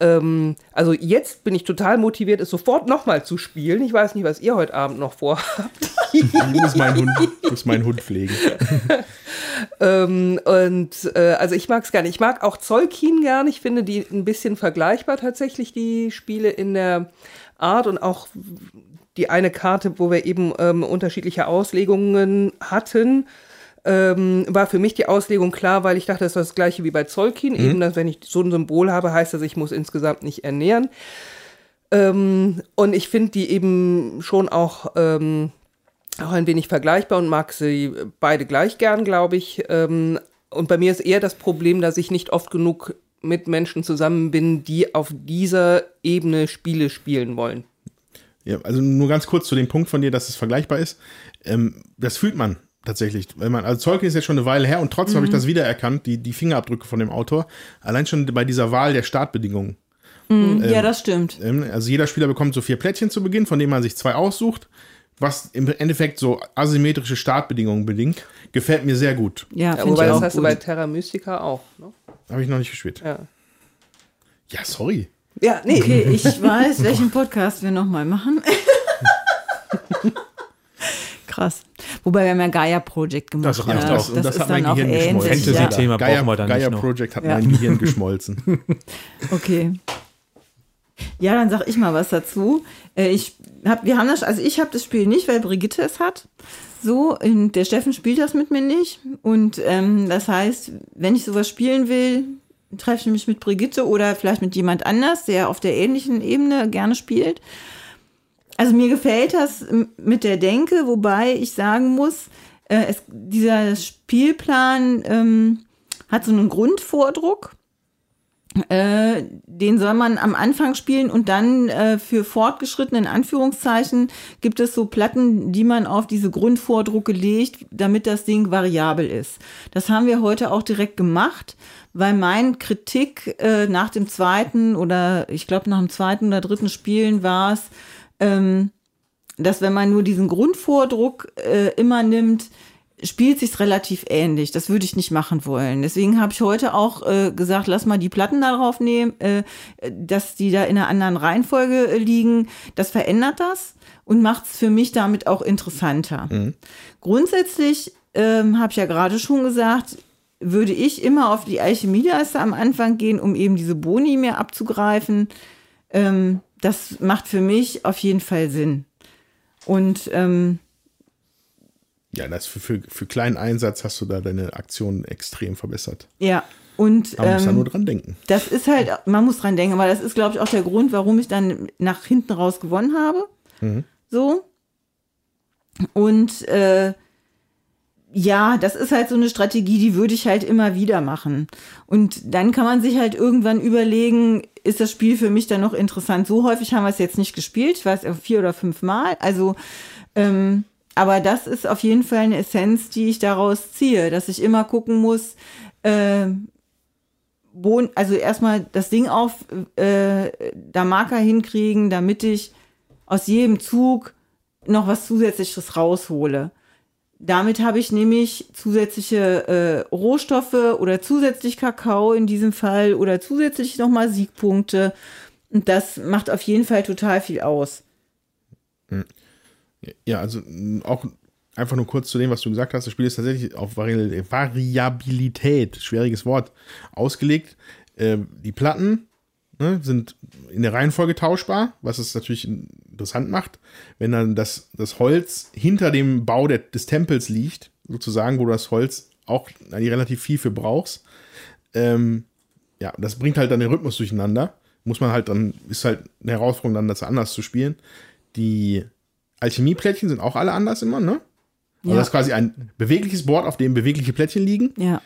Ähm, also jetzt bin ich total motiviert, es sofort nochmal zu spielen. Ich weiß nicht, was ihr heute Abend noch vorhabt. Ich muss meinen Hund, muss meinen Hund pflegen. Ähm, und äh, also ich mag es gerne. Ich mag auch Zolkin gern. Ich finde die ein bisschen vergleichbar tatsächlich, die Spiele in der Art und auch die eine Karte, wo wir eben ähm, unterschiedliche Auslegungen hatten. Ähm, war für mich die Auslegung klar, weil ich dachte, das ist das gleiche wie bei Zolkin. Eben, dass wenn ich so ein Symbol habe, heißt das, ich muss insgesamt nicht ernähren. Ähm, und ich finde die eben schon auch, ähm, auch ein wenig vergleichbar und mag sie beide gleich gern, glaube ich. Ähm, und bei mir ist eher das Problem, dass ich nicht oft genug mit Menschen zusammen bin, die auf dieser Ebene Spiele spielen wollen. Ja, also nur ganz kurz zu dem Punkt von dir, dass es vergleichbar ist. Ähm, das fühlt man tatsächlich. Wenn man, also Zolkin ist jetzt schon eine Weile her und trotzdem habe ich das wiedererkannt, die, die Fingerabdrücke von dem Autor. Allein schon bei dieser Wahl der Startbedingungen. ja, das stimmt. Ähm, Also jeder Spieler bekommt so vier Plättchen zu Beginn, von denen man sich zwei aussucht, was im Endeffekt so asymmetrische Startbedingungen bedingt. Gefällt mir sehr gut. Ja, Ja, wobei ich das auch hast du bei Terra Mystica auch. Ne? Habe ich noch nicht gespielt. Ja. Ja, sorry. ja, nee. Okay, ich weiß, welchen Podcast wir nochmal machen. Krass. Wobei wir haben ja Gaia Project gemacht. Das reicht ja, auch. Und Das, das ist hat mein dann auch Gehirn geschmolzen. Ja. Fantasy-Thema Gaia, brauchen wir dann Gaia nicht noch. Project hat Ja. mein Gehirn geschmolzen. Okay. Ja, dann sag ich mal was dazu. Äh, Ich hab, wir haben das, also ich habe das Spiel nicht, weil Brigitte es hat. So, und der Steffen spielt das mit mir nicht. Und ähm, das heißt, wenn ich sowas spielen will, treffe ich mich mit Brigitte oder vielleicht mit jemand anders, der auf der ähnlichen Ebene gerne spielt. Also mir gefällt das mit der Denke, wobei ich sagen muss, äh, es, dieser Spielplan ähm, hat so einen Grundvordruck. Äh, den soll man am Anfang spielen und dann äh, für fortgeschritten in Anführungszeichen gibt es so Platten, die man auf diese Grundvordrucke legt, damit das Ding variabel ist. Das haben wir heute auch direkt gemacht, weil mein Kritik äh, nach dem zweiten oder ich glaube nach dem zweiten oder dritten Spielen war es, ähm, dass wenn man nur diesen Grundvordruck äh, immer nimmt, spielt sich relativ ähnlich. Das würde ich nicht machen wollen. Deswegen habe ich heute auch äh, gesagt, lass mal die Platten darauf nehmen, äh, dass die da in einer anderen Reihenfolge äh, liegen. Das verändert das und macht es für mich damit auch interessanter. Mhm. Grundsätzlich ähm, habe ich ja gerade schon gesagt, würde ich immer auf die Alchemie-Leiste am Anfang gehen, um eben diese Boni mehr abzugreifen. Ähm, das macht für mich auf jeden Fall Sinn. Und ähm, ja, das für, für, für kleinen Einsatz hast du da deine Aktion extrem verbessert. Ja, und man ähm, muss da nur dran denken. Das ist halt, man muss dran denken, weil das ist, glaube ich, auch der Grund, warum ich dann nach hinten raus gewonnen habe. Mhm. So. Und äh, ja, das ist halt so eine Strategie, die würde ich halt immer wieder machen. Und dann kann man sich halt irgendwann überlegen, ist das Spiel für mich dann noch interessant? So häufig haben wir es jetzt nicht gespielt, ich weiß vier oder fünf Mal. Also ähm, aber das ist auf jeden Fall eine Essenz, die ich daraus ziehe, dass ich immer gucken muss, äh, wo, also erstmal das Ding auf äh, da Marker hinkriegen, damit ich aus jedem Zug noch was Zusätzliches raushole. Damit habe ich nämlich zusätzliche äh, Rohstoffe oder zusätzlich Kakao in diesem Fall oder zusätzlich nochmal Siegpunkte. Und das macht auf jeden Fall total viel aus. Hm. Ja, also auch einfach nur kurz zu dem, was du gesagt hast. Das Spiel ist tatsächlich auf Vari Variabilität, schwieriges Wort, ausgelegt. Äh, die Platten ne, sind in der Reihenfolge tauschbar, was es natürlich interessant macht. Wenn dann das, das Holz hinter dem Bau der, des Tempels liegt, sozusagen, wo du das Holz auch eigentlich relativ viel für brauchst, ähm, ja, das bringt halt dann den Rhythmus durcheinander. Muss man halt dann, ist halt eine Herausforderung, dann das anders zu spielen. Die Alchemieplättchen sind auch alle anders immer, ne? Also ja. das ist quasi ein bewegliches Board, auf dem bewegliche Plättchen liegen. Ja.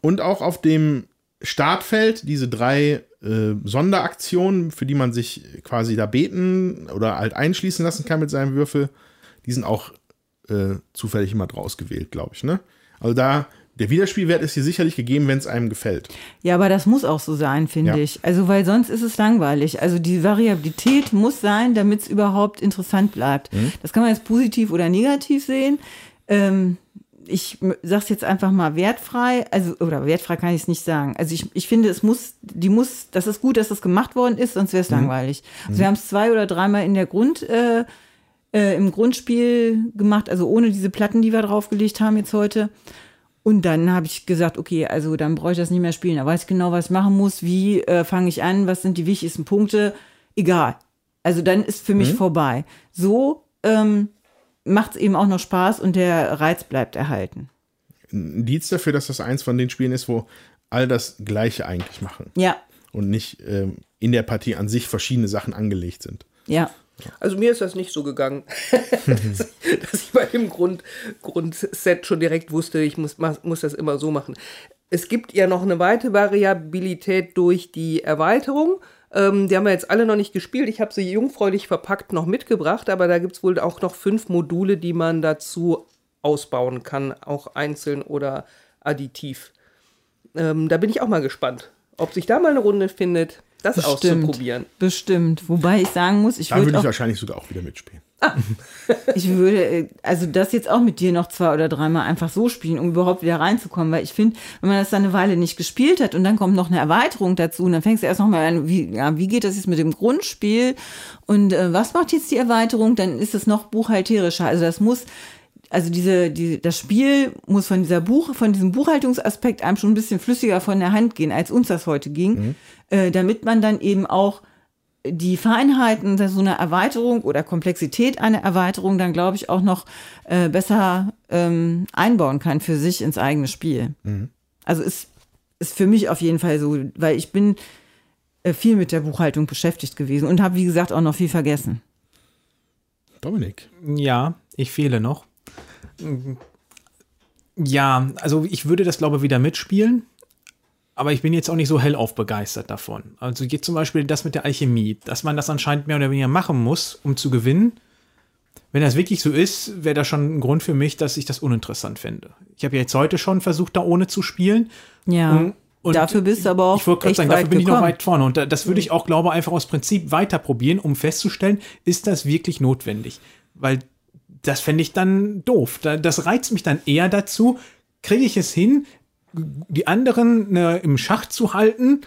Und auch auf dem Startfeld diese drei äh, Sonderaktionen, für die man sich quasi da beten oder halt einschließen lassen kann mit seinem Würfel, die sind auch äh, zufällig immer draus gewählt, glaube ich, ne? Also da der Wiederspielwert ist hier sicherlich gegeben, wenn es einem gefällt. Ja, aber das muss auch so sein, finde ja. ich. Also, weil sonst ist es langweilig. Also, die Variabilität muss sein, damit es überhaupt interessant bleibt. Mhm. Das kann man jetzt positiv oder negativ sehen. Ähm, ich sag's jetzt einfach mal wertfrei, also oder wertfrei kann ich es nicht sagen. Also ich, ich finde, es muss, die muss, das ist gut, dass das gemacht worden ist, sonst wäre es mhm. langweilig. Also mhm. wir haben es zwei oder dreimal in der Grund, äh, äh, im Grundspiel gemacht, also ohne diese Platten, die wir draufgelegt haben jetzt heute. Und dann habe ich gesagt, okay, also dann brauche ich das nicht mehr spielen. Da weiß ich genau, was ich machen muss. Wie äh, fange ich an? Was sind die wichtigsten Punkte? Egal. Also dann ist für mich mhm. vorbei. So ähm, macht es eben auch noch Spaß und der Reiz bleibt erhalten. Ein Indiz dafür, dass das eins von den Spielen ist, wo all das Gleiche eigentlich machen. Ja. Und nicht ähm, in der Partie an sich verschiedene Sachen angelegt sind. Ja. Also mir ist das nicht so gegangen, dass, dass, ich bei dem Grund, Grundset schon direkt wusste, ich muss, muss das immer so machen. Es gibt ja noch eine weitere Variabilität durch die Erweiterung. Ähm, die haben wir jetzt alle noch nicht gespielt. Ich habe sie jungfräulich verpackt noch mitgebracht, aber da gibt es wohl auch noch fünf Module, die man dazu ausbauen kann, auch einzeln oder additiv. Ähm, da bin ich auch mal gespannt, ob sich da mal eine Runde findet das bestimmt, auszuprobieren. Bestimmt. Wobei ich sagen muss, ich würde. Da würde ich wahrscheinlich sogar auch wieder mitspielen. Ah. ich würde, äh, also das jetzt auch mit dir noch zwei oder dreimal einfach so spielen, um überhaupt wieder reinzukommen, weil ich finde, wenn man das dann eine Weile nicht gespielt hat und dann kommt noch eine Erweiterung dazu und dann fängst du erst nochmal an, wie, ja, wie geht das jetzt mit dem Grundspiel und äh, was macht jetzt die Erweiterung, dann ist es noch buchhalterischer. Also das muss, also diese, die, das Spiel muss von dieser Buch, von diesem Buchhaltungsaspekt einem schon ein bisschen flüssiger von der Hand gehen, als uns das heute ging, mhm. äh, damit man dann eben auch die Feinheiten so einer Erweiterung oder Komplexität einer Erweiterung dann, glaube ich, auch noch äh, besser ähm, einbauen kann für sich ins eigene Spiel. Mhm. Also ist, ist für mich auf jeden Fall so, weil ich bin äh, viel mit der Buchhaltung beschäftigt gewesen und habe, wie gesagt, auch noch viel vergessen. Dominik. Ja, ich fehle noch. Ja, also ich würde das, glaube ich, wieder mitspielen. Aber ich bin jetzt auch nicht so hellauf begeistert davon. Also jetzt zum Beispiel das mit der Alchemie, dass man das anscheinend mehr oder weniger machen muss, um zu gewinnen. Wenn das wirklich so ist, wäre das schon ein Grund für mich, dass ich das uninteressant fände. Ich habe ja jetzt heute schon versucht, da ohne zu spielen. Ja. Und, und dafür bist du aber auch Ich wollte gerade sagen, dafür bin ich noch gekommen. weit vorne. Und da- das würde ich auch, glaube einfach aus Prinzip weiter probieren, um festzustellen, ist das wirklich notwendig? Weil das fände ich dann doof. Da- Das reizt mich dann eher dazu, kriege ich es hin, die anderen ne, im Schach zu halten,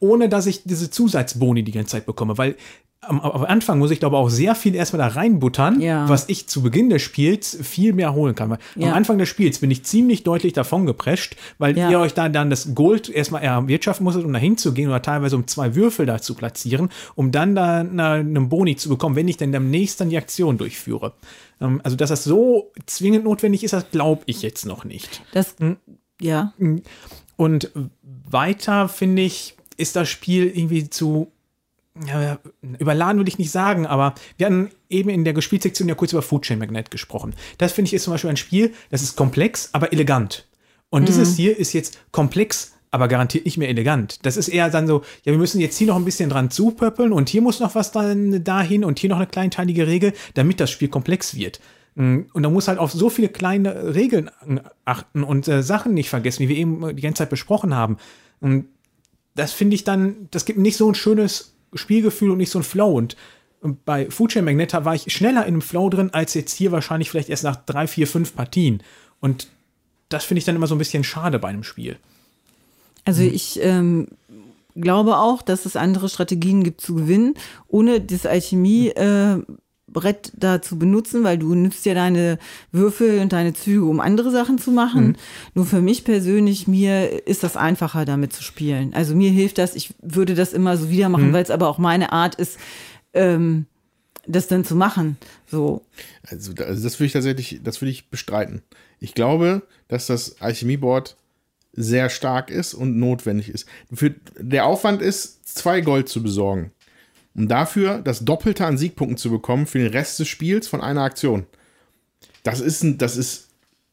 ohne dass ich diese Zusatzboni die ganze Zeit bekomme. Weil am, am Anfang muss ich, glaube auch sehr viel erstmal da reinbuttern, Ja. was ich zu Beginn des Spiels viel mehr holen kann. Weil Ja. Am Anfang des Spiels bin ich ziemlich deutlich davon geprescht, weil Ja. ihr euch da dann das Gold erstmal erwirtschaften musstet, um da hinzugehen oder teilweise um zwei Würfel da zu platzieren, um dann da einen Boni zu bekommen, wenn ich dann demnächst dann die Aktion durchführe. Ähm, also, dass das so zwingend notwendig ist, das glaube ich jetzt noch nicht. Das, Hm. Ja. Und weiter, finde ich, ist das Spiel irgendwie zu ja, überladen würde ich nicht sagen, aber wir hatten eben in der Gespielsektion ja kurz über Food Chain Magnet gesprochen. Das finde ich ist zum Beispiel ein Spiel, das ist komplex, aber elegant. Und dieses hier ist jetzt komplex, aber garantiert nicht mehr elegant. Das ist eher dann so, ja, wir müssen jetzt hier noch ein bisschen dran zupöppeln und hier muss noch was dann dahin und hier noch eine kleinteilige Regel, damit das Spiel komplex wird. Mm, Und da muss halt auf so viele kleine Regeln achten und äh, Sachen nicht vergessen, wie wir eben die ganze Zeit besprochen haben. Und das finde ich dann, das gibt nicht so ein schönes Spielgefühl und nicht so ein Flow. Und bei Food Chain Magneta war ich schneller in dem Flow drin, als jetzt hier wahrscheinlich vielleicht erst nach drei, vier, fünf Partien. Und das finde ich dann immer so ein bisschen schade bei einem Spiel. Also ich ähm, glaube auch, dass es andere Strategien gibt zu gewinnen, ohne das Alchemie äh, Brett da zu benutzen, weil du nützt ja deine Würfel und deine Züge, um andere Sachen zu machen. Nur für mich persönlich, mir ist das einfacher, damit zu spielen. Also mir hilft das, ich würde das immer so wieder machen, weil es aber auch meine Art ist, ähm, das dann zu machen. So. Also, also das würde ich tatsächlich, das würde ich bestreiten. Ich glaube, dass das Alchemieboard sehr stark ist und notwendig ist. Für, der Aufwand ist, zwei Gold zu besorgen. Um dafür das Doppelte an Siegpunkten zu bekommen für den Rest des Spiels von einer Aktion. Das ist, ein, das ist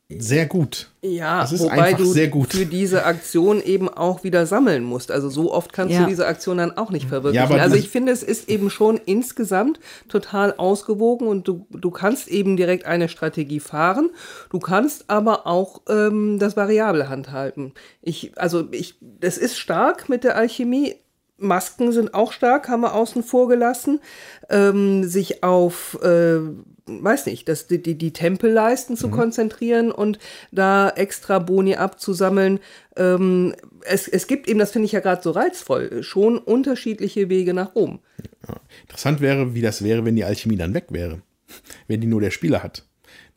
sehr gut. Ja, Das ist wobei einfach du sehr gut. für diese Aktion eben auch wieder sammeln musst. Also so oft kannst Ja. du diese Aktion dann auch nicht verwirklichen. Ja, also ich finde, es ist eben schon insgesamt total ausgewogen und du, du kannst eben direkt eine Strategie fahren. Du kannst aber auch ähm, das Variable handhalten. Ich, also ich, das ist stark mit der Alchemie. Masken sind auch stark, haben wir außen vor gelassen. Ähm, sich auf, äh, weiß nicht, das, die, die, Tempelleisten zu konzentrieren und da extra Boni abzusammeln. Ähm, es, es gibt eben, das finde ich ja gerade so reizvoll, schon unterschiedliche Wege nach Rom. Interessant wäre, wie das wäre, wenn die Alchemie dann weg wäre. Wenn die nur der Spieler hat.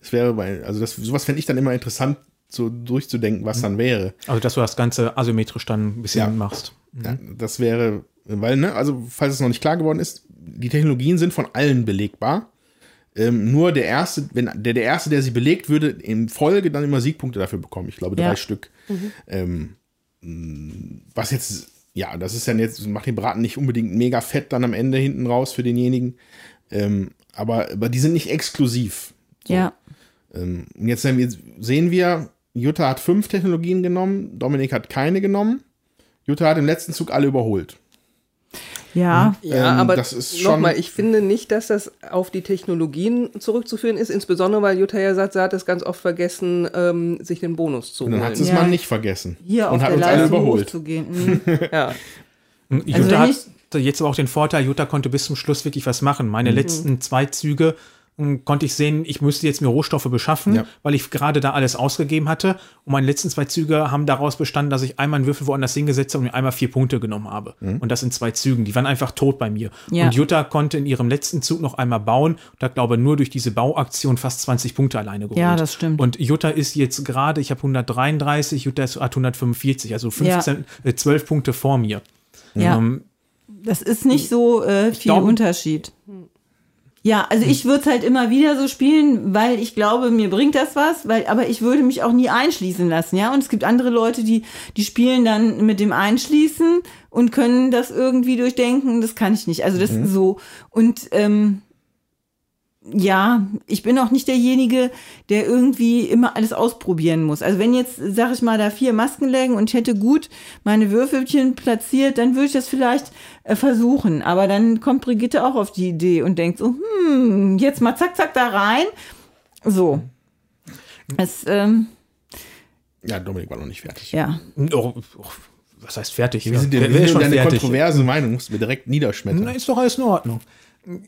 Das wäre bei, also das, sowas fände ich dann immer interessant, so durchzudenken, was dann wäre. Also, dass du das Ganze asymmetrisch dann ein bisschen Ja. machst. Ja, das wäre, weil, ne, also, falls es noch nicht klar geworden ist, die Technologien sind von allen belegbar. Ähm, nur der erste, wenn der, der erste, der sie belegt, würde in Folge dann immer Siegpunkte dafür bekommen. Ich glaube, drei Ja. Stück. Ähm, mh, was jetzt, ja, das ist dann jetzt, macht den Braten nicht unbedingt mega fett dann am Ende hinten raus für denjenigen. Ähm, aber, aber die sind nicht exklusiv. So. Ja. Ähm, und jetzt sehen wir- sehen wir, Jutta hat fünf Technologien genommen, Dominik hat keine genommen. Jutta hat im letzten Zug alle überholt. Ja. Ja, Ähm, aber das ist schon- nochmal, ich finde nicht, dass das auf die Technologien zurückzuführen ist, insbesondere weil Jutta ja sagt, sie hat es ganz oft vergessen, ähm, sich den Bonus zu Und dann holen. hat sie es Ja. mal nicht vergessen. Hier und hat uns alle Leistung überholt. hochzugehen. Mhm. ja. Jutta Also hat jetzt aber auch den Vorteil, Jutta konnte bis zum Schluss wirklich was machen. Meine letzten zwei Züge konnte ich sehen, ich müsste jetzt mir Rohstoffe beschaffen, Ja. weil ich gerade da alles ausgegeben hatte. Und meine letzten zwei Züge haben daraus bestanden, dass ich einmal einen Würfel woanders hingesetzt habe und mir einmal vier Punkte genommen habe. Und das in zwei Zügen. Die waren einfach tot bei mir. Ja. Und Jutta konnte in ihrem letzten Zug noch einmal bauen und hat, glaube ich, nur durch diese Bauaktion fast 20 Punkte alleine geholt. Ja, das stimmt. Und Jutta ist jetzt gerade, ich habe 133, Jutta ist, hat 145, also 15, äh, 12 Punkte vor mir. Ja. Ähm, Das ist nicht so äh, viel glaube- Unterschied. Ja, also ich würde es halt immer wieder so spielen, weil ich glaube, mir bringt das was, weil, aber ich würde mich auch nie einschließen lassen, ja. Und es gibt andere Leute, die, die spielen dann mit dem Einschließen und können das irgendwie durchdenken. Das kann ich nicht. Also das ist so. Und ähm, ja, ich bin auch nicht derjenige, der irgendwie immer alles ausprobieren muss. Also wenn jetzt, sag ich mal, da vier Masken lägen und ich hätte gut meine Würfelchen platziert, dann würde ich das vielleicht äh, versuchen. Aber dann kommt Brigitte auch auf die Idee und denkt so, hm, jetzt mal zack, zack da rein. So. Es, ähm, Ja, Dominik war noch nicht fertig. ja. Oh, oh, was heißt fertig? Wir sind, Wer- wir sind schon deine fertig? kontroverse Meinung, mussten wir direkt niederschmettern. Na, ist doch alles in Ordnung.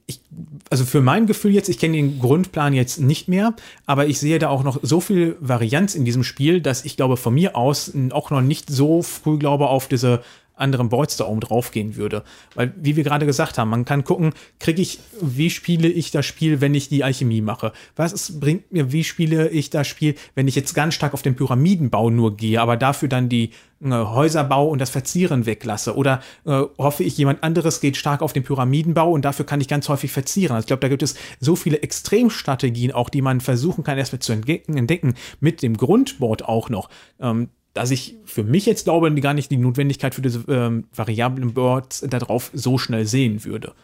Ich, also für mein Gefühl jetzt, ich kenne den Grundplan jetzt nicht mehr, aber ich sehe da auch noch so viel Varianz in diesem Spiel, dass ich glaube von mir aus auch noch nicht so früh glaube auf diese anderen Boards da oben drauf gehen würde. Weil, wie wir gerade gesagt haben, man kann gucken, kriege ich, wie spiele ich das Spiel, wenn ich die Alchemie mache? Was ist, bringt mir, wie spiele ich das Spiel, wenn ich jetzt ganz stark auf den Pyramidenbau nur gehe, aber dafür dann die äh, Häuserbau und das Verzieren weglasse? Oder äh, hoffe ich, jemand anderes geht stark auf den Pyramidenbau und dafür kann ich ganz häufig verzieren? Also ich glaube, da gibt es so viele Extremstrategien auch, die man versuchen kann, erstmal zu entdecken, entdecken mit dem Grundboard auch noch. Ähm, dass ich für mich jetzt glaube, gar nicht die Notwendigkeit für diese ähm, variablen Boards darauf so schnell sehen würde.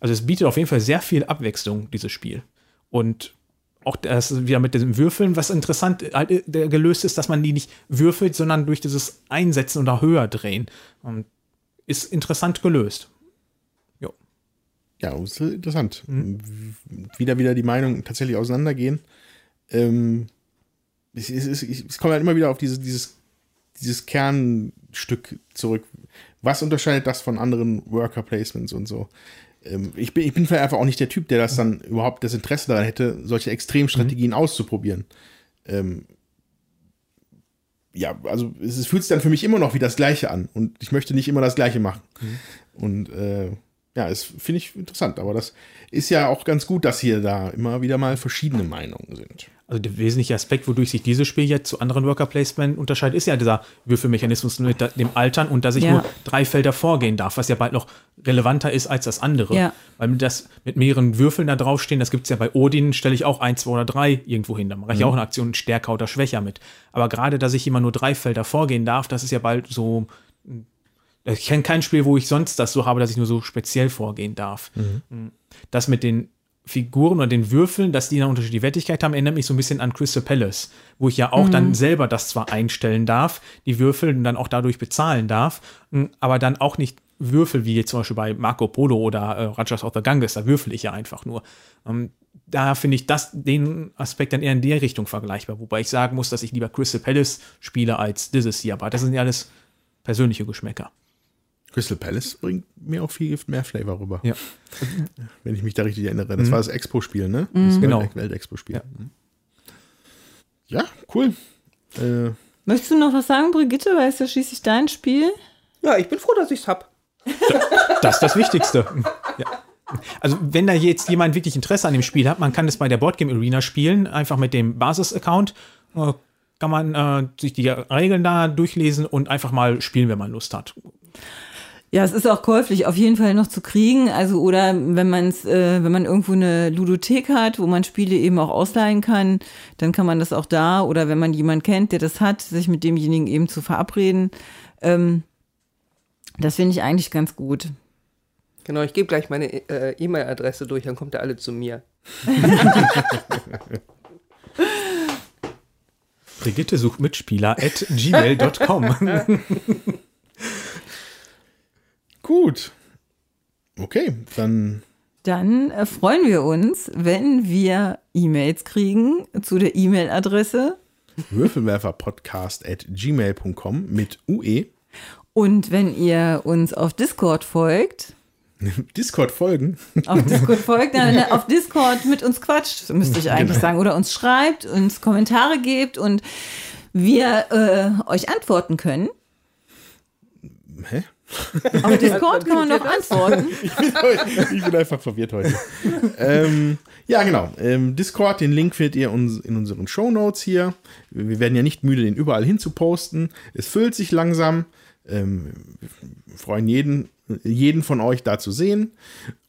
Also es bietet auf jeden Fall sehr viel Abwechslung, dieses Spiel. Und auch das wieder mit den Würfeln, was interessant halt, äh, gelöst ist, dass man die nicht würfelt, sondern durch dieses Einsetzen oder höher drehen. Ist interessant gelöst. Jo. Ja, ist interessant. Wieder, wieder die Meinungen tatsächlich auseinandergehen. Ähm, es, es, es, es kommt halt immer wieder auf diese, dieses, dieses Kernstück zurück. Was unterscheidet das von anderen Worker Placements und so? Ähm, ich, bin, ich bin vielleicht einfach auch nicht der Typ, der das dann überhaupt das Interesse daran hätte, solche Extremstrategien auszuprobieren. Ähm, ja, also es, es fühlt sich dann für mich immer noch wie das Gleiche an und ich möchte nicht immer das Gleiche machen. Und äh, ja, das finde ich interessant, aber das ist ja auch ganz gut, dass hier da immer wieder mal verschiedene Meinungen sind. Also der wesentliche Aspekt, wodurch sich dieses Spiel jetzt zu anderen Worker Placement unterscheidet, ist ja dieser Würfelmechanismus mit dem Altern und dass ich Ja. nur drei Felder vorgehen darf, was ja bald noch relevanter ist als das andere. Ja. Weil mit das mit mehreren Würfeln da draufstehen, das gibt es ja bei Odin, stelle ich auch ein, zwei oder drei irgendwo hin. Da mache ich auch eine Aktion stärker oder schwächer mit. Aber gerade, dass ich immer nur drei Felder vorgehen darf, das ist ja bald so. Ich kenne kein Spiel, wo ich sonst das so habe, dass ich nur so speziell vorgehen darf. Das mit den Figuren oder den Würfeln, dass die eine unterschiedliche Wertigkeit haben, erinnert mich so ein bisschen an Crystal Palace, wo ich ja auch dann selber das zwar einstellen darf, die Würfel und dann auch dadurch bezahlen darf, aber dann auch nicht Würfel wie jetzt zum Beispiel bei Marco Polo oder äh, Rajas of the Ganges, da würfel ich ja einfach nur. Ähm, da finde ich das, den Aspekt dann eher in der Richtung vergleichbar, wobei ich sagen muss, dass ich lieber Crystal Palace spiele als dieses hier, aber das sind ja alles persönliche Geschmäcker. Crystal Palace bringt mir auch viel mehr Flavor rüber, Ja. wenn ich mich da richtig erinnere. Das war das Expo-Spiel, ne? Das Genau. Welt- Welt-Expo-Spiel. Ja. cool. Äh, Möchtest du noch was sagen, Brigitte? Weil es ja schließlich dein Spiel. Ja, ich bin froh, dass ich's hab. Das ist das Wichtigste. Ja. Also, wenn da jetzt jemand wirklich Interesse an dem Spiel hat, man kann es bei der Boardgame Arena spielen, einfach mit dem Basis-Account. Äh, kann man äh, sich die Regeln da durchlesen und einfach mal spielen, wenn man Lust hat. Ja, es ist auch käuflich auf jeden Fall noch zu kriegen. Also oder wenn man es, äh, wenn man irgendwo eine Ludothek hat, wo man Spiele eben auch ausleihen kann, dann kann man das auch da. Oder wenn man jemanden kennt, der das hat, sich mit demjenigen eben zu verabreden. Ähm, das finde ich eigentlich ganz gut. Genau, ich gebe gleich meine äh, E-Mail-Adresse durch, dann kommt ihr alle zu mir. Brigitte sucht Mitspieler at gmail.com. gut. Okay, dann Dann äh, freuen wir uns, wenn wir E-Mails kriegen zu der E-Mail-Adresse. Würfelwerferpodcast at gmail.com mit UE. Und wenn ihr uns auf Discord folgt, Discord folgen. auf Discord folgt, dann auf Discord mit uns quatscht, müsste ich eigentlich sagen, oder uns schreibt, uns Kommentare gebt und wir äh, euch antworten können. Hä? Auf Discord kann man doch antworten. Ich bin, ich bin einfach verwirrt heute. ähm, ja, genau. Ähm, Discord, den Link findet ihr uns in unseren Show Notes hier. Wir werden ja nicht müde, den überall hin zu posten. Es füllt sich langsam. Ähm, wir freuen jeden, jeden von euch da zu sehen.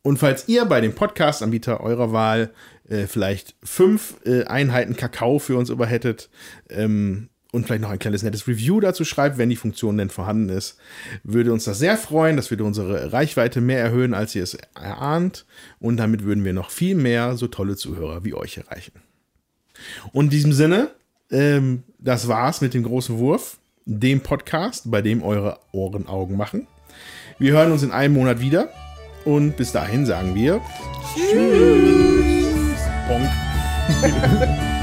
Und falls ihr bei dem Podcast-Anbieter eurer Wahl äh, vielleicht fünf äh, Einheiten Kakao für uns über hättet, ähm, und vielleicht noch ein kleines nettes Review dazu schreibt, wenn die Funktion denn vorhanden ist, würde uns das sehr freuen. Das würde unsere Reichweite mehr erhöhen, als ihr es erahnt. Und damit würden wir noch viel mehr so tolle Zuhörer wie euch erreichen. Und in diesem Sinne, ähm, das war's mit dem großen Wurf, dem Podcast, bei dem eure Ohren Augen machen. Wir hören uns in einem Monat wieder. Und bis dahin sagen wir Tschüss. Bonk.